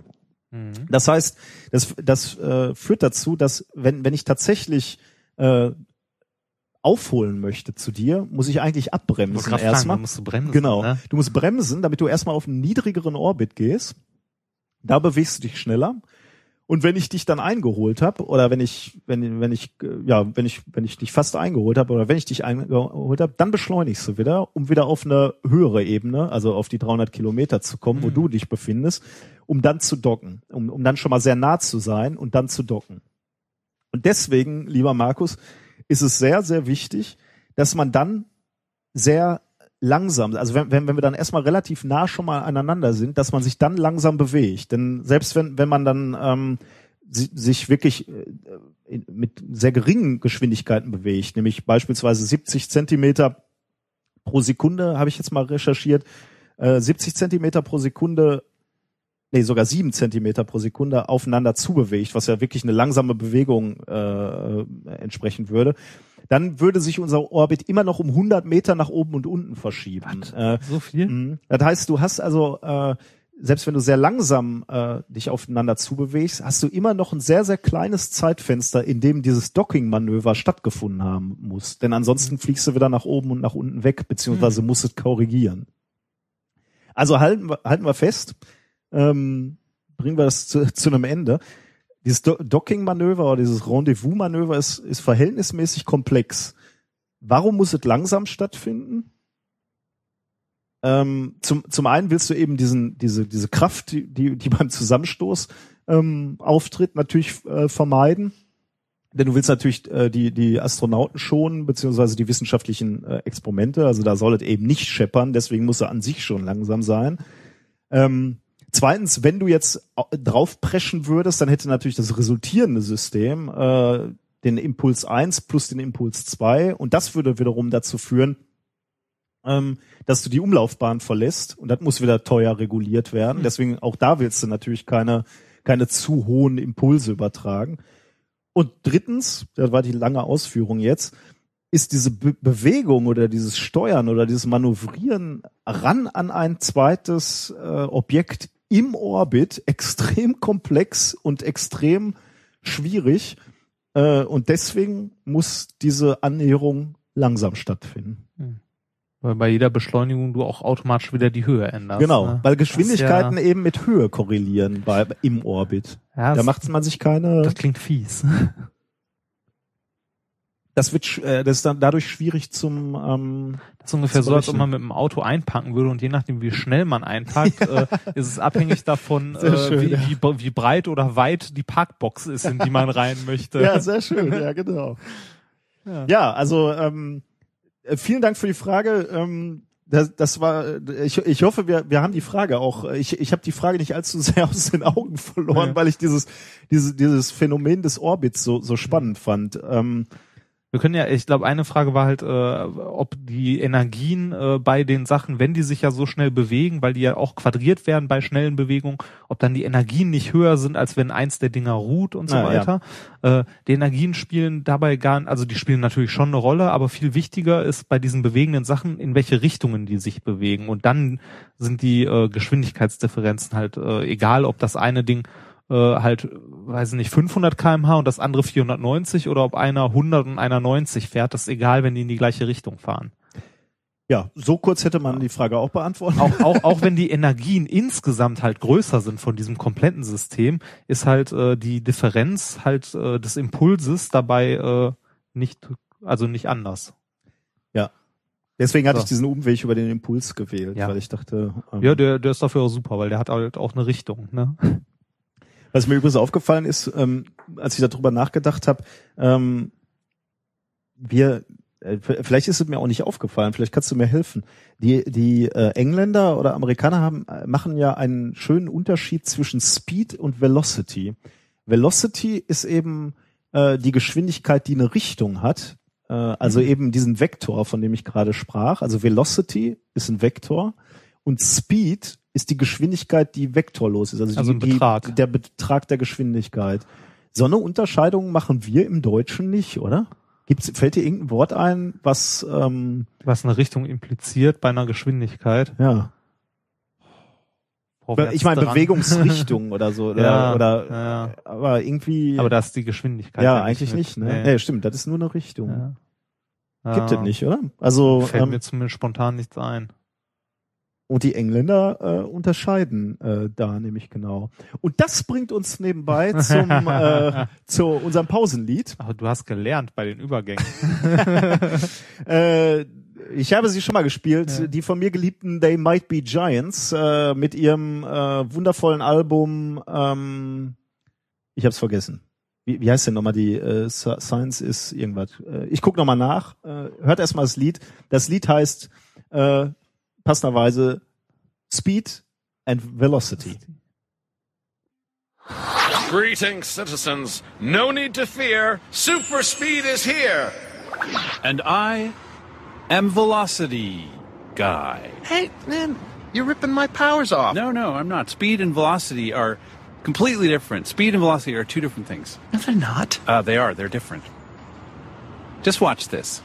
Speaker 1: Mhm.
Speaker 2: Das heißt, das, das äh, führt dazu, dass wenn, wenn ich tatsächlich äh, aufholen möchte zu dir, muss ich eigentlich
Speaker 1: Ich
Speaker 2: abbremsen
Speaker 1: fragen,
Speaker 2: erstmal.
Speaker 1: musst du bremsen.
Speaker 2: Genau.
Speaker 1: Ne?
Speaker 2: Du musst bremsen, damit du erstmal auf einen niedrigeren Orbit gehst. Da bewegst du dich schneller. Und wenn ich dich dann eingeholt habe, oder wenn ich, wenn, wenn ich, ja, wenn ich, wenn ich dich fast eingeholt habe, oder wenn ich dich eingeholt habe, dann beschleunigst du wieder, um wieder auf eine höhere Ebene, also auf die 300 Kilometer zu kommen, wo
Speaker 1: Mhm.
Speaker 2: du dich befindest, um dann zu docken, um, um dann schon mal sehr nah zu sein und dann zu docken. Und deswegen, lieber Markus, ist es sehr, sehr wichtig, dass man dann sehr langsam, also wenn, wenn, wenn wir dann erstmal relativ nah schon mal aneinander sind, dass man sich dann langsam bewegt. Denn selbst wenn, wenn man dann ähm, si- sich wirklich äh, mit sehr geringen Geschwindigkeiten bewegt, nämlich beispielsweise 70 Zentimeter pro Sekunde, habe ich jetzt mal recherchiert, äh, 70 Zentimeter pro Sekunde, nee, sogar 7 Zentimeter pro Sekunde aufeinander zubewegt, was ja wirklich eine langsame Bewegung äh, entsprechen würde, dann würde sich unser Orbit immer noch um 100 Meter nach oben und unten verschieben. Äh,
Speaker 1: So viel?
Speaker 2: Mhm. Das heißt, du hast also, äh, selbst wenn du sehr langsam äh, dich aufeinander zubewegst, hast du immer noch ein sehr, sehr kleines Zeitfenster, in dem dieses Docking-Manöver stattgefunden haben muss. Denn ansonsten fliegst du wieder nach oben und nach unten weg, beziehungsweise musst es korrigieren. Also halten wir, halten wir fest, ähm, bringen wir das zu, zu einem Ende. Dieses Do Docking-Manöver oder dieses Rendezvous-Manöver ist, ist verhältnismäßig komplex. Warum muss es langsam stattfinden? Ähm, zum, zum einen willst du eben diesen, diese, diese Kraft, die, die, die beim Zusammenstoß ähm, auftritt, natürlich äh, vermeiden. Denn du willst natürlich äh, die, die Astronauten schonen, beziehungsweise die wissenschaftlichen äh, Experimente. Also da soll es eben nicht scheppern, deswegen muss er an sich schon langsam sein. Ähm, zweitens, wenn du jetzt au- draufpreschen würdest, dann hätte natürlich das resultierende System äh, den Impuls 1 plus den Impuls 2 und das würde wiederum dazu führen, ähm, dass du die Umlaufbahn verlässt und das muss wieder teuer reguliert werden. Deswegen auch da willst du natürlich keine, keine zu hohen Impulse übertragen. Und drittens, das war die lange Ausführung jetzt, ist diese Be Bewegung oder dieses Steuern oder dieses Manövrieren ran an ein zweites äh, Objekt im Orbit extrem komplex und extrem schwierig. Äh, und deswegen muss diese Annäherung langsam stattfinden.
Speaker 1: Weil bei jeder Beschleunigung du auch automatisch wieder die Höhe änderst.
Speaker 2: Genau,
Speaker 1: ne?
Speaker 2: weil Geschwindigkeiten
Speaker 1: ist
Speaker 2: eben mit Höhe korrelieren bei, im Orbit.
Speaker 1: Ja, ja
Speaker 2: Da macht man sich keine,
Speaker 1: das klingt fies.
Speaker 2: Das wird, äh, das ist dann dadurch schwierig zum, ähm,
Speaker 1: Das ist ungefähr so, als ob man mit dem Auto einpacken würde und je nachdem, wie schnell man einpackt, äh, ist es abhängig davon, äh,
Speaker 2: schön,
Speaker 1: wie,
Speaker 2: ja.
Speaker 1: wie, wie breit oder weit die Parkbox ist, in die man rein möchte.
Speaker 2: Ja, sehr schön, ja, genau.
Speaker 1: Ja.
Speaker 2: Ja, also ähm, äh, vielen Dank für die Frage. Ähm, das, das war, äh, ich, ich hoffe, wir, wir haben die Frage auch. äh, Ich, ich habe die Frage nicht allzu sehr aus den Augen verloren,
Speaker 1: Ja.
Speaker 2: weil ich dieses, dieses, dieses Phänomen des Orbits so, so spannend fand. Ähm,
Speaker 1: Wir können ja, ich glaube, eine Frage war halt, äh, ob die Energien äh, bei den Sachen, wenn die sich ja so schnell bewegen, weil die ja auch quadriert werden bei schnellen Bewegungen, ob dann die Energien nicht höher sind, als wenn eins der Dinger ruht und so
Speaker 2: Ah, ja.
Speaker 1: weiter. Äh, die Energien spielen dabei gar, also die spielen natürlich schon eine Rolle, aber viel wichtiger ist bei diesen bewegenden Sachen, in welche Richtungen die sich bewegen. Und dann sind die äh, Geschwindigkeitsdifferenzen halt äh, egal, ob das eine Ding äh, halt, weiß ich nicht, 500 kmh und das andere 490 oder ob einer 100 und einer 90 fährt, das ist egal, wenn die in die gleiche Richtung fahren.
Speaker 2: Ja, so kurz hätte man die Frage auch beantworten.
Speaker 1: Auch, auch, auch wenn die Energien insgesamt halt größer sind von diesem kompletten System, ist halt äh, die Differenz halt äh, des Impulses dabei äh, nicht, also nicht anders.
Speaker 2: Deswegen hatte
Speaker 1: So.
Speaker 2: ich diesen Umweg über den Impuls gewählt,
Speaker 1: Ja.
Speaker 2: weil ich dachte, ähm,
Speaker 1: Ja, der, der ist dafür auch super, weil der hat halt auch eine Richtung. Ne?
Speaker 2: Was mir übrigens aufgefallen ist, ähm, als ich darüber nachgedacht habe, ähm, wir, äh, vielleicht ist es mir auch nicht aufgefallen, vielleicht kannst du mir helfen. Die, die äh, Engländer oder Amerikaner haben, äh, machen ja einen schönen Unterschied zwischen Speed und Velocity. Velocity ist eben äh, die Geschwindigkeit, die eine Richtung hat. Äh, also eben diesen Vektor, von dem ich gerade sprach. Also Velocity ist ein Vektor und Speed ist die Geschwindigkeit, die vektorlos ist. Also,
Speaker 1: Also
Speaker 2: die,
Speaker 1: Betrag.
Speaker 2: Die, der Betrag der Geschwindigkeit. So eine Unterscheidung machen wir im Deutschen nicht, oder? Gibt's, fällt dir irgendein Wort ein, was ähm,
Speaker 1: Was eine Richtung impliziert bei einer Geschwindigkeit.
Speaker 2: ja,
Speaker 1: Vorwärts
Speaker 2: ich meine. Bewegungsrichtung oder so oder,
Speaker 1: Ja,
Speaker 2: oder
Speaker 1: ja.
Speaker 2: aber irgendwie
Speaker 1: Aber da ist die Geschwindigkeit.
Speaker 2: ja eigentlich
Speaker 1: mit.
Speaker 2: nicht, ne?
Speaker 1: Nee.
Speaker 2: Nee, stimmt, das ist nur eine Richtung.
Speaker 1: Ja.
Speaker 2: Gibt es nicht, oder? Also
Speaker 1: Fällt
Speaker 2: ähm,
Speaker 1: mir zumindest spontan nichts ein.
Speaker 2: Und die Engländer äh, unterscheiden äh, da nämlich genau. Und das bringt uns nebenbei zum äh, zu unserem Pausenlied.
Speaker 1: Aber du hast gelernt bei den Übergängen.
Speaker 2: Äh, ich habe sie schon mal gespielt,
Speaker 1: Ja.
Speaker 2: die von mir geliebten They Might Be Giants äh, mit ihrem äh, wundervollen Album. Ähm, ich habe es vergessen. Wie, wie heißt denn nochmal die äh, Sci- Science ist irgendwas? Äh, ich guck noch nochmal nach. Äh, hört erstmal das Lied. Das Lied heißt äh, passenderweise Speed and Velocity.
Speaker 5: Greetings, citizens. No need to fear. Super speed is here.
Speaker 6: And I am Velocity Guy.
Speaker 5: Hey, man, you're ripping my powers off.
Speaker 6: No, no, I'm not. Speed and velocity are completely different. Speed and velocity are two different things.
Speaker 5: No, they're not.
Speaker 6: Uh, they are. They're different. Just watch this.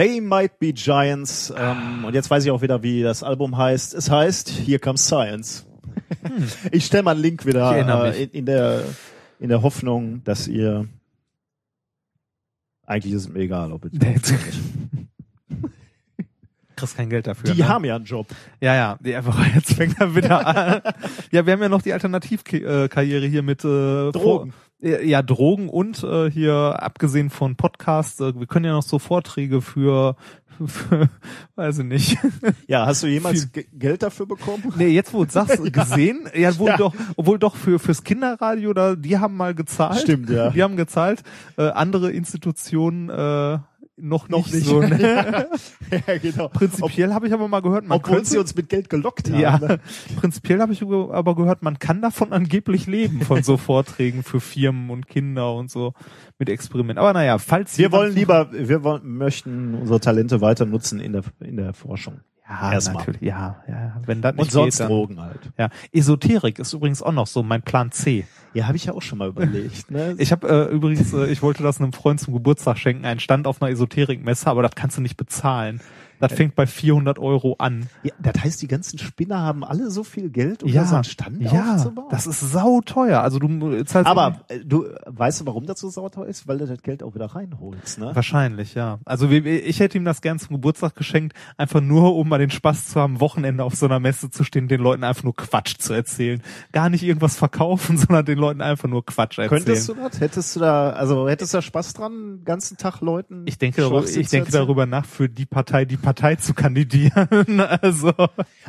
Speaker 2: They Might Be Giants. Ähm, und jetzt weiß ich auch wieder, wie das Album heißt. Es heißt Here Comes Science. Ich stelle mal einen Link wieder äh, in, in, der, in der Hoffnung, dass ihr eigentlich ist es mir egal, ob es
Speaker 1: kriegst kein Geld dafür.
Speaker 2: Die
Speaker 1: ne?
Speaker 2: haben ja einen Job.
Speaker 1: Ja, ja, die einfach jetzt fängt er wieder an. Ja, wir haben ja noch die Alternativkarriere hier mit äh,
Speaker 2: Drogen.
Speaker 1: Vor, ja, Drogen und äh, hier abgesehen von Podcasts, äh, wir können ja noch so Vorträge für, für weiß ich nicht.
Speaker 2: Ja, hast du jemals Ge- Geld dafür bekommen?
Speaker 1: Nee, jetzt wo du sagst, gesehen, ja, wohl
Speaker 2: Ja.
Speaker 1: doch, obwohl doch für fürs Kinderradio da, die haben mal gezahlt.
Speaker 2: Stimmt, ja.
Speaker 1: Die haben gezahlt. Äh, andere Institutionen, äh, noch,
Speaker 2: Noch
Speaker 1: nicht,
Speaker 2: nicht.
Speaker 1: so. Ne?
Speaker 2: ja, genau.
Speaker 1: Prinzipiell habe ich aber mal gehört, man
Speaker 2: Obwohl
Speaker 1: könnte,
Speaker 2: sie uns mit Geld gelockt haben.
Speaker 1: ja,
Speaker 2: ne?
Speaker 1: prinzipiell habe ich aber gehört, man kann davon angeblich leben von so Vorträgen für Firmen und Kinder und so mit Experimenten. Aber naja, falls
Speaker 2: Wir wollen lieber, wir wollen, möchten unsere Talente weiter nutzen in der, in der Forschung.
Speaker 1: Ja,
Speaker 2: erstmal.
Speaker 1: natürlich, ja, ja, wenn das nicht
Speaker 2: Und sonst
Speaker 1: geht, dann,
Speaker 2: Drogen halt.
Speaker 1: ja, Esoterik ist übrigens auch noch so mein Plan C.
Speaker 2: Ja, habe ich ja auch schon mal überlegt. Ne?
Speaker 1: Ich habe äh, übrigens, äh, ich wollte das einem Freund zum Geburtstag schenken, einen Stand auf einer Esoterikmesse, aber das kannst du nicht bezahlen. Das fängt bei 400 Euro an.
Speaker 2: ja, das heißt, die ganzen Spinner haben alle so viel Geld, um
Speaker 1: ja,
Speaker 2: so einen Stand
Speaker 1: ja,
Speaker 2: aufzubauen.
Speaker 1: das ist sau teuer. Also du zahlst
Speaker 2: Aber äh, du weißt du, warum das so sauter ist? Weil du das Geld auch wieder reinholst, ne?
Speaker 1: Wahrscheinlich, ja. Also ich hätte ihm das gern zum Geburtstag geschenkt, einfach nur, um mal den Spaß zu haben, Wochenende auf so einer Messe zu stehen, den Leuten einfach nur Quatsch zu erzählen. Gar nicht irgendwas verkaufen, sondern den Leuten einfach nur Quatsch erzählen.
Speaker 2: Könntest du das? Hättest du da, also hättest du da Spaß dran, den ganzen Tag Leuten?
Speaker 1: ich denke, ich denke
Speaker 2: erzählen?
Speaker 1: darüber nach, für die Partei, die Partei zu kandidieren. Also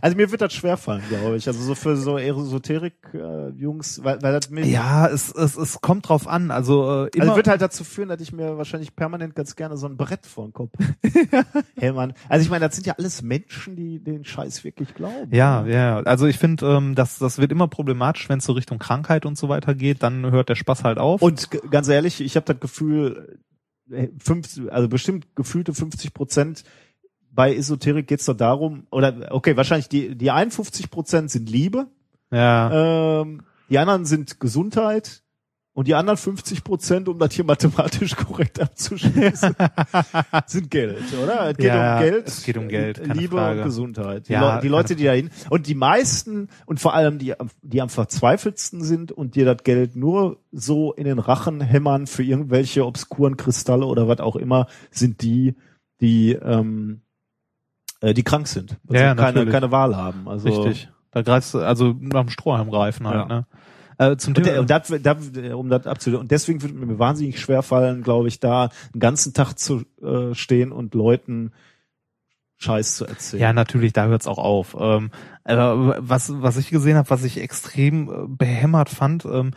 Speaker 2: Also mir wird das schwerfallen, glaube ich. Also so für so Esoterik-Jungs, weil, weil das mir,
Speaker 1: ja, es, es, es kommt drauf an. Also äh, immer.
Speaker 2: also wird halt dazu führen, dass ich mir wahrscheinlich permanent ganz gerne so ein Brett vor den Kopf. hey Mann. Also ich meine, das sind ja alles Menschen, die den Scheiß wirklich glauben.
Speaker 1: Ja, ja. Also ich finde, ähm, das, das wird immer problematisch, wenn es so Richtung Krankheit und so weiter geht. Dann hört der Spaß halt auf.
Speaker 2: Und ganz ehrlich, ich habe das Gefühl, äh, fünf, also bestimmt gefühlte 50 Prozent bei Esoterik geht's doch darum, oder okay, wahrscheinlich die, die 51 Prozent sind Liebe,
Speaker 1: ja,
Speaker 2: ähm, die anderen sind Gesundheit und die anderen 50 Prozent, um das hier mathematisch korrekt abzuschließen, sind Geld, oder? Es geht
Speaker 1: Ja,
Speaker 2: um Geld,
Speaker 1: es geht um Geld, keine
Speaker 2: Liebe
Speaker 1: Frage.
Speaker 2: und Gesundheit. Die,
Speaker 1: Ja,
Speaker 2: Leu- die Leute, die dahin und die meisten und vor allem die, die am verzweifeltsten sind und dir das Geld nur so in den Rachen hämmern für irgendwelche obskuren Kristalle oder was auch immer, sind die, die ähm, äh, die krank sind, also
Speaker 1: Ja, ja,
Speaker 2: keine, keine Wahl haben. Also
Speaker 1: richtig. Da greifst du, also nach dem Strohhalm greifen halt,
Speaker 2: Ja.
Speaker 1: ne? Äh, zum
Speaker 2: Und, der, und das, das, um das abzulösen. Und deswegen würde mir wahnsinnig schwer fallen, glaube ich, da einen ganzen Tag zu äh, stehen und Leuten Scheiß zu erzählen.
Speaker 1: ja, natürlich, da hört's auch auf. Ähm, aber was, was ich gesehen habe, was ich extrem äh, behämmert fand, ähm,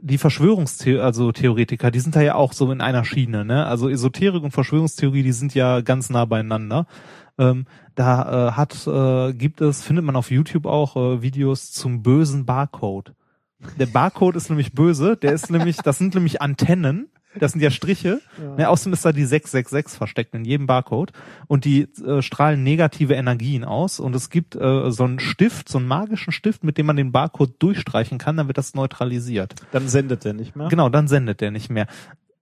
Speaker 1: die Verschwörungstheoretiker, also Theoretiker, die sind da ja auch so in einer Schiene, ne? Also Esoterik und Verschwörungstheorie, die sind ja ganz nah beieinander. Ähm, da äh, hat, äh, gibt es, findet man auf YouTube auch äh, Videos zum bösen Barcode. Der Barcode ist nämlich böse, der ist nämlich, das sind nämlich Antennen, das sind ja Striche. Ne, außerdem ist da die 666 versteckt in jedem Barcode und die äh, strahlen negative Energien aus und es gibt äh, so einen Stift, so einen magischen Stift, mit dem man den Barcode durchstreichen kann, dann wird das neutralisiert.
Speaker 2: Dann sendet er nicht mehr.
Speaker 1: Genau, dann sendet der nicht mehr.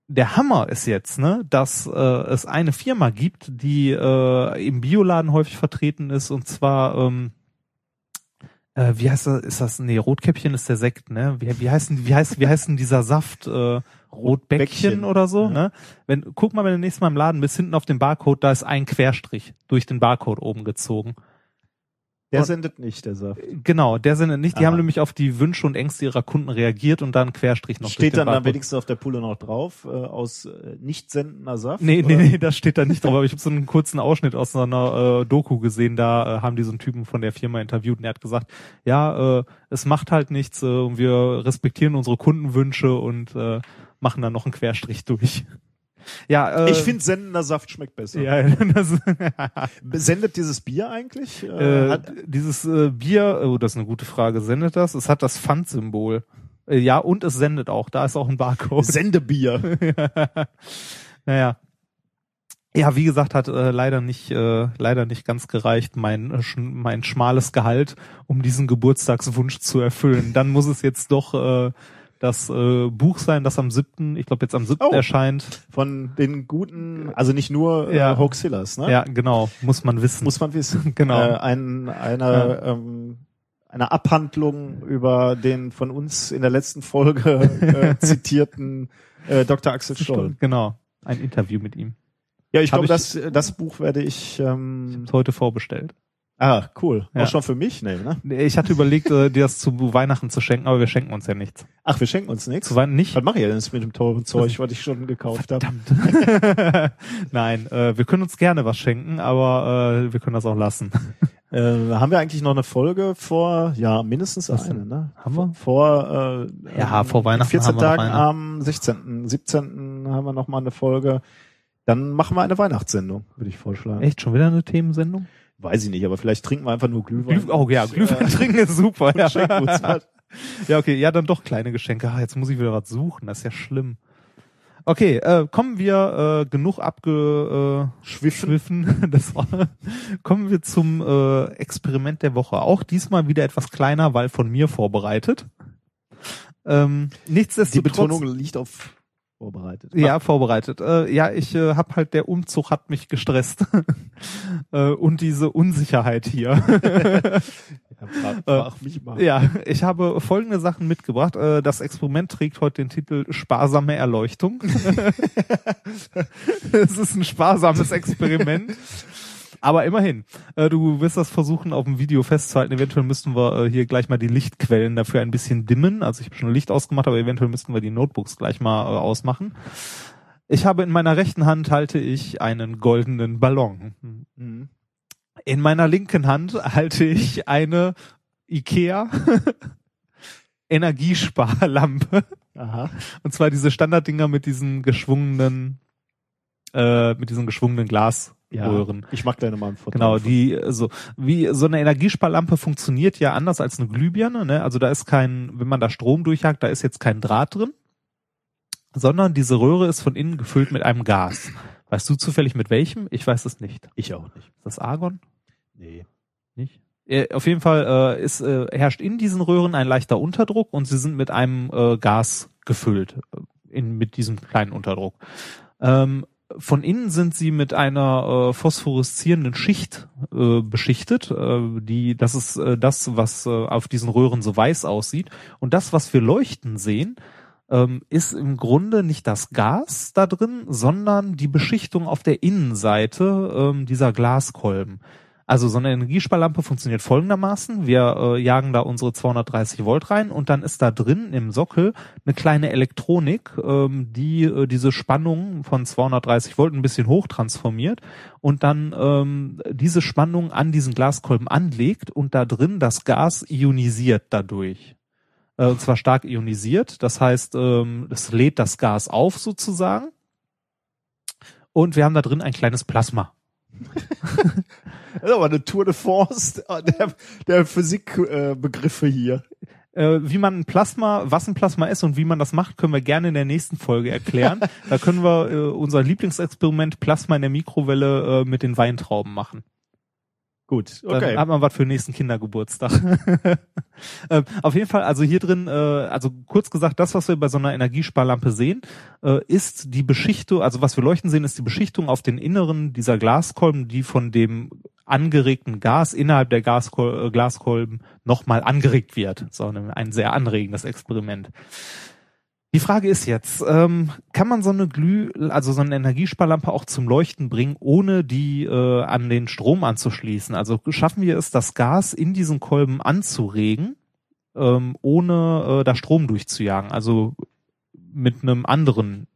Speaker 1: Der Hammer ist jetzt, ne, dass äh, es eine Firma gibt, die äh, im Bioladen häufig vertreten ist und zwar ähm, äh, wie heißt das? Ist das? Nee, Rotkäppchen ist der Sekt, ne? Wie, wie heißt denn, wie heißt, wie heißt denn dieser Saft? Äh, Rotbäckchen
Speaker 2: Bäckchen.
Speaker 1: oder so,
Speaker 2: Ja.
Speaker 1: ne? Wenn, guck mal, wenn du nächstes Mal im Laden bist, hinten auf dem Barcode, da ist ein Querstrich durch den Barcode oben gezogen.
Speaker 2: Der
Speaker 1: Und-
Speaker 2: sendet nicht, der Saft.
Speaker 1: Genau, der sendet nicht. Die
Speaker 2: Aha.
Speaker 1: haben nämlich auf die Wünsche und Ängste ihrer Kunden reagiert und da ein Querstrich noch
Speaker 2: Steht dann, dann
Speaker 1: Barcode.
Speaker 2: wenigstens auf der Pulle noch drauf, äh, aus äh, nicht sendender Saft?
Speaker 1: Nee, nee,
Speaker 2: oder?
Speaker 1: nee, das steht da nicht drauf. Aber ich habe so einen kurzen Ausschnitt aus so einer äh, Doku gesehen. Da äh, haben die so einen Typen von der Firma interviewt und er hat gesagt, ja, äh, es macht halt nichts äh, und wir respektieren unsere Kundenwünsche und äh, machen dann noch einen Querstrich durch. Ja, äh,
Speaker 2: Ich finde sendender Saft schmeckt besser.
Speaker 1: ja, das,
Speaker 2: Sendet dieses Bier eigentlich? Äh,
Speaker 1: äh,
Speaker 2: hat,
Speaker 1: dieses äh, Bier, oh, das ist eine gute Frage, sendet das? Es hat das Pfand-Symbol. Äh, ja, und es sendet auch. Da ist auch ein Barcode.
Speaker 2: Sendebier.
Speaker 1: naja. Ja, wie gesagt, hat äh, leider nicht äh, leider nicht ganz gereicht, mein äh, sch mein schmales Gehalt, um diesen Geburtstagswunsch zu erfüllen. Dann muss es jetzt doch äh, das äh, Buch sein, das am siebten, ich glaube jetzt am siebten
Speaker 2: Oh.
Speaker 1: erscheint.
Speaker 2: Von den guten, also nicht nur äh,
Speaker 1: Ja.
Speaker 2: Hoaxillas, ne?
Speaker 1: Ja, genau, muss man wissen.
Speaker 2: Muss man wissen.
Speaker 1: Genau.
Speaker 2: Äh, ein, eine, ähm, eine Abhandlung über den von uns in der letzten Folge äh, zitierten äh, Dr. Axel Stoll.
Speaker 1: Genau, ein Interview mit ihm.
Speaker 2: Ja, ich glaube,
Speaker 1: ich-
Speaker 2: das, das Buch werde ich. Ähm,
Speaker 1: Ist heute vorbestellt.
Speaker 2: Ah, cool.
Speaker 1: Ja.
Speaker 2: Auch schon für mich? Nee, ne?
Speaker 1: Ich hatte überlegt, äh, dir das zu Weihnachten zu schenken, aber wir schenken uns ja nichts.
Speaker 2: Ach, wir schenken uns nichts.
Speaker 1: Zu Weihnachten nicht.
Speaker 2: Was mache ich denn jetzt mit dem teuren Zeug, was ich schon gekauft habe?
Speaker 1: Verdammt. Nein, äh, wir können uns gerne was schenken, aber äh, wir können das auch lassen.
Speaker 2: Äh, haben wir eigentlich noch eine Folge vor, ja, mindestens
Speaker 1: Was
Speaker 2: eine,
Speaker 1: denn?
Speaker 2: ne?
Speaker 1: Haben wir?
Speaker 2: Vor, äh,
Speaker 1: Ja,
Speaker 2: ähm,
Speaker 1: vor Weihnachten
Speaker 2: 14
Speaker 1: haben wir noch
Speaker 2: Tagen am 16., 17. haben wir noch mal eine Folge, Dann machen wir eine Weihnachtssendung, würde ich vorschlagen.
Speaker 1: Echt schon wieder eine Themensendung?
Speaker 2: Weiß ich nicht, aber vielleicht trinken wir einfach nur Glühwein.
Speaker 1: Glüh oh ja, Glühwein trinken ist super.
Speaker 2: was.
Speaker 1: Ja, okay, ja, dann doch kleine Geschenke. Ah, jetzt muss ich wieder was suchen, das ist ja schlimm. Okay, äh, kommen wir äh, genug abgeschwiffen. Das war, kommen wir zum äh, Experiment der Woche. Auch diesmal wieder etwas kleiner, weil von mir vorbereitet. Ähm,
Speaker 2: Die
Speaker 1: nichtsdestotrotz.
Speaker 2: Betonung liegt auf vorbereitet.
Speaker 1: Ja, vorbereitet. Äh, ja, ich äh, habe halt der Umzug hat mich gestresst äh, und diese Unsicherheit hier.
Speaker 2: Ja, frag, frag mich mal.
Speaker 1: ja, ich habe folgende Sachen mitgebracht. Äh, das Experiment trägt heute den Titel sparsame Erleuchtung. es ist ein sparsames Experiment. Aber immerhin, äh, du wirst das versuchen auf dem Video festzuhalten. Eventuell müssten wir äh, hier gleich mal die Lichtquellen dafür ein bisschen dimmen. Also ich habe schon Licht ausgemacht, aber eventuell müssten wir die Notebooks gleich mal äh, ausmachen. Ich habe in meiner rechten Hand halte ich einen goldenen Ballon.
Speaker 2: Mhm.
Speaker 1: In meiner linken Hand halte ich eine Ikea Energiesparlampe.
Speaker 2: Aha.
Speaker 1: Und zwar diese Standarddinger mit diesen geschwungenen, äh, mit diesen geschwungenen Glasröhren.
Speaker 2: Ich mag nochmal ein Foto.
Speaker 1: Genau, die so wie so eine Energiesparlampe funktioniert ja anders als eine Glühbirne, ne? Also da ist kein, wenn man da Strom durchjagt, da ist jetzt kein Draht drin, sondern diese Röhre ist von innen gefüllt mit einem Gas. Weißt du zufällig mit welchem? Ich weiß es nicht.
Speaker 2: Ich auch nicht.
Speaker 1: Ist das Argon?
Speaker 2: Nee.
Speaker 1: Nicht? Auf jeden Fall äh, ist, äh, herrscht in diesen Röhren ein leichter Unterdruck und sie sind mit einem äh, Gas gefüllt, äh, in, mit diesem kleinen Unterdruck. Ähm, von innen sind sie mit einer äh, phosphoreszierenden Schicht äh, beschichtet. Äh, die, das ist äh, das, was äh, auf diesen Röhren so weiß aussieht. Und das, was wir leuchten sehen, ähm, ist im Grunde nicht das Gas da drin, sondern die Beschichtung auf der Innenseite ähm, dieser Glaskolben. Also so eine Energiesparlampe funktioniert folgendermaßen. Wir äh, jagen da unsere 230 Volt rein und dann ist da drin im Sockel eine kleine Elektronik, ähm, die äh, diese Spannung von 230 Volt ein bisschen hoch transformiert und dann ähm, diese Spannung an diesen Glaskolben anlegt und da drin das Gas ionisiert dadurch. Äh, und zwar stark ionisiert. Das heißt, ähm, es lädt das Gas auf sozusagen. Und wir haben da drin ein kleines Plasma.
Speaker 2: Das ist aber eine Tour de force der, der Physikbegriffe hier.
Speaker 1: Äh, wie man ein Plasma, was ein Plasma ist und wie man das macht, können wir gerne in der nächsten Folge erklären. da können wir äh, unser Lieblingsexperiment Plasma in der Mikrowelle äh, mit den Weintrauben machen.
Speaker 2: Gut,
Speaker 1: Dann
Speaker 2: okay.
Speaker 1: hat man was für den nächsten Kindergeburtstag. ähm, auf jeden Fall, also hier drin, äh, also kurz gesagt, das, was wir bei so einer Energiesparlampe sehen, äh, ist die Beschichtung, also was wir leuchten sehen, ist die Beschichtung auf den Inneren dieser Glaskolben, die von dem angeregten Gas innerhalb der Gaskol äh, Glaskolben nochmal angeregt wird. So ein ein sehr anregendes Experiment. Die Frage ist jetzt, ähm, kann man so eine Glüh, also so eine Energiesparlampe auch zum Leuchten bringen, ohne die äh, an den Strom anzuschließen? Also schaffen wir es, das Gas in diesen Kolben anzuregen, ähm, ohne äh, da Strom durchzujagen? Also mit einem anderen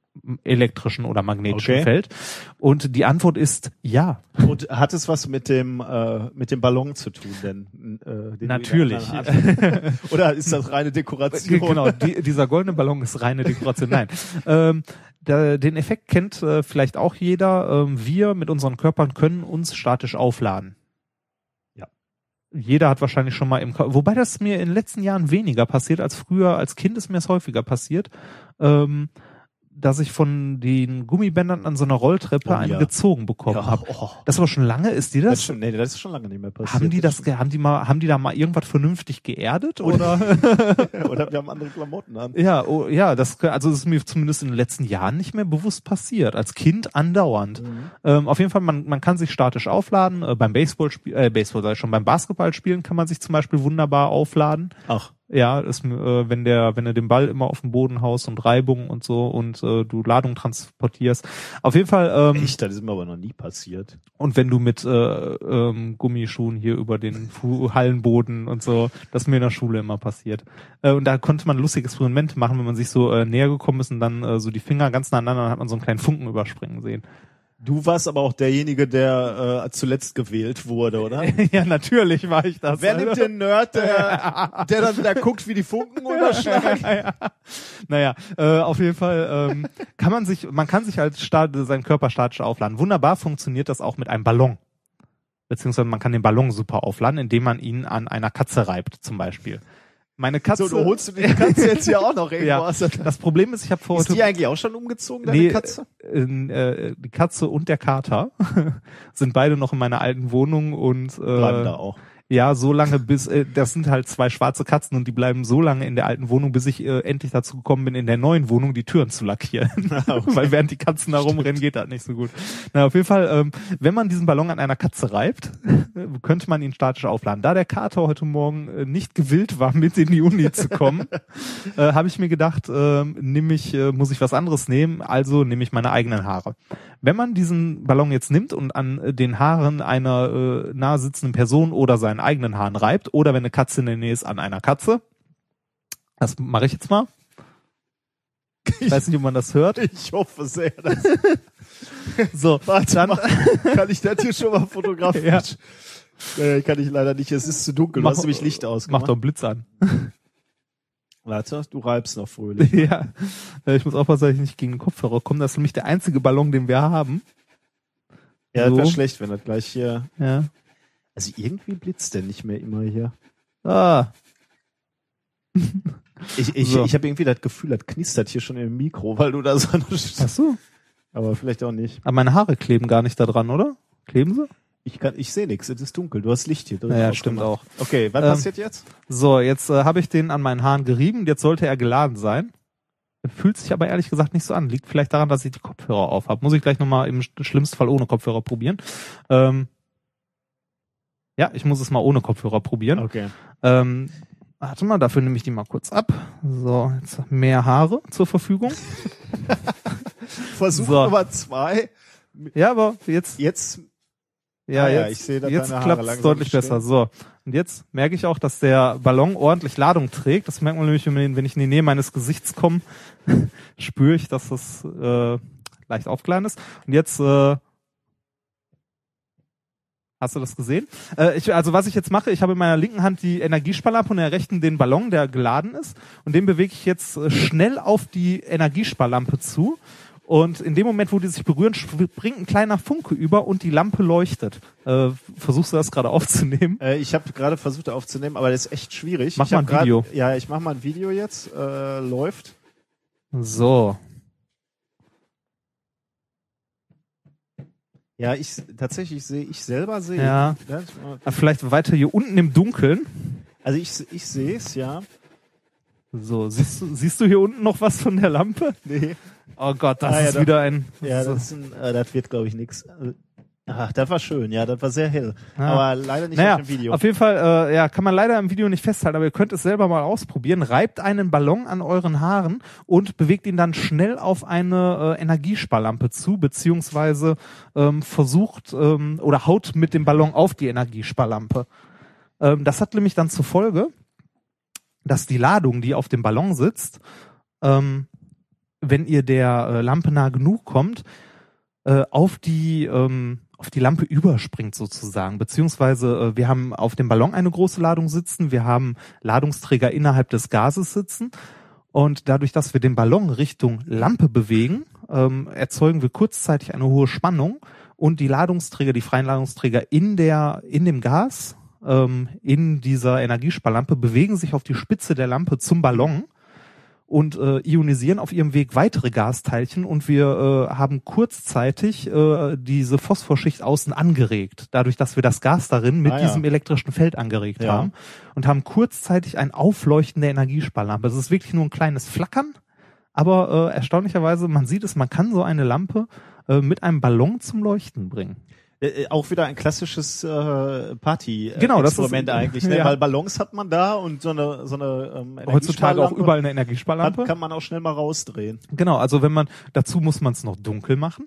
Speaker 1: elektrischen oder magnetischen
Speaker 2: Okay.
Speaker 1: Feld. Und die Antwort ist ja.
Speaker 2: Und hat es was mit dem äh, mit dem Ballon zu tun, denn äh, den
Speaker 1: Natürlich.
Speaker 2: Oder ist das reine Dekoration?
Speaker 1: genau, die, dieser goldene Ballon ist reine Dekoration. Nein. Ähm, den Effekt kennt äh, vielleicht auch jeder. Ähm, wir mit unseren Körpern können uns statisch aufladen.
Speaker 2: Ja.
Speaker 1: Jeder hat wahrscheinlich schon mal im Ko wobei das mir in den letzten Jahren weniger passiert als früher. Als Kind ist mir es häufiger passiert, ähm, dass ich von den Gummibändern an so einer Rolltreppe
Speaker 2: Oh,
Speaker 1: einen
Speaker 2: ja.
Speaker 1: gezogen bekommen
Speaker 2: Ja,
Speaker 1: habe.
Speaker 2: oh.
Speaker 1: Das ist aber schon lange. Ist dir
Speaker 2: Das
Speaker 1: das?
Speaker 2: ist schon, nee, das ist schon lange nicht mehr passiert.
Speaker 1: haben die das, haben die mal, haben die da mal irgendwas vernünftig geerdet oder?
Speaker 2: Oder wir haben andere Klamotten an.
Speaker 1: Ja, oh, ja, das, also das ist mir zumindest in den letzten Jahren nicht mehr bewusst passiert. Als Kind andauernd. Ähm, auf jeden Fall, man, man kann sich statisch aufladen. Äh, beim Baseball, äh, Baseball ich schon, beim Basketball spielen kann man sich zum Beispiel wunderbar aufladen.
Speaker 2: Ach,
Speaker 1: Ja, ist, äh, wenn der, wenn du den Ball immer auf den Boden haust und Reibung und so und äh, du Ladung transportierst. Auf jeden Fall. Ähm,
Speaker 2: echt, das ist mir aber noch nie passiert.
Speaker 1: und wenn du mit äh, ähm, Gummischuhen hier über den Fu Hallenboden und so, das ist mir in der Schule immer passiert. Äh, und da konnte man lustige Experimente machen, wenn man sich so äh, näher gekommen ist und dann äh, so die Finger ganz nah aneinander, dann hat man so einen kleinen Funken überspringen sehen.
Speaker 2: Du warst aber auch derjenige, der äh, zuletzt gewählt wurde, oder?
Speaker 1: ja, natürlich war ich das.
Speaker 2: Wer nimmt den Nerd, der, der dann wieder guckt, wie die Funken überschlagen?
Speaker 1: ja. Naja, äh, auf jeden Fall ähm, kann man sich, man kann sich als Start, seinen Körper statisch aufladen. Wunderbar funktioniert das auch mit einem Ballon. Beziehungsweise man kann den Ballon super aufladen, indem man ihn an einer Katze reibt, zum Beispiel. Meine Katze.
Speaker 2: So, du holst du die Katze jetzt hier auch noch irgendwo
Speaker 1: ja,
Speaker 2: aus
Speaker 1: das Problem ist, ich habe vor
Speaker 2: Ist die eigentlich auch schon umgezogen, deine
Speaker 1: Nee,
Speaker 2: Katze?
Speaker 1: äh, äh, die Katze und der Kater sind beide noch in meiner alten Wohnung und
Speaker 2: Bleiben
Speaker 1: äh,
Speaker 2: da auch.
Speaker 1: Ja, so lange bis äh, das sind halt zwei schwarze Katzen und die bleiben so lange in der alten Wohnung, bis ich äh, endlich dazu gekommen bin, in der neuen Wohnung die Türen zu lackieren. Weil während die Katzen da rumrennen, geht das nicht so gut. Na, auf jeden Fall, ähm, wenn man diesen Ballon an einer Katze reibt, könnte man ihn statisch aufladen. Da der Kater heute Morgen äh, nicht gewillt war, mit in die Uni zu kommen, äh, habe ich mir gedacht, äh, nehme ich, äh, muss ich was anderes nehmen, also nehme ich meine eigenen Haare. Wenn man diesen Ballon jetzt nimmt und an äh, den Haaren einer äh, nahe sitzenden Person oder seinen eigenen Haaren reibt, oder wenn eine Katze in der Nähe ist, an einer Katze, das mache ich jetzt mal. Ich weiß nicht, ob man das hört.
Speaker 2: Ich hoffe sehr. Dass,
Speaker 1: So,
Speaker 2: warte
Speaker 1: dann
Speaker 2: mal, kann ich das hier schon mal fotografieren?
Speaker 1: Ja.
Speaker 2: Nee, kann ich leider nicht. Es ist zu dunkel. Du
Speaker 1: Mach-
Speaker 2: hast nämlich Licht
Speaker 1: mach
Speaker 2: ausgemacht.
Speaker 1: doch einen Blitz an.
Speaker 2: Warte, du reibst noch fröhlich.
Speaker 1: ja, Äh, ich muss aufpassen, dass ich nicht gegen den Kopfhörer komme. Das ist nämlich der einzige Ballon, den wir haben.
Speaker 2: Ja, das wäre
Speaker 1: So.
Speaker 2: schlecht, wenn das gleich hier.
Speaker 1: Ja.
Speaker 2: Also irgendwie blitzt der nicht mehr immer hier.
Speaker 1: Ah,
Speaker 2: Ich, ich,
Speaker 1: So.
Speaker 2: ich habe irgendwie das Gefühl, das knistert hier schon im Mikro, weil du da so.
Speaker 1: ach so.
Speaker 2: Aber vielleicht auch nicht.
Speaker 1: Aber meine Haare kleben gar nicht da dran, oder? Kleben sie?
Speaker 2: Ich kann, ich sehe nichts. Es ist dunkel. Du hast Licht hier drin.
Speaker 1: Naja,
Speaker 2: ausgemacht.
Speaker 1: stimmt auch.
Speaker 2: Okay, was
Speaker 1: Ähm,
Speaker 2: passiert jetzt?
Speaker 1: So, jetzt äh, habe ich den an meinen Haaren gerieben. Jetzt sollte er geladen sein. Fühlt sich aber ehrlich gesagt nicht so an. Liegt vielleicht daran, dass ich die Kopfhörer auf habe. Muss ich gleich nochmal im sch- schlimmsten Fall ohne Kopfhörer probieren. Ähm, ja, ich muss es mal ohne Kopfhörer probieren.
Speaker 2: Okay.
Speaker 1: Ähm, warte mal, dafür nehme ich die mal kurz ab. So, jetzt mehr Haare zur Verfügung.
Speaker 2: Versuch
Speaker 1: So.
Speaker 2: Nummer zwei.
Speaker 1: Ja, aber jetzt,
Speaker 2: Jetzt.
Speaker 1: ja,
Speaker 2: Ah ja,
Speaker 1: jetzt,
Speaker 2: ich sehe, dass
Speaker 1: jetzt klappt es deutlich
Speaker 2: stehen.
Speaker 1: besser. So, und jetzt merke ich auch, dass der Ballon ordentlich Ladung trägt. Das merkt man nämlich, wenn ich- wenn ich in die Nähe meines Gesichts komme, spüre ich, dass das äh, leicht aufgeladen ist. Und jetzt äh, Hast du das gesehen? Äh, ich, also was ich jetzt mache, ich habe in meiner linken Hand die Energiesparlampe und in der rechten den Ballon, der geladen ist. Und den bewege ich jetzt äh, schnell auf die Energiesparlampe zu. Und in dem Moment, wo die sich berühren, springt ein kleiner Funke über und die Lampe leuchtet. Äh, versuchst du das gerade aufzunehmen?
Speaker 2: Äh, ich habe gerade versucht aufzunehmen, aber das ist echt schwierig.
Speaker 1: Mach
Speaker 2: ich
Speaker 1: mal ein
Speaker 2: grad,
Speaker 1: Video.
Speaker 2: Ja, ich mach mal ein Video jetzt. Äh, läuft.
Speaker 1: So.
Speaker 2: Ja, ich tatsächlich sehe ich selber sehe.
Speaker 1: Ja.
Speaker 2: Das,
Speaker 1: Äh, Vielleicht weiter hier unten im Dunkeln.
Speaker 2: also ich ich sehe es ja.
Speaker 1: So, siehst du, siehst du hier unten noch was von der Lampe?
Speaker 2: Nee.
Speaker 1: Oh Gott, das
Speaker 2: Ah, ja,
Speaker 1: ist
Speaker 2: doch.
Speaker 1: wieder ein.
Speaker 2: Ja,
Speaker 1: so.
Speaker 2: das, ist ein, äh, das wird glaube ich nix. Also, Ach, das war schön. Ja, das war sehr hell.
Speaker 1: Ja.
Speaker 2: Aber leider nicht
Speaker 1: naja,
Speaker 2: auf dem Video.
Speaker 1: auf jeden Fall, äh, ja, kann man leider im Video nicht festhalten, aber ihr könnt es selber mal ausprobieren. Reibt einen Ballon an euren Haaren und bewegt ihn dann schnell auf eine äh, Energiesparlampe zu, beziehungsweise ähm, versucht ähm, oder haut mit dem Ballon auf die Energiesparlampe. Ähm, das hat nämlich dann zur Folge, dass die Ladung, die auf dem Ballon sitzt, ähm, wenn ihr der äh, Lampe nah genug kommt, äh, auf die ähm, auf die Lampe überspringt sozusagen, beziehungsweise äh, wir haben auf dem Ballon eine große Ladung sitzen, wir haben Ladungsträger innerhalb des Gases sitzen. Und dadurch, dass wir den Ballon Richtung Lampe bewegen, ähm, erzeugen wir kurzzeitig eine hohe Spannung und die Ladungsträger, die freien Ladungsträger in der in dem Gas ähm, in dieser Energiesparlampe bewegen sich auf die Spitze der Lampe zum Ballon und äh, ionisieren auf ihrem Weg weitere Gasteilchen und wir äh, haben kurzzeitig äh, diese Phosphorschicht außen angeregt, dadurch, dass wir das Gas darin mit
Speaker 2: Ah, ja.
Speaker 1: diesem elektrischen Feld angeregt
Speaker 2: Ja.
Speaker 1: haben und haben kurzzeitig ein Aufleuchten der Energiesparlampe. Es ist wirklich nur ein kleines Flackern, aber äh, erstaunlicherweise, man sieht es, man kann so eine Lampe äh, mit einem Ballon zum Leuchten bringen.
Speaker 2: Äh, äh, auch wieder ein klassisches äh, Party äh,
Speaker 1: Genau, das ist-
Speaker 2: eigentlich, ne?
Speaker 1: ja.
Speaker 2: weil Ballons hat man da und so eine so eine ähm,
Speaker 1: Heutzutage auch überall eine
Speaker 2: hat,
Speaker 1: Energiesparlampe.
Speaker 2: kann man auch schnell mal rausdrehen.
Speaker 1: Genau, also wenn man, dazu muss man es noch dunkel machen.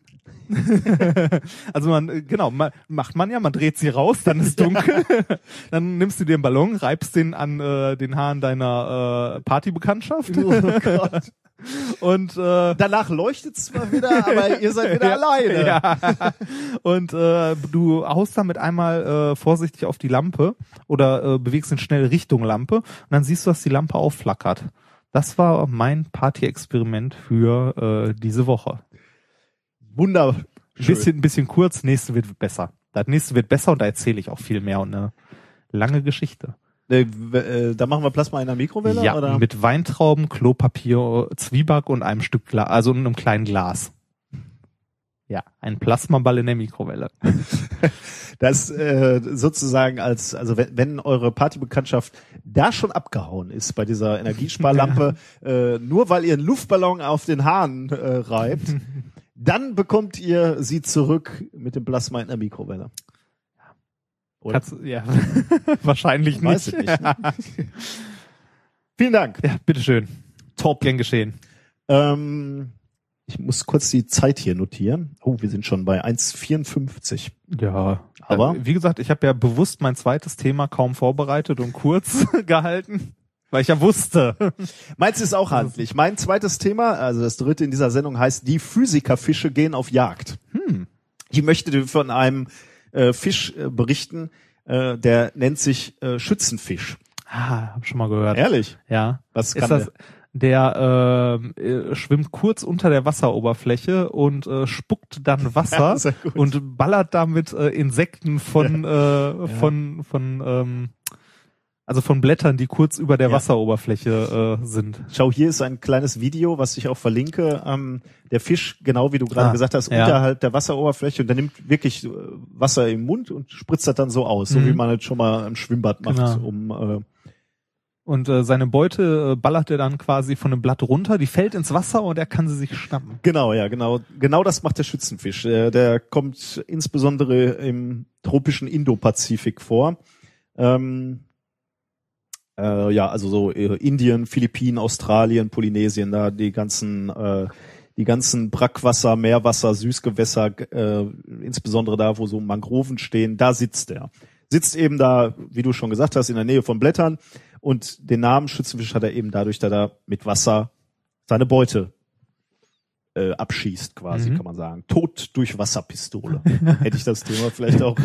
Speaker 1: also man, äh, genau, man, macht man ja, man dreht sie raus, dann ist dunkel. dann nimmst du den Ballon, reibst den an äh, den Haaren deiner äh, Partybekanntschaft.
Speaker 2: Oh Gott.
Speaker 1: Und äh,
Speaker 2: Danach leuchtet es zwar wieder, aber ihr seid wieder alleine.
Speaker 1: Ja. Und äh, du haust damit einmal äh, vorsichtig auf die Lampe oder äh, bewegst ihn schnell Richtung Lampe und dann siehst du, dass die Lampe aufflackert. Das war mein Party-Experiment für äh, diese Woche.
Speaker 2: Wunderschön.
Speaker 1: Bisschen, bisschen kurz, nächste wird besser. Das nächste wird besser und da erzähle ich auch viel mehr und eine lange Geschichte.
Speaker 2: Äh, w- äh, da machen wir Plasma in der Mikrowelle?
Speaker 1: ja,
Speaker 2: oder?
Speaker 1: mit Weintrauben, Klopapier, Zwieback und einem Stück Glas, also einem kleinen Glas. Ja, ein Plasmaball in der Mikrowelle.
Speaker 2: Das äh, sozusagen als, also wenn, wenn eure Partybekanntschaft da schon abgehauen ist bei dieser Energiesparlampe, äh, nur weil ihr einen Luftballon auf den Hahn äh, reibt, dann bekommt ihr sie zurück mit dem Plasma in der Mikrowelle.
Speaker 1: Ja, wahrscheinlich nicht.
Speaker 2: ich nicht. Vielen Dank.
Speaker 1: Ja, bitteschön. Top. Gern geschehen.
Speaker 2: Ähm, ich muss kurz die Zeit hier notieren. Oh, wir sind schon bei 1,54.
Speaker 1: Ja,
Speaker 2: Aber-
Speaker 1: äh, wie gesagt, ich habe ja bewusst mein zweites Thema kaum vorbereitet und kurz gehalten, weil ich ja wusste.
Speaker 2: Meins ist auch handlich. Mein zweites Thema, also das dritte in dieser Sendung, heißt Die Physikerfische gehen auf Jagd.
Speaker 1: Hm.
Speaker 2: Ich möchte von einem äh, Fisch äh, berichten, äh, der nennt sich äh, Schützenfisch.
Speaker 1: Ah, hab schon mal gehört.
Speaker 2: Ehrlich?
Speaker 1: Ja.
Speaker 2: Was
Speaker 1: Ist
Speaker 2: kann
Speaker 1: das, der ähm, äh, schwimmt kurz unter der Wasseroberfläche und äh, spuckt dann Wasser
Speaker 2: gut.
Speaker 1: und ballert damit äh, Insekten von äh, von von ähm, also von Blättern, die kurz über der
Speaker 2: Ja.
Speaker 1: Wasseroberfläche äh, sind.
Speaker 2: der? Schau, hier ist ein kleines Video, was ich auch verlinke. Ähm, der Fisch, genau wie du gerade
Speaker 1: Ah,
Speaker 2: gesagt hast,
Speaker 1: ja.
Speaker 2: unterhalb der Wasseroberfläche und der nimmt wirklich äh, Wasser im Mund und spritzt das dann so aus, so
Speaker 1: Mhm.
Speaker 2: wie man es schon mal im Schwimmbad macht,
Speaker 1: Genau.
Speaker 2: um äh,
Speaker 1: Und äh, seine Beute äh, ballert er dann quasi von einem Blatt runter, die fällt ins Wasser und er kann sie sich schnappen.
Speaker 2: Genau, ja, genau. Genau das macht der Schützenfisch. Der, der kommt insbesondere im tropischen Indopazifik vor. Ähm, äh, ja, also so äh, Indien, Philippinen, Australien, Polynesien, da die ganzen äh, die ganzen Brackwasser, Meerwasser, Süßgewässer, äh, insbesondere da, wo so Mangroven stehen, da sitzt er. Sitzt eben da, wie du schon gesagt hast, in der Nähe von Blättern und den Namen Schützenfisch hat er eben dadurch, dass er mit Wasser seine Beute äh, abschießt, quasi,
Speaker 1: Mhm.
Speaker 2: kann man sagen. Tod durch Wasserpistole. Hätte ich das Thema vielleicht auch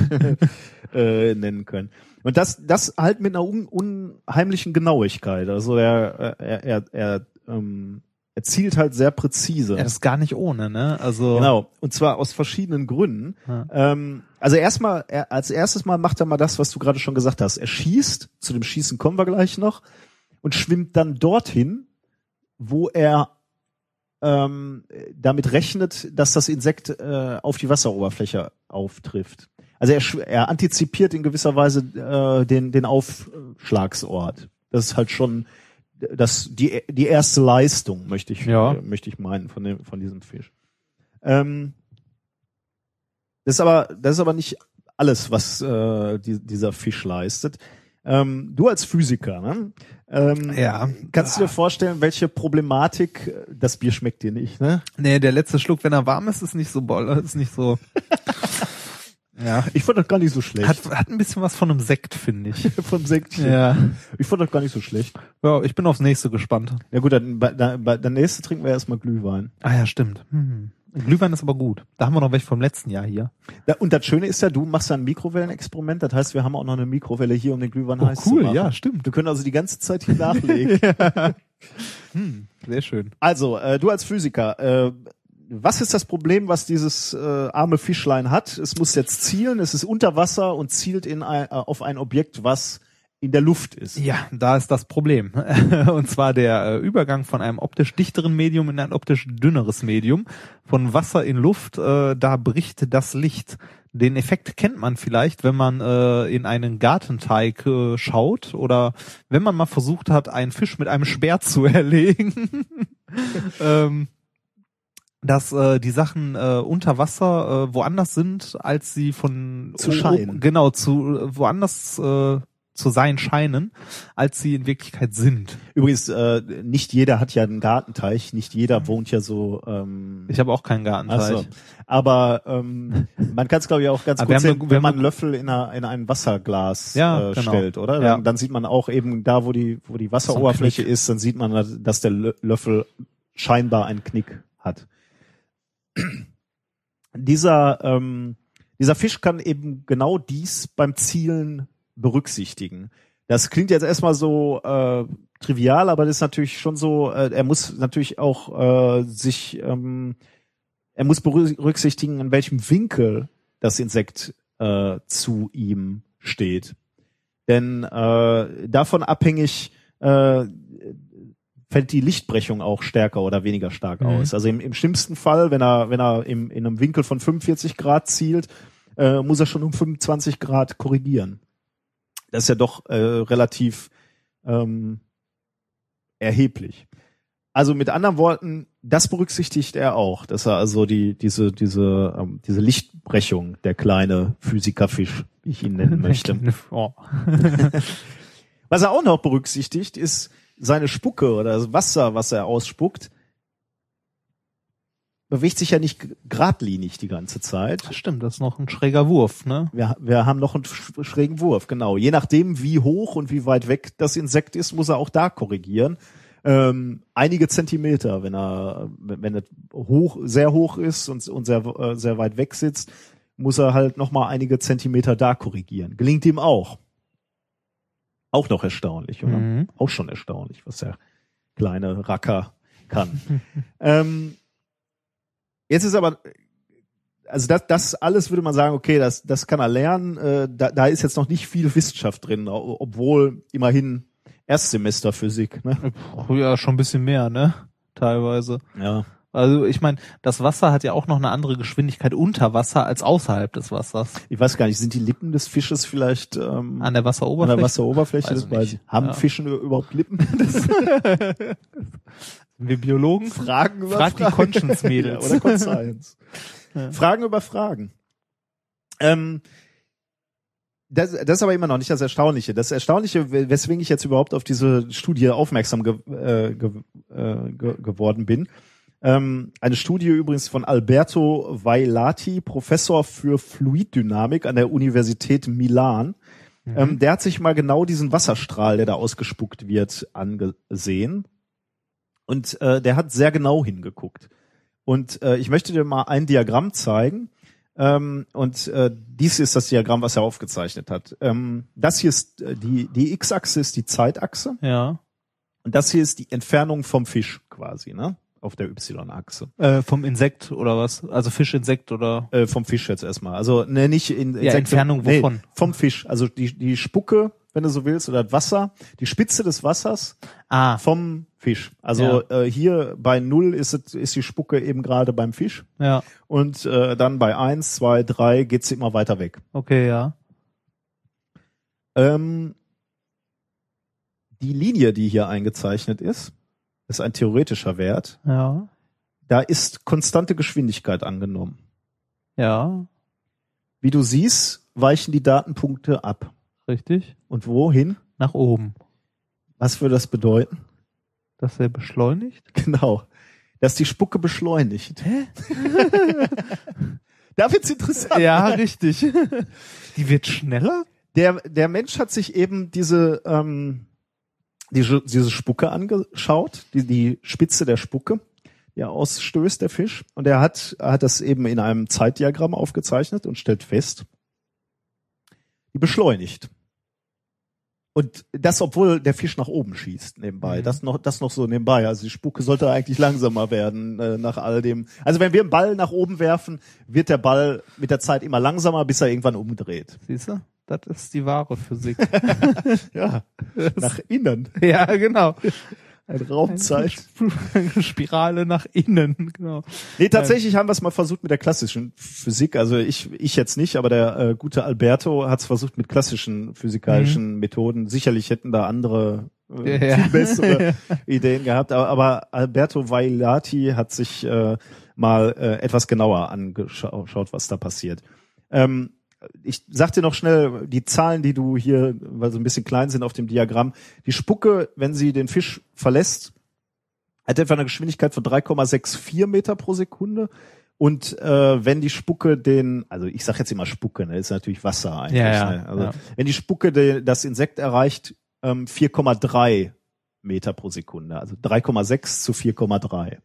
Speaker 2: äh, nennen können. Und das, das halt mit einer un unheimlichen Genauigkeit. Also er, er, er, er, ähm, er zielt halt sehr präzise.
Speaker 1: Ja, das ist gar nicht ohne, ne? Also
Speaker 2: Genau. Und zwar aus verschiedenen Gründen.
Speaker 1: Ja.
Speaker 2: Ähm, also erstmal, er, als erstes Mal macht er mal das, was du gerade schon gesagt hast. Er schießt, zu dem Schießen kommen wir gleich noch, und schwimmt dann dorthin, wo er ähm, damit rechnet, dass das Insekt äh, auf die Wasseroberfläche auftrifft. Also er, er antizipiert in gewisser Weise äh, den, den Aufschlagsort. Das ist halt schon das, die, die erste Leistung, möchte ich,
Speaker 1: Ja.
Speaker 2: äh, möchte ich meinen, von, dem, von diesem Fisch. Ähm, das ist aber, das ist aber nicht alles, was äh, die, dieser Fisch leistet. Ähm, du als Physiker, ne? Ähm,
Speaker 1: Ja.
Speaker 2: Kannst du dir vorstellen, welche Problematik, äh, das Bier schmeckt dir nicht, ne?
Speaker 1: Nee, der letzte Schluck, wenn er warm ist, ist nicht so boll, ist nicht so. ja.
Speaker 2: Ich fand das gar nicht so schlecht.
Speaker 1: Hat, hat ein bisschen was von einem Sekt, finde ich.
Speaker 2: vom Sektchen.
Speaker 1: Ja.
Speaker 2: Ich fand das gar nicht so schlecht.
Speaker 1: ja. Ich bin aufs nächste gespannt.
Speaker 2: Ja gut, dann, bei, dann, bei, dann nächste trinken wir erstmal Glühwein.
Speaker 1: Ah ja, stimmt. Hm. Glühwein ist aber gut. Da haben wir noch welche vom letzten Jahr hier.
Speaker 2: Da, und das Schöne ist ja, du machst ja ein Mikrowellenexperiment. Das heißt, wir haben auch noch eine Mikrowelle hier, um den Glühwein heiß zu machen.
Speaker 1: ja, stimmt.
Speaker 2: Wir können also die ganze Zeit hier nachlegen.
Speaker 1: Hm, sehr schön.
Speaker 2: Also, äh, du als Physiker, äh, was ist das Problem, was dieses äh, arme Fischlein hat? Es muss jetzt zielen, es ist unter Wasser und zielt in ein, äh, auf ein Objekt, was in der Luft ist.
Speaker 1: Ja, da ist das Problem. Und zwar der äh, Übergang von einem optisch dichteren Medium in ein optisch dünneres Medium. Von Wasser in Luft, äh, da bricht das Licht. Den Effekt kennt man vielleicht, wenn man äh, in einen Gartenteig äh, schaut oder wenn man mal versucht hat, einen Fisch mit einem Speer zu erlegen. ähm, dass äh, die Sachen äh, unter Wasser äh, woanders sind, als sie von
Speaker 2: Zu scheinen.
Speaker 1: Genau, zu äh, woanders äh, zu sein scheinen, als sie in Wirklichkeit sind.
Speaker 2: Übrigens, äh, nicht jeder hat ja einen Gartenteich, nicht jeder wohnt ja so. Ähm,
Speaker 1: Ich habe auch keinen Gartenteich.
Speaker 2: so. Aber ähm, man kann es glaube ich auch ganz
Speaker 1: Aber
Speaker 2: gut
Speaker 1: haben
Speaker 2: sehen, wenn man
Speaker 1: eine-
Speaker 2: einen Löffel in, einer, in ein Wasserglas
Speaker 1: Ja,
Speaker 2: äh,
Speaker 1: genau.
Speaker 2: stellt, oder?
Speaker 1: Ja.
Speaker 2: Dann, dann sieht man auch eben da, wo die wo die Wasseroberfläche ist, dann sieht man, dass der Lö- Löffel scheinbar einen Knick hat. Dieser, ähm, dieser Fisch kann eben genau dies beim Zielen berücksichtigen. Das klingt jetzt erstmal so äh, trivial, aber das ist natürlich schon so, äh, er muss natürlich auch äh, sich, ähm, er muss berücksichtigen, in welchem Winkel das Insekt äh, zu ihm steht. Denn äh, davon abhängig äh, fällt die Lichtbrechung auch stärker oder weniger stark
Speaker 1: Mhm.
Speaker 2: aus. Also im, im schlimmsten Fall, wenn er, wenn er im, in einem Winkel von 45 Grad zielt, äh, muss er schon um 25 Grad korrigieren. Das ist ja doch äh, relativ ähm, erheblich. Also mit anderen Worten, das berücksichtigt er auch, dass er also die diese diese ähm, diese Lichtbrechung der kleine Physikerfisch, wie ich ihn nennen möchte. Was er auch noch berücksichtigt, ist seine Spucke oder das Wasser, was er ausspuckt, bewegt sich ja nicht geradlinig die ganze Zeit.
Speaker 1: Stimmt, das ist noch ein schräger Wurf, ne?
Speaker 2: Wir, wir haben noch einen sch- schrägen Wurf, genau. Je nachdem, wie hoch und wie weit weg das Insekt ist, muss er auch da korrigieren. Ähm, einige Zentimeter, wenn er, wenn er hoch, sehr hoch ist und, und sehr, äh, sehr weit weg sitzt, muss er halt noch mal einige Zentimeter da korrigieren. Gelingt ihm auch. Auch noch erstaunlich, oder?
Speaker 1: Mhm.
Speaker 2: Auch schon erstaunlich, was der kleine Racker kann. ähm, jetzt ist aber, also das, das alles würde man sagen, okay, das, das kann er lernen. Äh, da, da ist jetzt noch nicht viel Wissenschaft drin, obwohl immerhin Erstsemester Physik. Ne?
Speaker 1: Ja, schon ein bisschen mehr, ne? Teilweise.
Speaker 2: Ja.
Speaker 1: Also ich meine, das Wasser hat ja auch noch eine andere Geschwindigkeit unter Wasser als außerhalb des Wassers.
Speaker 2: Ich weiß gar nicht, sind die Lippen des Fisches vielleicht ähm,
Speaker 1: An der
Speaker 2: an
Speaker 1: Wasseroberfläche.
Speaker 2: der Wasseroberfläche?
Speaker 1: Weiß
Speaker 2: Das weiß ich. Haben
Speaker 1: Ja.
Speaker 2: Fische überhaupt Lippen?
Speaker 1: Sind wir Biologen?
Speaker 2: Fragen über
Speaker 1: Frag die
Speaker 2: Fragen.
Speaker 1: Conscience-Mädels.
Speaker 2: ja, oder Conscience.
Speaker 1: Ja.
Speaker 2: Fragen über Fragen. Ähm, das, das ist aber immer noch nicht das Erstaunliche. Das Erstaunliche, we- weswegen ich jetzt überhaupt auf diese Studie aufmerksam ge äh, ge äh, ge geworden bin. Ähm, eine Studie übrigens von Alberto Vailati, Professor für Fluiddynamik an der Universität Milan. Ähm, der hat sich mal genau diesen Wasserstrahl, der da ausgespuckt wird, angesehen. Und äh, der hat sehr genau hingeguckt. Und äh, ich möchte dir mal ein Diagramm zeigen. Ähm, und äh, dies ist das Diagramm, was er aufgezeichnet hat. Ähm, das hier ist äh, die, die X-Achse ist die Zeitachse
Speaker 1: Ja.
Speaker 2: und das hier ist die Entfernung vom Fisch quasi, ne? Auf der Y-Achse.
Speaker 1: Äh, vom Insekt oder was? Also Fischinsekt oder?
Speaker 2: Äh, vom Fisch jetzt erstmal. Also ne, nicht in
Speaker 1: Ja, Entfernung
Speaker 2: nee,
Speaker 1: wovon?
Speaker 2: vom Fisch. Also die, die Spucke, wenn du so willst, oder Wasser, die Spitze des Wassers
Speaker 1: Ah,
Speaker 2: vom Fisch. Also äh, hier bei null ist, es, ist die Spucke eben gerade beim Fisch.
Speaker 1: ja.
Speaker 2: Und äh, dann bei eins, zwei, drei geht's immer weiter weg.
Speaker 1: Okay, ja.
Speaker 2: Ähm, die Linie, die hier eingezeichnet ist, ist ein theoretischer Wert.
Speaker 1: Ja.
Speaker 2: Da ist konstante Geschwindigkeit angenommen.
Speaker 1: Ja.
Speaker 2: Wie du siehst, weichen die Datenpunkte ab.
Speaker 1: Richtig.
Speaker 2: Und wohin?
Speaker 1: Nach oben.
Speaker 2: Was würde das bedeuten?
Speaker 1: Dass er beschleunigt?
Speaker 2: Genau. Dass die Spucke beschleunigt. Hä? da wird's interessant.
Speaker 1: Ja, richtig. Die wird schneller?
Speaker 2: Der, der Mensch hat sich eben diese, ähm, diese, diese Spucke angeschaut, die, die Spitze der Spucke, die er ausstößt, der Fisch. Und er hat, er hat das eben in einem Zeitdiagramm aufgezeichnet und stellt fest, die beschleunigt. Und das, obwohl der Fisch nach oben schießt nebenbei.
Speaker 1: Mhm.
Speaker 2: Das noch, das noch so nebenbei. Also die Spucke sollte eigentlich langsamer werden äh, nach all dem. Also wenn wir einen Ball nach oben werfen, wird der Ball mit der Zeit immer langsamer, bis er irgendwann umdreht.
Speaker 1: Siehst du? Das ist die wahre Physik.
Speaker 2: Ja, nach innen.
Speaker 1: ja, genau.
Speaker 2: Ein Raumzeit.
Speaker 1: Spirale nach innen, genau.
Speaker 2: Nee, tatsächlich haben wir es mal versucht mit der klassischen Physik. Also ich, ich jetzt nicht, aber der äh, gute Alberto hat es versucht mit klassischen physikalischen Methoden. Sicherlich hätten da andere äh,
Speaker 1: Ja, ja.
Speaker 2: viel bessere Ideen gehabt. Aber, aber Alberto Vailati hat sich äh, mal äh, etwas genauer angeschaut, was da passiert. Ähm, ich sag dir noch schnell die Zahlen, die du hier, weil sie ein bisschen klein sind auf dem Diagramm. Die Spucke, wenn sie den Fisch verlässt, hat etwa eine Geschwindigkeit von 3,64 Meter pro Sekunde. Und äh, wenn die Spucke den, also ich sag jetzt immer Spucke, ne, ist natürlich Wasser eigentlich.
Speaker 1: Ja, ja,
Speaker 2: ne? Also
Speaker 1: ja.
Speaker 2: wenn die Spucke de, das Insekt erreicht, ähm, 4,3 Meter pro Sekunde. Also 3,6 zu 4,3.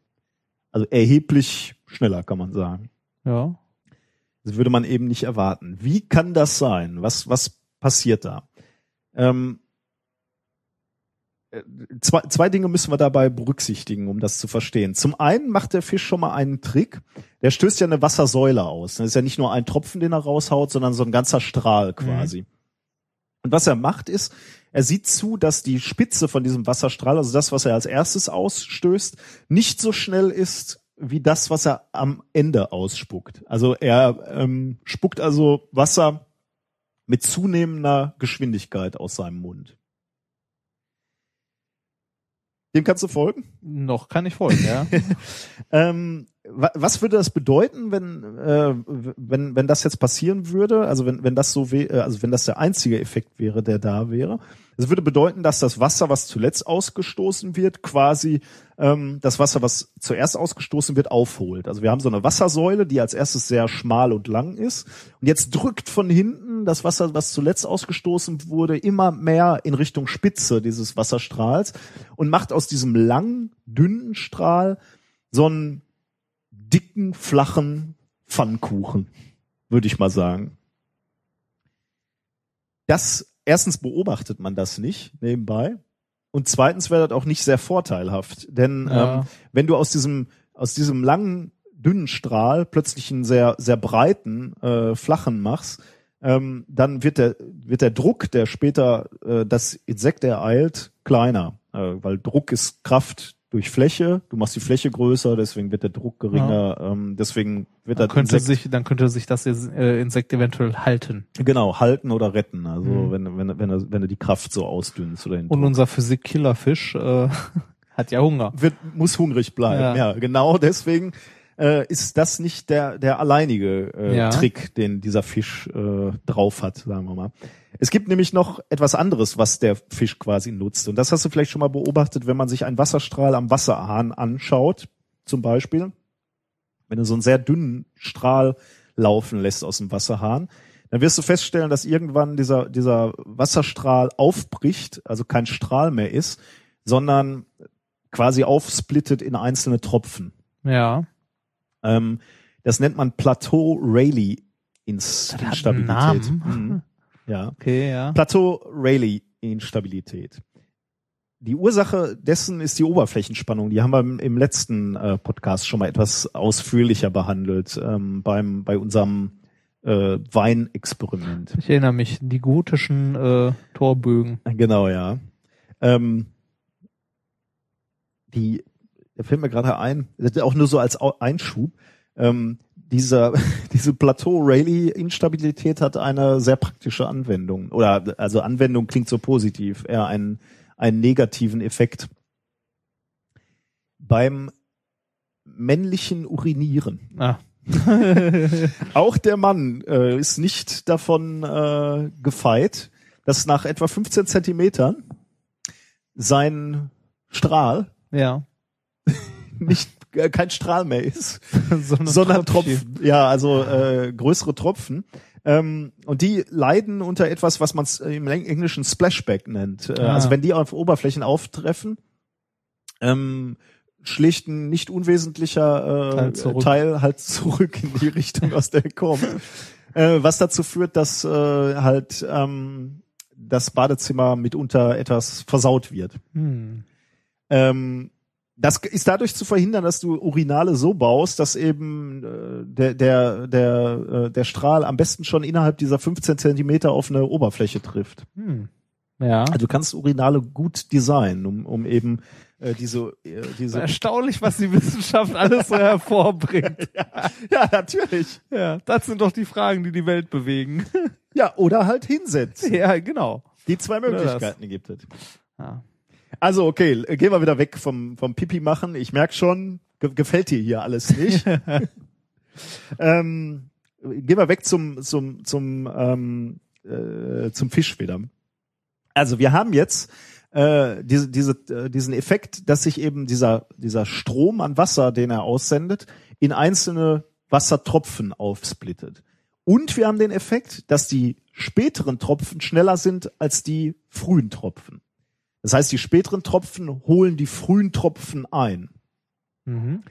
Speaker 2: Also erheblich schneller, kann man sagen.
Speaker 1: Ja.
Speaker 2: Das würde man eben nicht erwarten. Wie kann das sein? Was, was passiert da? Ähm, äh, zwei, zwei Dinge müssen wir dabei berücksichtigen, um das zu verstehen. Zum einen macht der Fisch schon mal einen Trick. Der stößt ja eine Wassersäule aus. Das ist ja nicht nur ein Tropfen, den er raushaut, sondern so ein ganzer Strahl quasi. Und was er macht ist, er sieht zu, dass die Spitze von diesem Wasserstrahl, also das, was er als erstes ausstößt, nicht so schnell ist wie das, was er am Ende ausspuckt. Also er ähm, spuckt also Wasser mit zunehmender Geschwindigkeit aus seinem Mund. Dem kannst du folgen?
Speaker 1: Noch kann ich folgen, ja.
Speaker 2: Ähm, wa- was würde das bedeuten, wenn, äh, wenn, wenn das jetzt passieren würde? Also wenn, wenn das so äh, also wenn das der einzige Effekt wäre, der da wäre. Es würde bedeuten, dass das Wasser, was zuletzt ausgestoßen wird, quasi ähm, das Wasser, was zuerst ausgestoßen wird, aufholt. Also wir haben so eine Wassersäule, die als erstes sehr schmal und lang ist. Und jetzt drückt von hinten das Wasser, was zuletzt ausgestoßen wurde, immer mehr in Richtung Spitze dieses Wasserstrahls und macht aus diesem langen, dünnen Strahl so einen dicken, flachen Pfannkuchen, würde ich mal sagen. Das, erstens beobachtet man das nicht nebenbei. Und zweitens wäre das auch nicht sehr vorteilhaft. Denn
Speaker 1: Ja.
Speaker 2: ähm, wenn du aus diesem, aus diesem langen, dünnen Strahl plötzlich einen sehr, sehr breiten, äh, flachen machst, ähm, dann wird der, wird der Druck, der später äh, das Insekt ereilt, kleiner. Äh, weil Druck ist Kraft durch Fläche. Du machst die Fläche größer, deswegen wird der Druck geringer. Ähm, deswegen wird
Speaker 1: Dann
Speaker 2: das
Speaker 1: könnte
Speaker 2: Insekt
Speaker 1: sich, dann könnte sich das äh, Insekt eventuell halten.
Speaker 2: genau halten oder retten. Also
Speaker 1: Mhm.
Speaker 2: wenn, wenn, wenn, du- wenn du die Kraft so ausdünnst oder den
Speaker 1: Und
Speaker 2: Druck.
Speaker 1: unser Physik-Killerfisch äh, hat ja Hunger.
Speaker 2: wird, muss hungrig bleiben. Ja,
Speaker 1: Ja.
Speaker 2: genau deswegen äh, ist das nicht der, der alleinige äh,
Speaker 1: Ja.
Speaker 2: Trick, den dieser Fisch äh, drauf hat, sagen wir mal. Es gibt nämlich noch etwas anderes, was der Fisch quasi nutzt. Und das hast du vielleicht schon mal beobachtet, wenn man sich einen Wasserstrahl am Wasserhahn anschaut, zum Beispiel. Wenn du so einen sehr dünnen Strahl laufen lässt aus dem Wasserhahn, dann wirst du feststellen, dass irgendwann dieser, dieser Wasserstrahl aufbricht, also kein Strahl mehr ist, sondern quasi aufsplittet in einzelne Tropfen.
Speaker 1: Ja.
Speaker 2: Ähm, das nennt man Plateau Rayleigh Instabilität. Mhm. Ja.
Speaker 1: Okay, ja.
Speaker 2: Plateau Rayleigh Instabilität. Die Ursache dessen ist die Oberflächenspannung. Die haben wir im, im letzten äh, Podcast schon mal etwas ausführlicher behandelt ähm, beim bei unserem äh, Weinexperiment.
Speaker 1: Ich erinnere mich, die gotischen äh, Torbögen.
Speaker 2: Genau, ja. Ähm, die, da fällt mir gerade ein, auch nur so als Einschub, ähm, dieser, diese Plateau-Rayleigh-Instabilität hat eine sehr praktische Anwendung. Oder, also Anwendung klingt so positiv, eher einen, einen negativen Effekt. Beim männlichen Urinieren.
Speaker 1: Ah.
Speaker 2: Auch der Mann äh, ist nicht davon äh, gefeit, dass nach etwa 15 Zentimetern sein Strahl
Speaker 1: ja.
Speaker 2: Nicht äh, kein Strahl mehr ist,
Speaker 1: Sondern
Speaker 2: sondern. Tropfen. Ja, also äh, größere Tropfen. Ähm, und die leiden unter etwas, was man im Eng- Englischen Splashback nennt. Äh,
Speaker 1: Ah.
Speaker 2: Also wenn die auf Oberflächen auftreffen, ähm, schlägt ein nicht unwesentlicher äh,
Speaker 1: Teil zurück.
Speaker 2: Teil halt zurück in die Richtung, aus der er kommt. Äh, was dazu führt, dass äh, halt ähm, das Badezimmer mitunter etwas versaut wird.
Speaker 1: Hm.
Speaker 2: Ähm, das ist dadurch zu verhindern, dass du Urinale so baust, dass eben äh, der der der äh, der Strahl am besten schon innerhalb dieser 15 Zentimeter auf eine Oberfläche trifft.
Speaker 1: Hm. Ja.
Speaker 2: Also du kannst Urinale gut designen, um um eben äh, diese äh, diese
Speaker 1: Erstaunlich, was die Wissenschaft alles so hervorbringt.
Speaker 2: ja natürlich
Speaker 1: Ja, das sind doch die Fragen, die die Welt bewegen.
Speaker 2: ja oder halt hinsetzen.
Speaker 1: ja, genau.
Speaker 2: Die zwei. Möglichkeiten gibt es.
Speaker 1: Ja.
Speaker 2: Also okay, gehen wir wieder weg vom vom Pipi machen. Ich merk schon, ge gefällt dir hier alles nicht. ähm, gehen wir weg zum zum zum ähm, äh, zum Fisch wieder. Also wir haben jetzt äh, diese, diese, äh, diesen Effekt, dass sich eben dieser dieser Strom an Wasser, den er aussendet, in einzelne Wassertropfen aufsplittet. Und wir haben den Effekt, dass die späteren Tropfen schneller sind als die frühen Tropfen. Das heißt, die späteren Tropfen holen die frühen Tropfen ein.
Speaker 1: Mhm.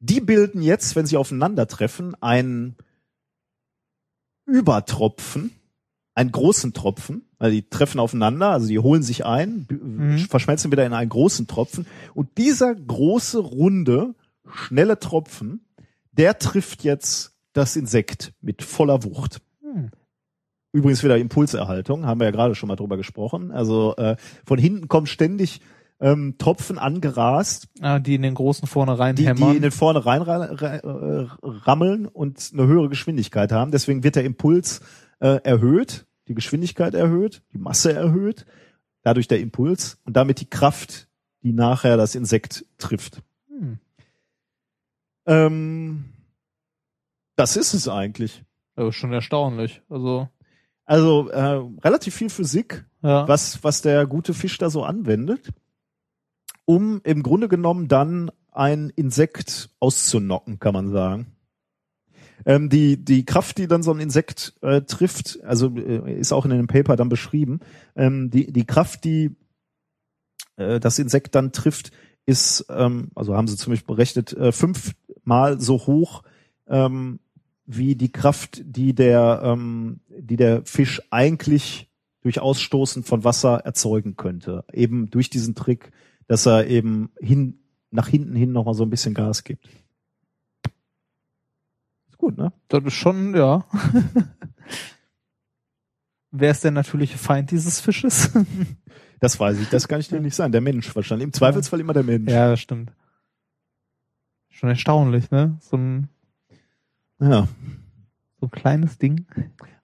Speaker 2: Die bilden jetzt, wenn sie aufeinandertreffen, einen Übertropfen, einen großen Tropfen, weil die treffen aufeinander, also die holen sich ein,
Speaker 1: Mhm.
Speaker 2: verschmelzen wieder in einen großen Tropfen. Und dieser große, runde, schnelle Tropfen, der trifft jetzt das Insekt mit voller Wucht. Übrigens wieder Impulserhaltung, haben wir ja gerade schon mal drüber gesprochen. Also äh, von hinten kommen ständig ähm, Tropfen angerast,
Speaker 1: Ah, die in den großen vorne
Speaker 2: die,
Speaker 1: reinhämmern.
Speaker 2: die in den vorne rein äh, rammeln und eine höhere Geschwindigkeit haben. Deswegen wird der Impuls äh, erhöht, die Geschwindigkeit erhöht, die Masse erhöht, dadurch der Impuls und damit die Kraft, die nachher das Insekt trifft.
Speaker 1: Hm.
Speaker 2: Ähm, das ist es eigentlich.
Speaker 1: Das ist schon erstaunlich. Also,
Speaker 2: Also äh, relativ viel Physik,
Speaker 1: ja.
Speaker 2: was, was der gute Fisch da so anwendet, um im Grunde genommen dann ein Insekt auszunocken, kann man sagen. Ähm, die, die Kraft, die dann so ein Insekt äh, trifft, also äh, ist auch in dem Paper dann beschrieben, ähm, die, die Kraft, die äh, das Insekt dann trifft, ist, ähm, also haben sie Beispiel berechnet, äh, fünfmal so hoch ähm, wie die Kraft, die der, ähm, die der Fisch eigentlich durch Ausstoßen von Wasser erzeugen könnte. Eben durch diesen Trick, dass er eben hin, nach hinten hin nochmal so ein bisschen Gas gibt. Ist gut, ne?
Speaker 1: Das ist schon, ja. Wer ist der natürliche Feind dieses Fisches?
Speaker 2: Das weiß ich, das kann ich dir nicht sagen. Der Mensch wahrscheinlich. Im Zweifelsfall immer der Mensch.
Speaker 1: ja, das stimmt. Schon erstaunlich, ne? So ein,
Speaker 2: ja.
Speaker 1: so ein kleines Ding.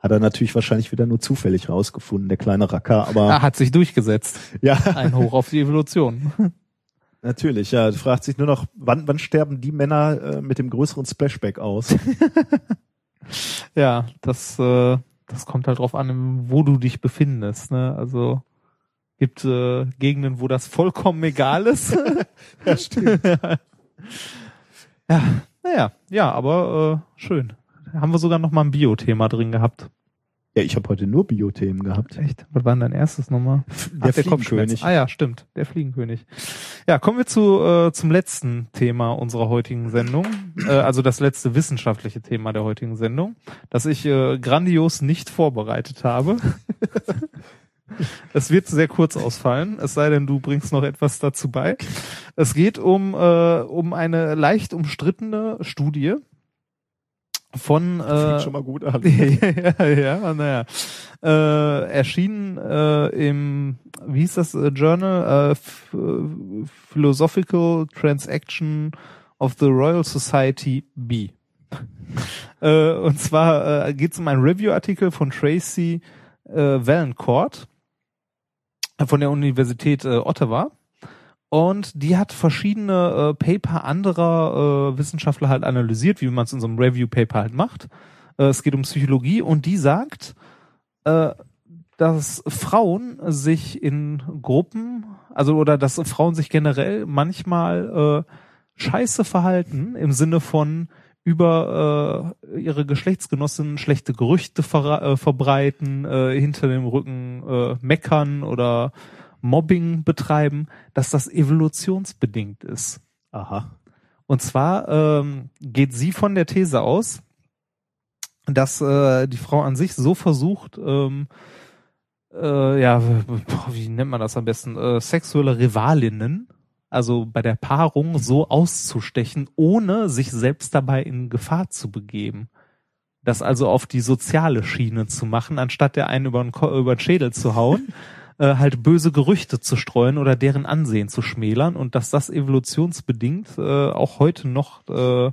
Speaker 2: Hat er natürlich wahrscheinlich wieder nur zufällig rausgefunden, der kleine Racker. Aber
Speaker 1: Ah, hat sich durchgesetzt.
Speaker 2: ja,
Speaker 1: Ein Hoch auf die Evolution.
Speaker 2: natürlich. Ja, fragt sich nur noch, wann, wann sterben die Männer äh, mit dem größeren Splashback aus?
Speaker 1: Ja, das, äh, das kommt halt drauf an, wo du dich befindest. Ne? Also gibt äh, Gegenden, wo das vollkommen egal ist.
Speaker 2: ja, stimmt.
Speaker 1: ja, naja, ja, aber äh, schön. Haben wir sogar noch mal ein Bio-Thema drin gehabt.
Speaker 2: Ja, ich habe heute nur Biothemen gehabt.
Speaker 1: Echt? Was war denn dein erstes nochmal?
Speaker 2: Der
Speaker 1: Ach, Kopfschmerz.
Speaker 2: Fliegenkönig.
Speaker 1: Ah ja, stimmt. Der Fliegenkönig. Ja, kommen wir zu äh, zum letzten Thema unserer heutigen Sendung. Äh, also das letzte wissenschaftliche Thema der heutigen Sendung, das ich äh, grandios nicht vorbereitet habe. Es wird sehr kurz ausfallen, es sei denn, du bringst noch etwas dazu bei. Es geht um, äh, um eine leicht umstrittene Studie von äh,
Speaker 2: schon mal gut an.
Speaker 1: ja, ja, naja. Äh, erschienen äh, im, wie hieß das äh, Journal? Äh, Philosophical Transaction of the Royal Society B. äh, und zwar äh, geht es um einen Review-Artikel von Tracy äh, Valancourt von der Universität äh, Ottawa. Und die hat verschiedene äh, Paper anderer äh, Wissenschaftler halt analysiert, wie man es in so einem Review-Paper halt macht. Äh, es geht um Psychologie und die sagt, äh, dass Frauen sich in Gruppen, also oder dass Frauen sich generell manchmal äh, scheiße verhalten im Sinne von über äh, ihre Geschlechtsgenossinnen schlechte Gerüchte ver äh, verbreiten, äh, hinter dem Rücken äh, meckern oder Mobbing betreiben, dass das evolutionsbedingt ist.
Speaker 2: Aha.
Speaker 1: Und zwar ähm, geht sie von der These aus, dass äh, die Frau an sich so versucht, ähm, äh, ja, wie nennt man das am besten, äh, sexuelle Rivalinnen, also bei der Paarung so auszustechen, ohne sich selbst dabei in Gefahr zu begeben. Das also auf die soziale Schiene zu machen, anstatt der einen über den, Ko über den Schädel zu hauen, äh, halt böse Gerüchte zu streuen oder deren Ansehen zu schmälern und dass das evolutionsbedingt äh, auch heute noch äh,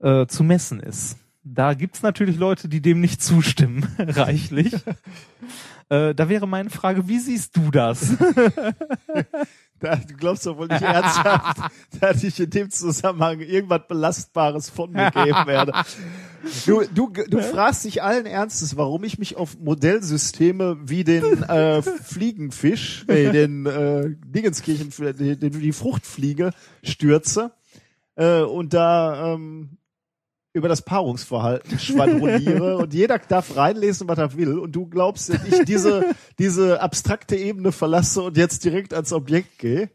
Speaker 1: äh, zu messen ist. Da gibt's natürlich Leute, die dem nicht zustimmen, reichlich. äh, da wäre meine Frage, wie siehst du das?
Speaker 2: Da, du glaubst doch wohl nicht ernsthaft, dass ich in dem Zusammenhang irgendwas Belastbares von mir geben werde. Du, du, du fragst dich allen Ernstes, warum ich mich auf Modellsysteme wie den äh, Fliegenfisch, nee, den äh, Dingenskirchen, die, die, die Fruchtfliege stürze äh, und da ähm, über das Paarungsverhalten schwadroniere und jeder darf reinlesen, was er will und du glaubst, dass ich diese, diese abstrakte Ebene verlasse und jetzt direkt ans Objekt gehe?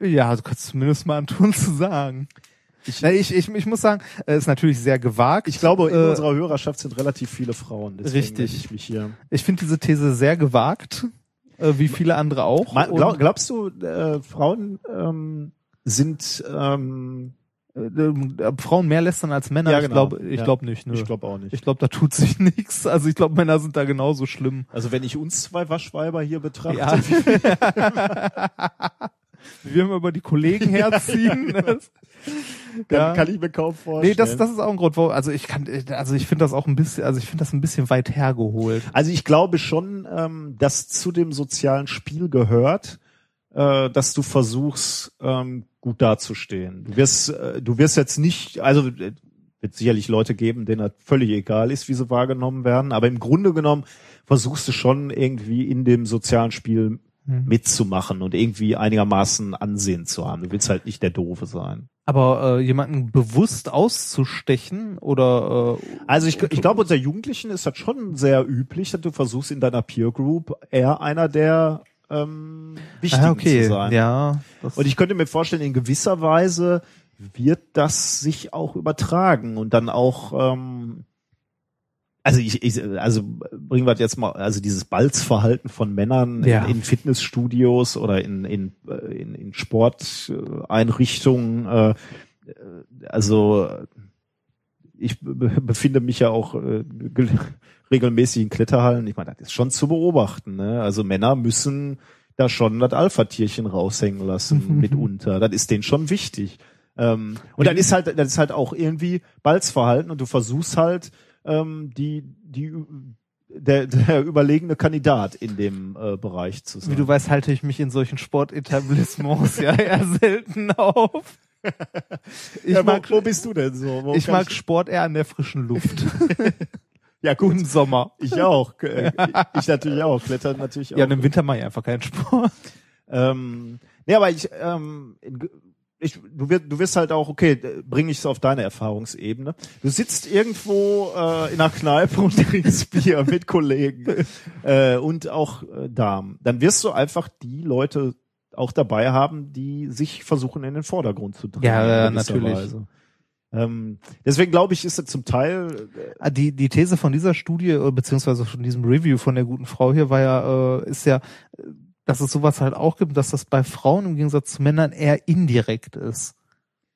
Speaker 1: Ja, du kannst zumindest mal antun zu sagen. Ich, ich, ich, ich muss sagen, es ist natürlich sehr gewagt.
Speaker 2: Ich glaube, in
Speaker 1: Äh,
Speaker 2: unserer Hörerschaft sind relativ viele Frauen. Deswegen
Speaker 1: Richtig.
Speaker 2: Ich mich hier.
Speaker 1: Ich finde diese These sehr gewagt, äh, wie viele andere auch.
Speaker 2: Glaub, glaubst du, äh, Frauen ähm, sind ähm,
Speaker 1: äh, äh, Frauen mehr lästern als Männer?
Speaker 2: Ja,
Speaker 1: Ich
Speaker 2: genau.
Speaker 1: glaube ich
Speaker 2: Ja.
Speaker 1: glaub nicht. Nö.
Speaker 2: ich glaube auch nicht.
Speaker 1: Ich glaube, da tut sich nichts. Also ich glaube, Männer sind da genauso schlimm.
Speaker 2: also wenn ich uns zwei Waschweiber hier betrachte,
Speaker 1: Ja. Wir immer über die Kollegen herziehen. Das-
Speaker 2: dann
Speaker 1: ja.
Speaker 2: kann ich mir kaum vorstellen.
Speaker 1: Nee, das, das ist auch ein Grund, wo, also ich kann, also ich finde das auch ein bisschen, also ich finde das ein bisschen weit hergeholt.
Speaker 2: Also ich glaube schon, ähm, dass zu dem sozialen Spiel gehört, äh, dass du versuchst, ähm, gut dazustehen. Du wirst, äh, du wirst jetzt nicht, also äh, wird sicherlich Leute geben, denen das völlig egal ist, wie sie wahrgenommen werden, aber im Grunde genommen versuchst du schon irgendwie in dem sozialen Spiel mitzumachen und irgendwie einigermaßen Ansehen zu haben. Du willst halt nicht der Doofe sein.
Speaker 1: Aber äh, jemanden bewusst auszustechen oder äh,
Speaker 2: Also ich, ich glaube, unter Jugendlichen ist das schon sehr üblich, dass du versuchst in deiner Peer Group eher einer der ähm, Wichtigen
Speaker 1: ah, okay,
Speaker 2: zu sein.
Speaker 1: ja.
Speaker 2: Und ich könnte mir vorstellen, in gewisser Weise wird das sich auch übertragen und dann auch, ähm, also ich, ich also bringen wir das jetzt mal, also dieses Balzverhalten von Männern
Speaker 1: Ja.
Speaker 2: in, in Fitnessstudios oder in in äh, in, in Sporteinrichtungen, äh, also ich be- befinde mich ja auch äh, ge- regelmäßig in Kletterhallen. Ich meine, das ist schon zu beobachten. Ne? Also Männer müssen da schon das Alpha-Tierchen raushängen lassen mitunter. Das ist denen schon wichtig. Ähm, und dann ist halt, das ist halt auch irgendwie Balzverhalten und du versuchst halt ähm, die die der, der überlegene Kandidat in dem äh, Bereich zu sein.
Speaker 1: wie du weißt, halte ich mich in solchen Sportetablissements ja eher selten auf. Ich
Speaker 2: ja, wo,
Speaker 1: mag,
Speaker 2: wo bist du denn so? Wo
Speaker 1: ich mag Sport eher an der frischen Luft.
Speaker 2: Ja gut,
Speaker 1: Im Sommer.
Speaker 2: ich auch. Äh, Ich natürlich auch. Klettern natürlich auch.
Speaker 1: Ja, und im Winter mache ich einfach keinen Sport.
Speaker 2: Ähm, nee, aber ich, ähm, ich du, wirst, du wirst halt auch, okay, bring ich es auf deine Erfahrungsebene. Du sitzt irgendwo äh, in einer Kneipe und trinkst Bier mit Kollegen äh, und auch äh, Damen. Dann wirst du einfach die Leute auch dabei haben, die sich versuchen in den Vordergrund zu drängen.
Speaker 1: Ja, natürlich.
Speaker 2: Weise. Ähm, deswegen glaube ich, ist es zum Teil äh,
Speaker 1: Ah, Die, die These von dieser Studie, äh, beziehungsweise von diesem Review von der guten Frau hier war ja, äh, ist ja, äh, dass es sowas halt auch gibt, dass das bei Frauen im Gegensatz zu Männern eher indirekt ist.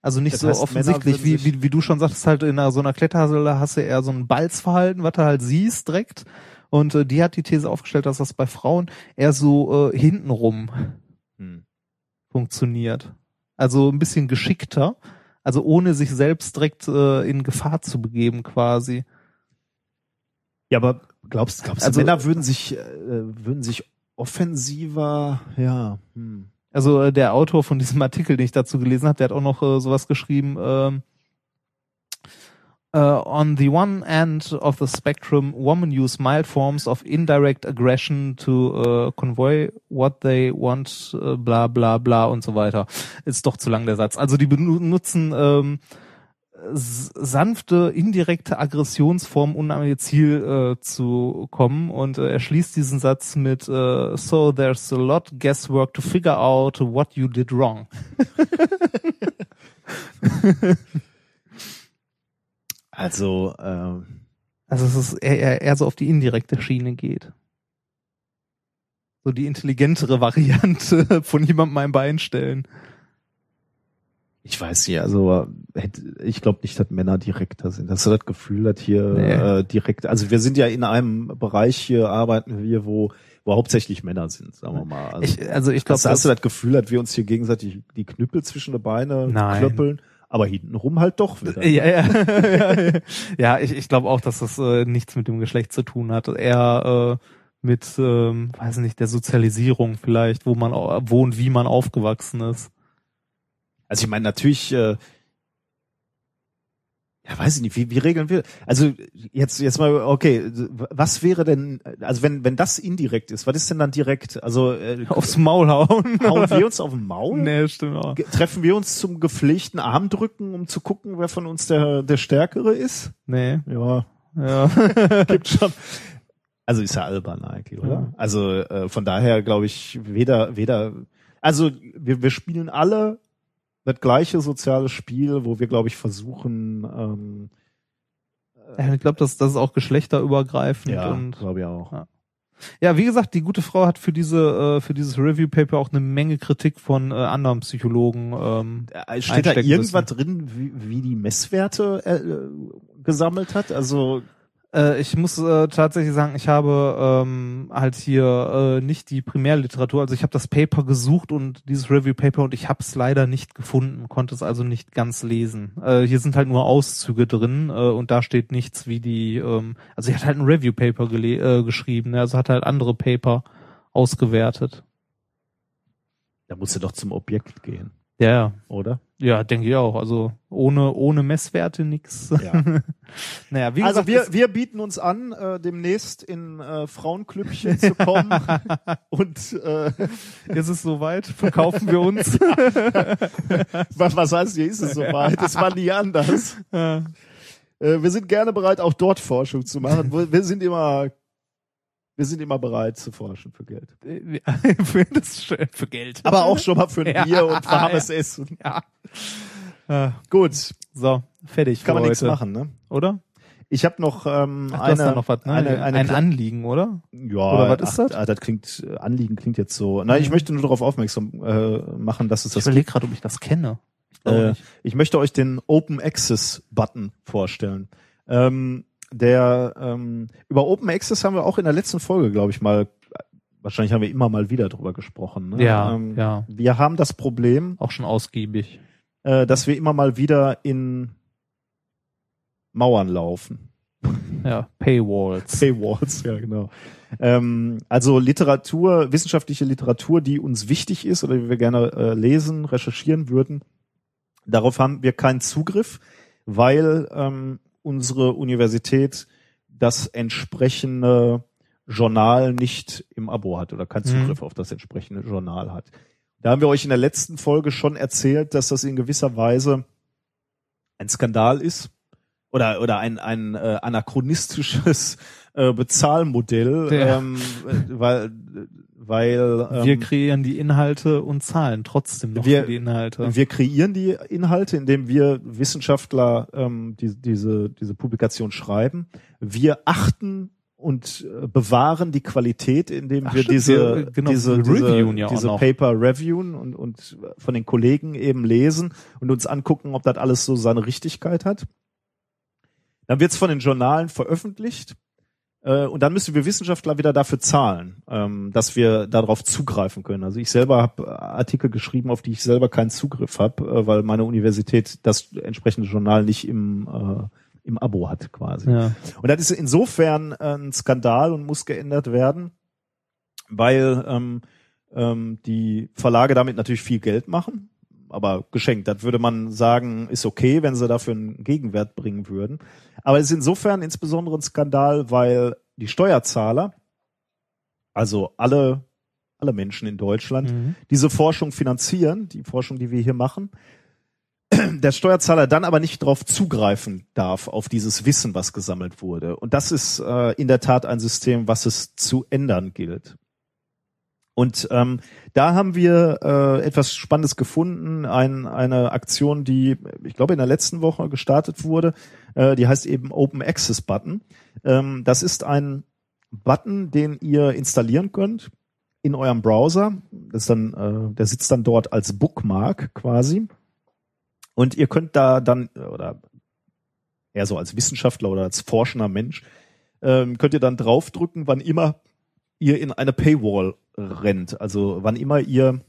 Speaker 1: Also nicht
Speaker 2: Das
Speaker 1: so
Speaker 2: heißt,
Speaker 1: offensichtlich, wie, wie, wie du schon sagtest, halt in einer, so einer Kletterhalle hast du eher so ein Balzverhalten, was du halt siehst direkt. Und äh, die hat die These aufgestellt, dass das bei Frauen eher so äh, hintenrum
Speaker 2: hm.
Speaker 1: funktioniert. Also ein bisschen geschickter, also ohne sich selbst direkt äh, in Gefahr zu begeben quasi.
Speaker 2: Ja, aber glaubst, glaubst
Speaker 1: Also-
Speaker 2: du, Männer würden sich, äh, würden sich offensiver, ja, hm.
Speaker 1: Also äh, der Autor von diesem Artikel, den ich dazu gelesen habe, der hat auch noch äh, sowas geschrieben. Ähm, uh, on the one end of the spectrum, women use mild forms of indirect aggression to uh, convey what they want, uh, bla bla bla und so weiter. Ist doch zu lang der Satz. Also die benutzen ähm, sanfte, indirekte Aggressionsformen, um an ihr Ziel äh, zu kommen. Und äh, er schließt diesen Satz mit äh, So there's a lot guesswork to figure out what you did wrong.
Speaker 2: Also, ähm,
Speaker 1: Also es ist eher, eher, so auf die indirekte Schiene geht. So die intelligentere Variante von jemandem ein Bein stellen.
Speaker 2: ich weiß nicht, also ich glaube nicht, dass Männer direkter sind. Hast du das Gefühl, dass hier
Speaker 1: Nee.
Speaker 2: äh, direkt, also wir sind ja in einem Bereich hier, arbeiten wir, wo, wo hauptsächlich Männer sind, sagen wir mal. Also,
Speaker 1: Ich, also ich glaube,
Speaker 2: hast, hast du das Gefühl, dass wir uns hier gegenseitig die Knüppel zwischen die Beine
Speaker 1: Nein.
Speaker 2: klöppeln, aber hintenrum halt doch wieder.
Speaker 1: Ja, ja, ja, ja. ich, ich glaube auch, dass das äh, nichts mit dem Geschlecht zu tun hat. Eher äh, mit, ähm, weiß nicht, der Sozialisierung vielleicht, wo man wo und wie man aufgewachsen ist.
Speaker 2: Also ich meine, natürlich, äh, Ja, weiß ich nicht, wie, wie regeln wir? Also jetzt jetzt mal okay, was wäre denn also wenn wenn das indirekt ist, was ist denn dann direkt? Also äh,
Speaker 1: Aufs Maul hauen.
Speaker 2: hauen wir uns auf den Maul?
Speaker 1: nee, stimmt auch.
Speaker 2: Treffen wir uns zum gepflegten Armdrücken, um zu gucken, wer von uns der der stärkere ist?
Speaker 1: Nee.
Speaker 2: Ja,
Speaker 1: Ja.
Speaker 2: gibt schon. Also ist ja albern eigentlich, oder?
Speaker 1: Ja.
Speaker 2: Also äh, von daher glaube ich weder weder also wir wir spielen alle das gleiche soziale Spiel, wo wir glaube ich versuchen ähm,
Speaker 1: ja ich glaube, das, das ist auch geschlechterübergreifend
Speaker 2: ja, glaube ich auch.
Speaker 1: Ja, wie gesagt, die gute Frau hat für diese äh, für dieses Review Paper auch eine Menge Kritik von äh, anderen Psychologen. Ähm,
Speaker 2: Äh, Steht da irgendwas drin, wie, wie die Messwerte äh, gesammelt hat? Also
Speaker 1: äh, ich muss äh, tatsächlich sagen, ich habe ähm, halt hier äh, nicht die Primärliteratur, also ich habe das Paper gesucht und dieses Review Paper und ich habe es leider nicht gefunden, konnte es also nicht ganz lesen. Äh, hier sind halt nur Auszüge drin äh, und da steht nichts wie die, ähm, also sie hat halt ein Review Paper äh, geschrieben, ne? also hat halt andere Paper ausgewertet.
Speaker 2: da musst du doch zum Objekt gehen,
Speaker 1: Ja, ja.
Speaker 2: oder?
Speaker 1: Ja, denke ich auch. Also ohne ohne Messwerte nix.
Speaker 2: Ja.
Speaker 1: naja, wie
Speaker 2: Also
Speaker 1: gesagt,
Speaker 2: wir, wir bieten uns an, äh, demnächst in äh, Frauenklüppchen zu kommen und äh,
Speaker 1: ist es soweit, verkaufen wir uns.
Speaker 2: was, was heißt, hier ist es soweit? Es war nie anders.
Speaker 1: Ja.
Speaker 2: Äh, wir sind gerne bereit, auch dort Forschung zu machen. Wir sind immer, wir sind immer bereit zu forschen für Geld.
Speaker 1: für, das, für Geld.
Speaker 2: Aber auch schon mal für ein
Speaker 1: Ja.
Speaker 2: Bier und warmes Essen.
Speaker 1: Ja. Äh,
Speaker 2: Gut,
Speaker 1: so, fertig.
Speaker 2: kann man nichts machen, ne?
Speaker 1: Oder?
Speaker 2: Ich habe noch ähm,
Speaker 1: Ach,
Speaker 2: eine,
Speaker 1: noch was, ne?
Speaker 2: eine, eine
Speaker 1: ein
Speaker 2: Kle-
Speaker 1: Anliegen, oder?
Speaker 2: Ja,
Speaker 1: Oder was ist
Speaker 2: ach,
Speaker 1: das?
Speaker 2: ah, das klingt, äh, Anliegen klingt jetzt so. Nein, ich möchte nur darauf aufmerksam äh, machen, dass es
Speaker 1: Ich
Speaker 2: das
Speaker 1: überlege gerade, ob ich das kenne. Ich
Speaker 2: Äh,
Speaker 1: nicht.
Speaker 2: ich möchte euch den Open Access Button vorstellen. Ähm, der ähm, über Open Access haben wir auch in der letzten Folge, glaube ich, mal. Wahrscheinlich haben wir immer mal wieder drüber gesprochen. Ne?
Speaker 1: Ja,
Speaker 2: ähm,
Speaker 1: ja.
Speaker 2: Wir haben das Problem,
Speaker 1: Auch schon ausgiebig.
Speaker 2: äh, dass wir immer mal wieder in Mauern laufen.
Speaker 1: Ja, Paywalls.
Speaker 2: Paywalls, ja genau. Ähm, also Literatur, wissenschaftliche Literatur, die uns wichtig ist oder die wir gerne äh, lesen, recherchieren würden. Darauf haben wir keinen Zugriff, weil ähm, unsere Universität das entsprechende Journal nicht im Abo hat oder keinen
Speaker 1: Mhm.
Speaker 2: Zugriff auf das entsprechende Journal hat. Da haben wir euch in der letzten Folge schon erzählt, dass das in gewisser Weise ein Skandal ist oder oder ein ein äh, anachronistisches äh, Bezahlmodell,
Speaker 1: Ja.
Speaker 2: ähm, äh, weil weil ähm,
Speaker 1: wir kreieren die Inhalte und zahlen trotzdem noch
Speaker 2: wir-
Speaker 1: für die Inhalte.
Speaker 2: wir kreieren die Inhalte, indem wir Wissenschaftler ähm, die, diese, diese Publikation schreiben. Wir achten und äh, bewahren die Qualität, indem
Speaker 1: Ach,
Speaker 2: wir
Speaker 1: stimmt,
Speaker 2: diese,
Speaker 1: wir- genau,
Speaker 2: diese, diese,
Speaker 1: ja
Speaker 2: diese. Paper reviewen und, und von den Kollegen eben lesen und uns angucken, ob das alles so seine Richtigkeit hat. Dann wird es von den Journalen veröffentlicht. Äh, und dann müssen wir Wissenschaftler wieder dafür zahlen, ähm, dass wir darauf zugreifen können. Also ich selber habe Artikel geschrieben, auf die ich selber keinen Zugriff habe, äh, weil meine Universität das entsprechende Journal nicht im, äh, im Abo hat quasi.
Speaker 1: ja.
Speaker 2: Und das ist insofern ein Skandal und muss geändert werden, weil ähm, ähm, die Verlage damit natürlich viel Geld machen, aber geschenkt. Das würde man sagen, ist okay, wenn sie dafür einen Gegenwert bringen würden. Aber es ist insofern insbesondere ein Skandal, weil die Steuerzahler, also alle, alle Menschen in Deutschland,
Speaker 1: Mhm.
Speaker 2: diese Forschung finanzieren, die Forschung, die wir hier machen, der Steuerzahler dann aber nicht darauf zugreifen darf, auf dieses Wissen, was gesammelt wurde. Und das ist äh, in der Tat ein System, was es zu ändern gilt. Und ähm, da haben wir äh, etwas Spannendes gefunden, ein, eine Aktion, die ich glaube in der letzten Woche gestartet wurde. Äh, die heißt eben Open Access Button. Ähm, das ist ein Button, den ihr installieren könnt in eurem Browser. Das ist dann, äh, der sitzt dann dort als Bookmark quasi. Und ihr könnt da dann, oder eher so als Wissenschaftler oder als forschender Mensch, ähm, könnt ihr dann draufdrücken, wann immer ihr in eine Paywall rennt. Also wann immer ihr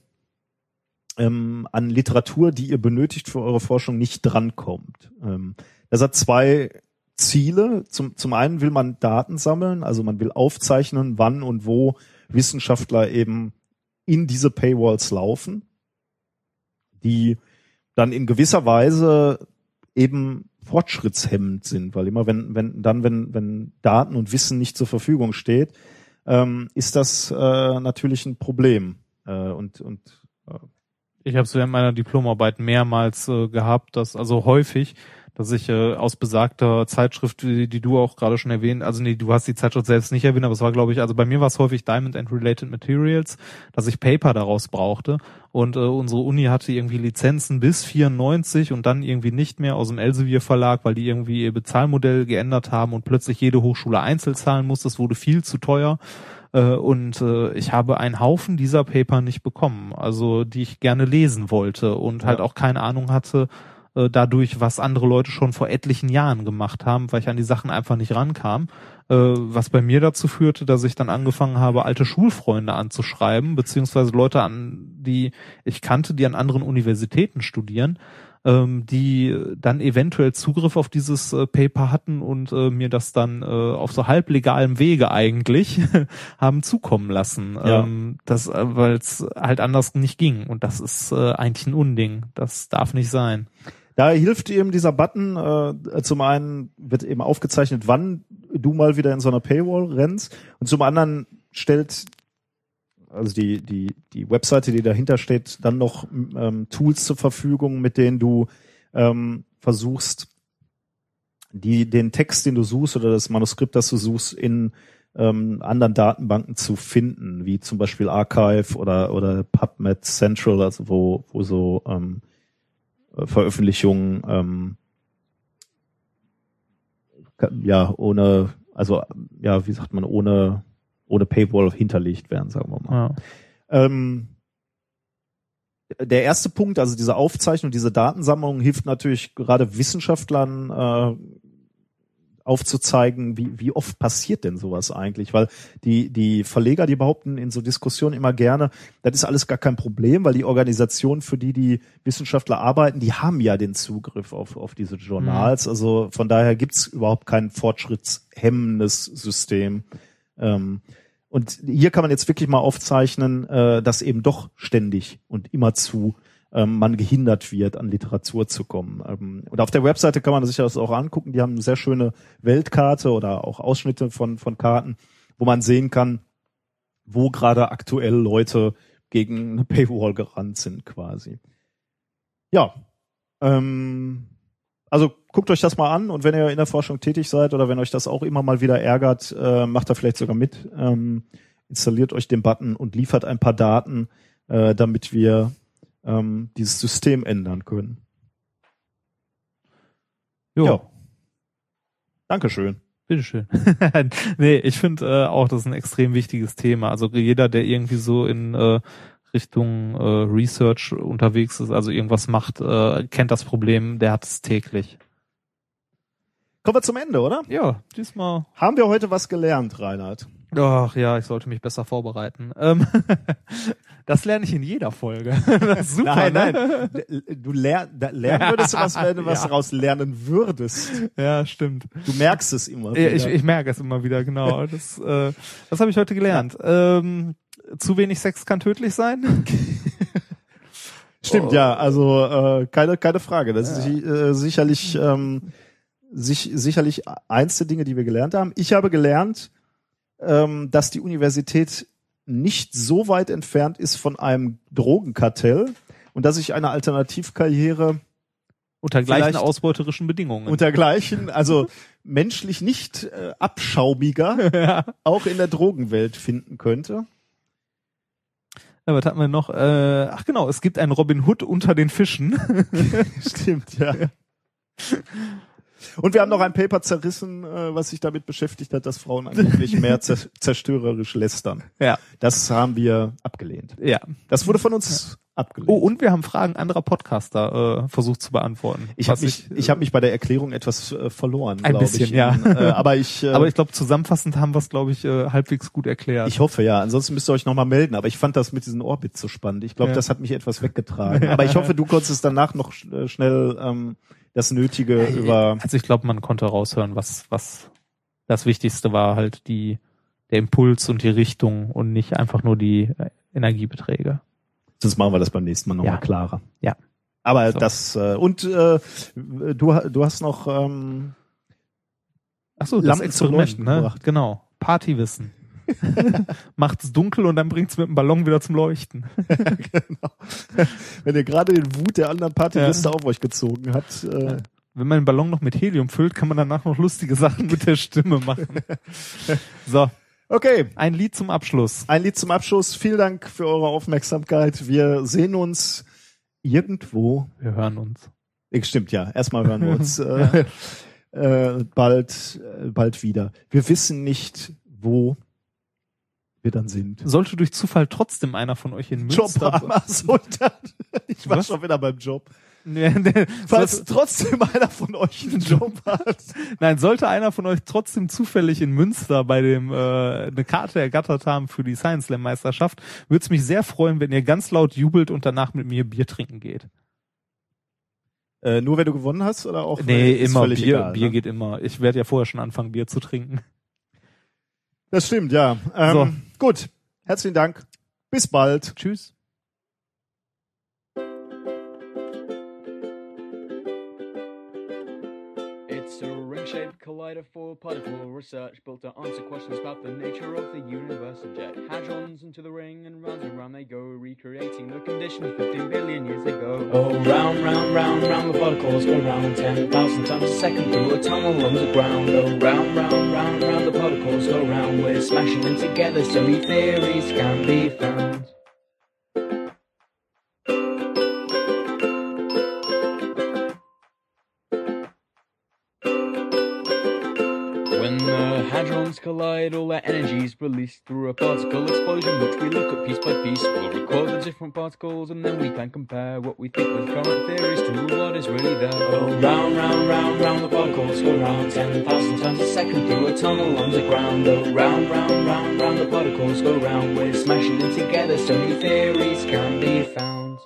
Speaker 2: ähm, an Literatur, die ihr benötigt für eure Forschung, nicht drankommt. Ähm, das hat zwei Ziele. Zum, zum einen will man Daten sammeln, also man will aufzeichnen, wann und wo Wissenschaftler eben in diese Paywalls laufen, die dann in gewisser Weise eben fortschrittshemmend sind, weil immer wenn, wenn, dann, wenn, wenn Daten und Wissen nicht zur Verfügung steht, ähm, ist das äh, natürlich ein Problem. Äh, und, und äh,
Speaker 1: Ich habe es während meiner Diplomarbeit mehrmals äh, gehabt, dass also häufig, dass ich äh, aus besagter Zeitschrift, die, die du auch gerade schon erwähnt, also nee, du hast die Zeitschrift selbst nicht erwähnt, aber es war glaube ich, also bei mir war es häufig Diamond and Related Materials, dass ich Paper daraus brauchte. Und äh, unsere Uni hatte irgendwie Lizenzen bis 94 und dann irgendwie nicht mehr aus dem Elsevier Verlag, weil die irgendwie ihr Bezahlmodell geändert haben und plötzlich jede Hochschule einzeln zahlen musste, es wurde viel zu teuer. Äh, und äh, ich habe einen Haufen dieser Paper nicht bekommen, also die ich gerne lesen wollte und halt auch keine Ahnung hatte äh, dadurch, was andere Leute schon vor etlichen Jahren gemacht haben, weil ich an die Sachen einfach nicht rankam, äh, was bei mir dazu führte, dass ich dann angefangen habe, alte Schulfreunde anzuschreiben, beziehungsweise Leute an, die ich kannte, die an anderen Universitäten studieren, ähm, die dann eventuell Zugriff auf dieses äh, Paper hatten und äh, mir das dann äh, auf so halblegalem Wege eigentlich haben zukommen lassen,
Speaker 2: Ja.
Speaker 1: ähm, das, äh, weil es halt anders nicht ging und das ist äh, eigentlich ein Unding, das darf nicht sein.
Speaker 2: Da hilft eben dieser Button, äh, zum einen wird eben aufgezeichnet, wann du mal wieder in so einer Paywall rennst und zum anderen stellt also die, die, die Webseite, die dahinter steht, dann noch ähm, Tools zur Verfügung, mit denen du ähm, versuchst, die, den Text, den du suchst oder das Manuskript, das du suchst, in ähm, anderen Datenbanken zu finden, wie zum Beispiel Archive oder, oder PubMed Central, also wo, wo so ähm, äh, Veröffentlichungen ähm, ja ohne also ja wie sagt man ohne ohne Paywall hinterlegt werden sagen wir mal
Speaker 1: Ja.
Speaker 2: ähm, der erste Punkt also diese Aufzeichnung diese Datensammlung hilft natürlich gerade Wissenschaftlern äh, aufzuzeigen, wie, wie oft passiert denn sowas eigentlich? Weil die, die Verleger, die behaupten in so Diskussionen immer gerne, das ist alles gar kein Problem, weil die Organisationen, für die die Wissenschaftler arbeiten, die haben ja den Zugriff auf, auf diese Journals. Also von daher gibt's überhaupt kein fortschrittshemmendes System. Ähm, und hier kann man jetzt wirklich mal aufzeichnen, äh, dass eben doch ständig und immerzu ähm, man gehindert wird, an Literatur zu kommen. Ähm, und auf der Webseite kann man sich das auch angucken. Die haben eine sehr schöne Weltkarte oder auch Ausschnitte von, von Karten, wo man sehen kann, wo gerade aktuell Leute gegen eine Paywall gerannt sind quasi. Ja, ähm, also guckt euch das mal an und wenn ihr in der Forschung tätig seid oder wenn euch das auch immer mal wieder ärgert, äh, macht da vielleicht sogar mit, ähm, installiert euch den Button und liefert ein paar Daten, äh, damit wir ähm, dieses System ändern können.
Speaker 1: Jo,
Speaker 2: Ja. Dankeschön.
Speaker 1: bitteschön. nee, ich finde äh, auch, das ist ein extrem wichtiges Thema. Also jeder, der irgendwie so in äh, Richtung äh, Research unterwegs ist, also irgendwas macht, äh, kennt das Problem, der hat es täglich.
Speaker 2: Kommen wir zum Ende, oder?
Speaker 1: Ja, diesmal.
Speaker 2: Haben wir heute was gelernt, Reinhard?
Speaker 1: Ach ja, ich sollte mich besser vorbereiten. Ähm, das lerne ich in jeder Folge. Super,
Speaker 2: nein,
Speaker 1: ne?
Speaker 2: nein. Du lern, da lernen würdest du was, wenn du was
Speaker 1: Ja.
Speaker 2: daraus lernen würdest.
Speaker 1: Ja, stimmt.
Speaker 2: Du merkst es immer.
Speaker 1: Ja, ich,
Speaker 2: wieder.
Speaker 1: ich merke es immer wieder, genau. Das, äh, das habe ich heute gelernt. Ähm, zu wenig Sex kann tödlich sein.
Speaker 2: Stimmt, ja, also äh, keine, keine Frage. Das ist äh, sicherlich, ähm, sich, sicherlich eins der Dinge, die wir gelernt haben. Ich habe gelernt, ähm, dass die Universität nicht so weit entfernt ist von einem Drogenkartell und dass ich eine Alternativkarriere
Speaker 1: Unter gleichen ausbeuterischen Bedingungen.
Speaker 2: untergleichen, also menschlich nicht äh, abschaumiger, auch in der Drogenwelt finden könnte.
Speaker 1: Ja, was hatten wir noch? Äh, ach genau, es gibt einen Robin Hood unter den Fischen.
Speaker 2: Stimmt, ja. Und wir haben noch ein Paper zerrissen, äh, was sich damit beschäftigt hat, dass Frauen angeblich mehr zer zerstörerisch lästern.
Speaker 1: ja,
Speaker 2: Das haben wir abgelehnt.
Speaker 1: ja.
Speaker 2: Das wurde von uns abgelehnt.
Speaker 1: Oh, und wir haben Fragen anderer Podcaster äh, versucht zu beantworten.
Speaker 2: ich habe mich, ich hab mich bei der Erklärung etwas äh, verloren,
Speaker 1: Ein bisschen,
Speaker 2: ich.
Speaker 1: ja.
Speaker 2: Äh, aber ich, äh,
Speaker 1: aber ich glaube, zusammenfassend haben wir es, glaube ich, äh, halbwegs gut erklärt.
Speaker 2: ich hoffe ja. Ansonsten müsst ihr euch nochmal melden. Aber ich fand das mit diesem Orbit so spannend. Ich glaube,
Speaker 1: Ja.
Speaker 2: das hat mich etwas weggetragen. Aber ich hoffe, du konntest danach noch äh, schnell ähm, das Nötige über.
Speaker 1: also ich glaube, man konnte raushören, was, was das Wichtigste war, halt die, der Impuls und die Richtung und nicht einfach nur die Energiebeträge.
Speaker 2: Sonst machen wir das beim nächsten Mal nochmal
Speaker 1: Ja.
Speaker 2: klarer.
Speaker 1: Ja.
Speaker 2: Aber
Speaker 1: So.
Speaker 2: das äh, und äh, du, du hast noch ähm,
Speaker 1: Ach so, das
Speaker 2: Lampen zum
Speaker 1: Experiment, ne?
Speaker 2: gebracht.
Speaker 1: Genau. Partywissen. Macht's dunkel und dann bringt's mit dem Ballon wieder zum Leuchten.
Speaker 2: genau. wenn ihr gerade den Wut der anderen Partyliste
Speaker 1: Ja.
Speaker 2: auf euch gezogen hat. Äh,
Speaker 1: Wenn man den Ballon noch mit Helium füllt, kann man danach noch lustige Sachen mit der Stimme machen. So,
Speaker 2: Okay,
Speaker 1: ein Lied zum Abschluss.
Speaker 2: ein Lied zum Abschluss. Vielen Dank für eure Aufmerksamkeit. Wir sehen uns irgendwo.
Speaker 1: Wir hören uns.
Speaker 2: Eh, Stimmt ja. Erstmal hören wir uns äh, äh, bald, äh, bald wieder. Wir wissen nicht, wo wir dann sind.
Speaker 1: Sollte durch Zufall trotzdem einer von euch in
Speaker 2: Job
Speaker 1: Münster...
Speaker 2: haben. Ach so, dann, ich war
Speaker 1: Was?
Speaker 2: schon wieder beim Job.
Speaker 1: Nee, nee,
Speaker 2: Falls
Speaker 1: sollte,
Speaker 2: trotzdem einer von euch einen Job hat.
Speaker 1: nein, sollte einer von euch trotzdem zufällig in Münster bei dem äh, eine Karte ergattert haben für die Science Slam Meisterschaft, würde es mich sehr freuen, wenn ihr ganz laut jubelt und danach mit mir Bier trinken geht.
Speaker 2: Äh, nur wenn du gewonnen hast oder auch?
Speaker 1: Nee, immer Bier,
Speaker 2: egal,
Speaker 1: Bier
Speaker 2: ne?
Speaker 1: geht immer. Ich werde ja vorher schon anfangen, Bier zu trinken.
Speaker 2: Das stimmt, ja. Ähm, Gut, herzlichen Dank. Bis bald.
Speaker 1: Tschüss.
Speaker 7: Ring-shaped collider for particle research built to answer questions about the nature of the universe. Inject hadrons into the ring and round and round they go, recreating the conditions 15 billion years ago. Oh, round, round, round, round the particles go round 10,000 times a second through a tunnel underground. Oh, round, round, round, round the particles go round. We're smashing them together so new theories can be found. Collide, all their energy is released through a particle explosion, which we look at piece by piece. We'll record the different particles, and then we can compare what we think with current theories to what is really there. Oh, round, round, round, round the particles go round 10,000 times a second through a tunnel underground. Oh, round, round, round, round the particles go round. We're smashing them together so new theories can be found.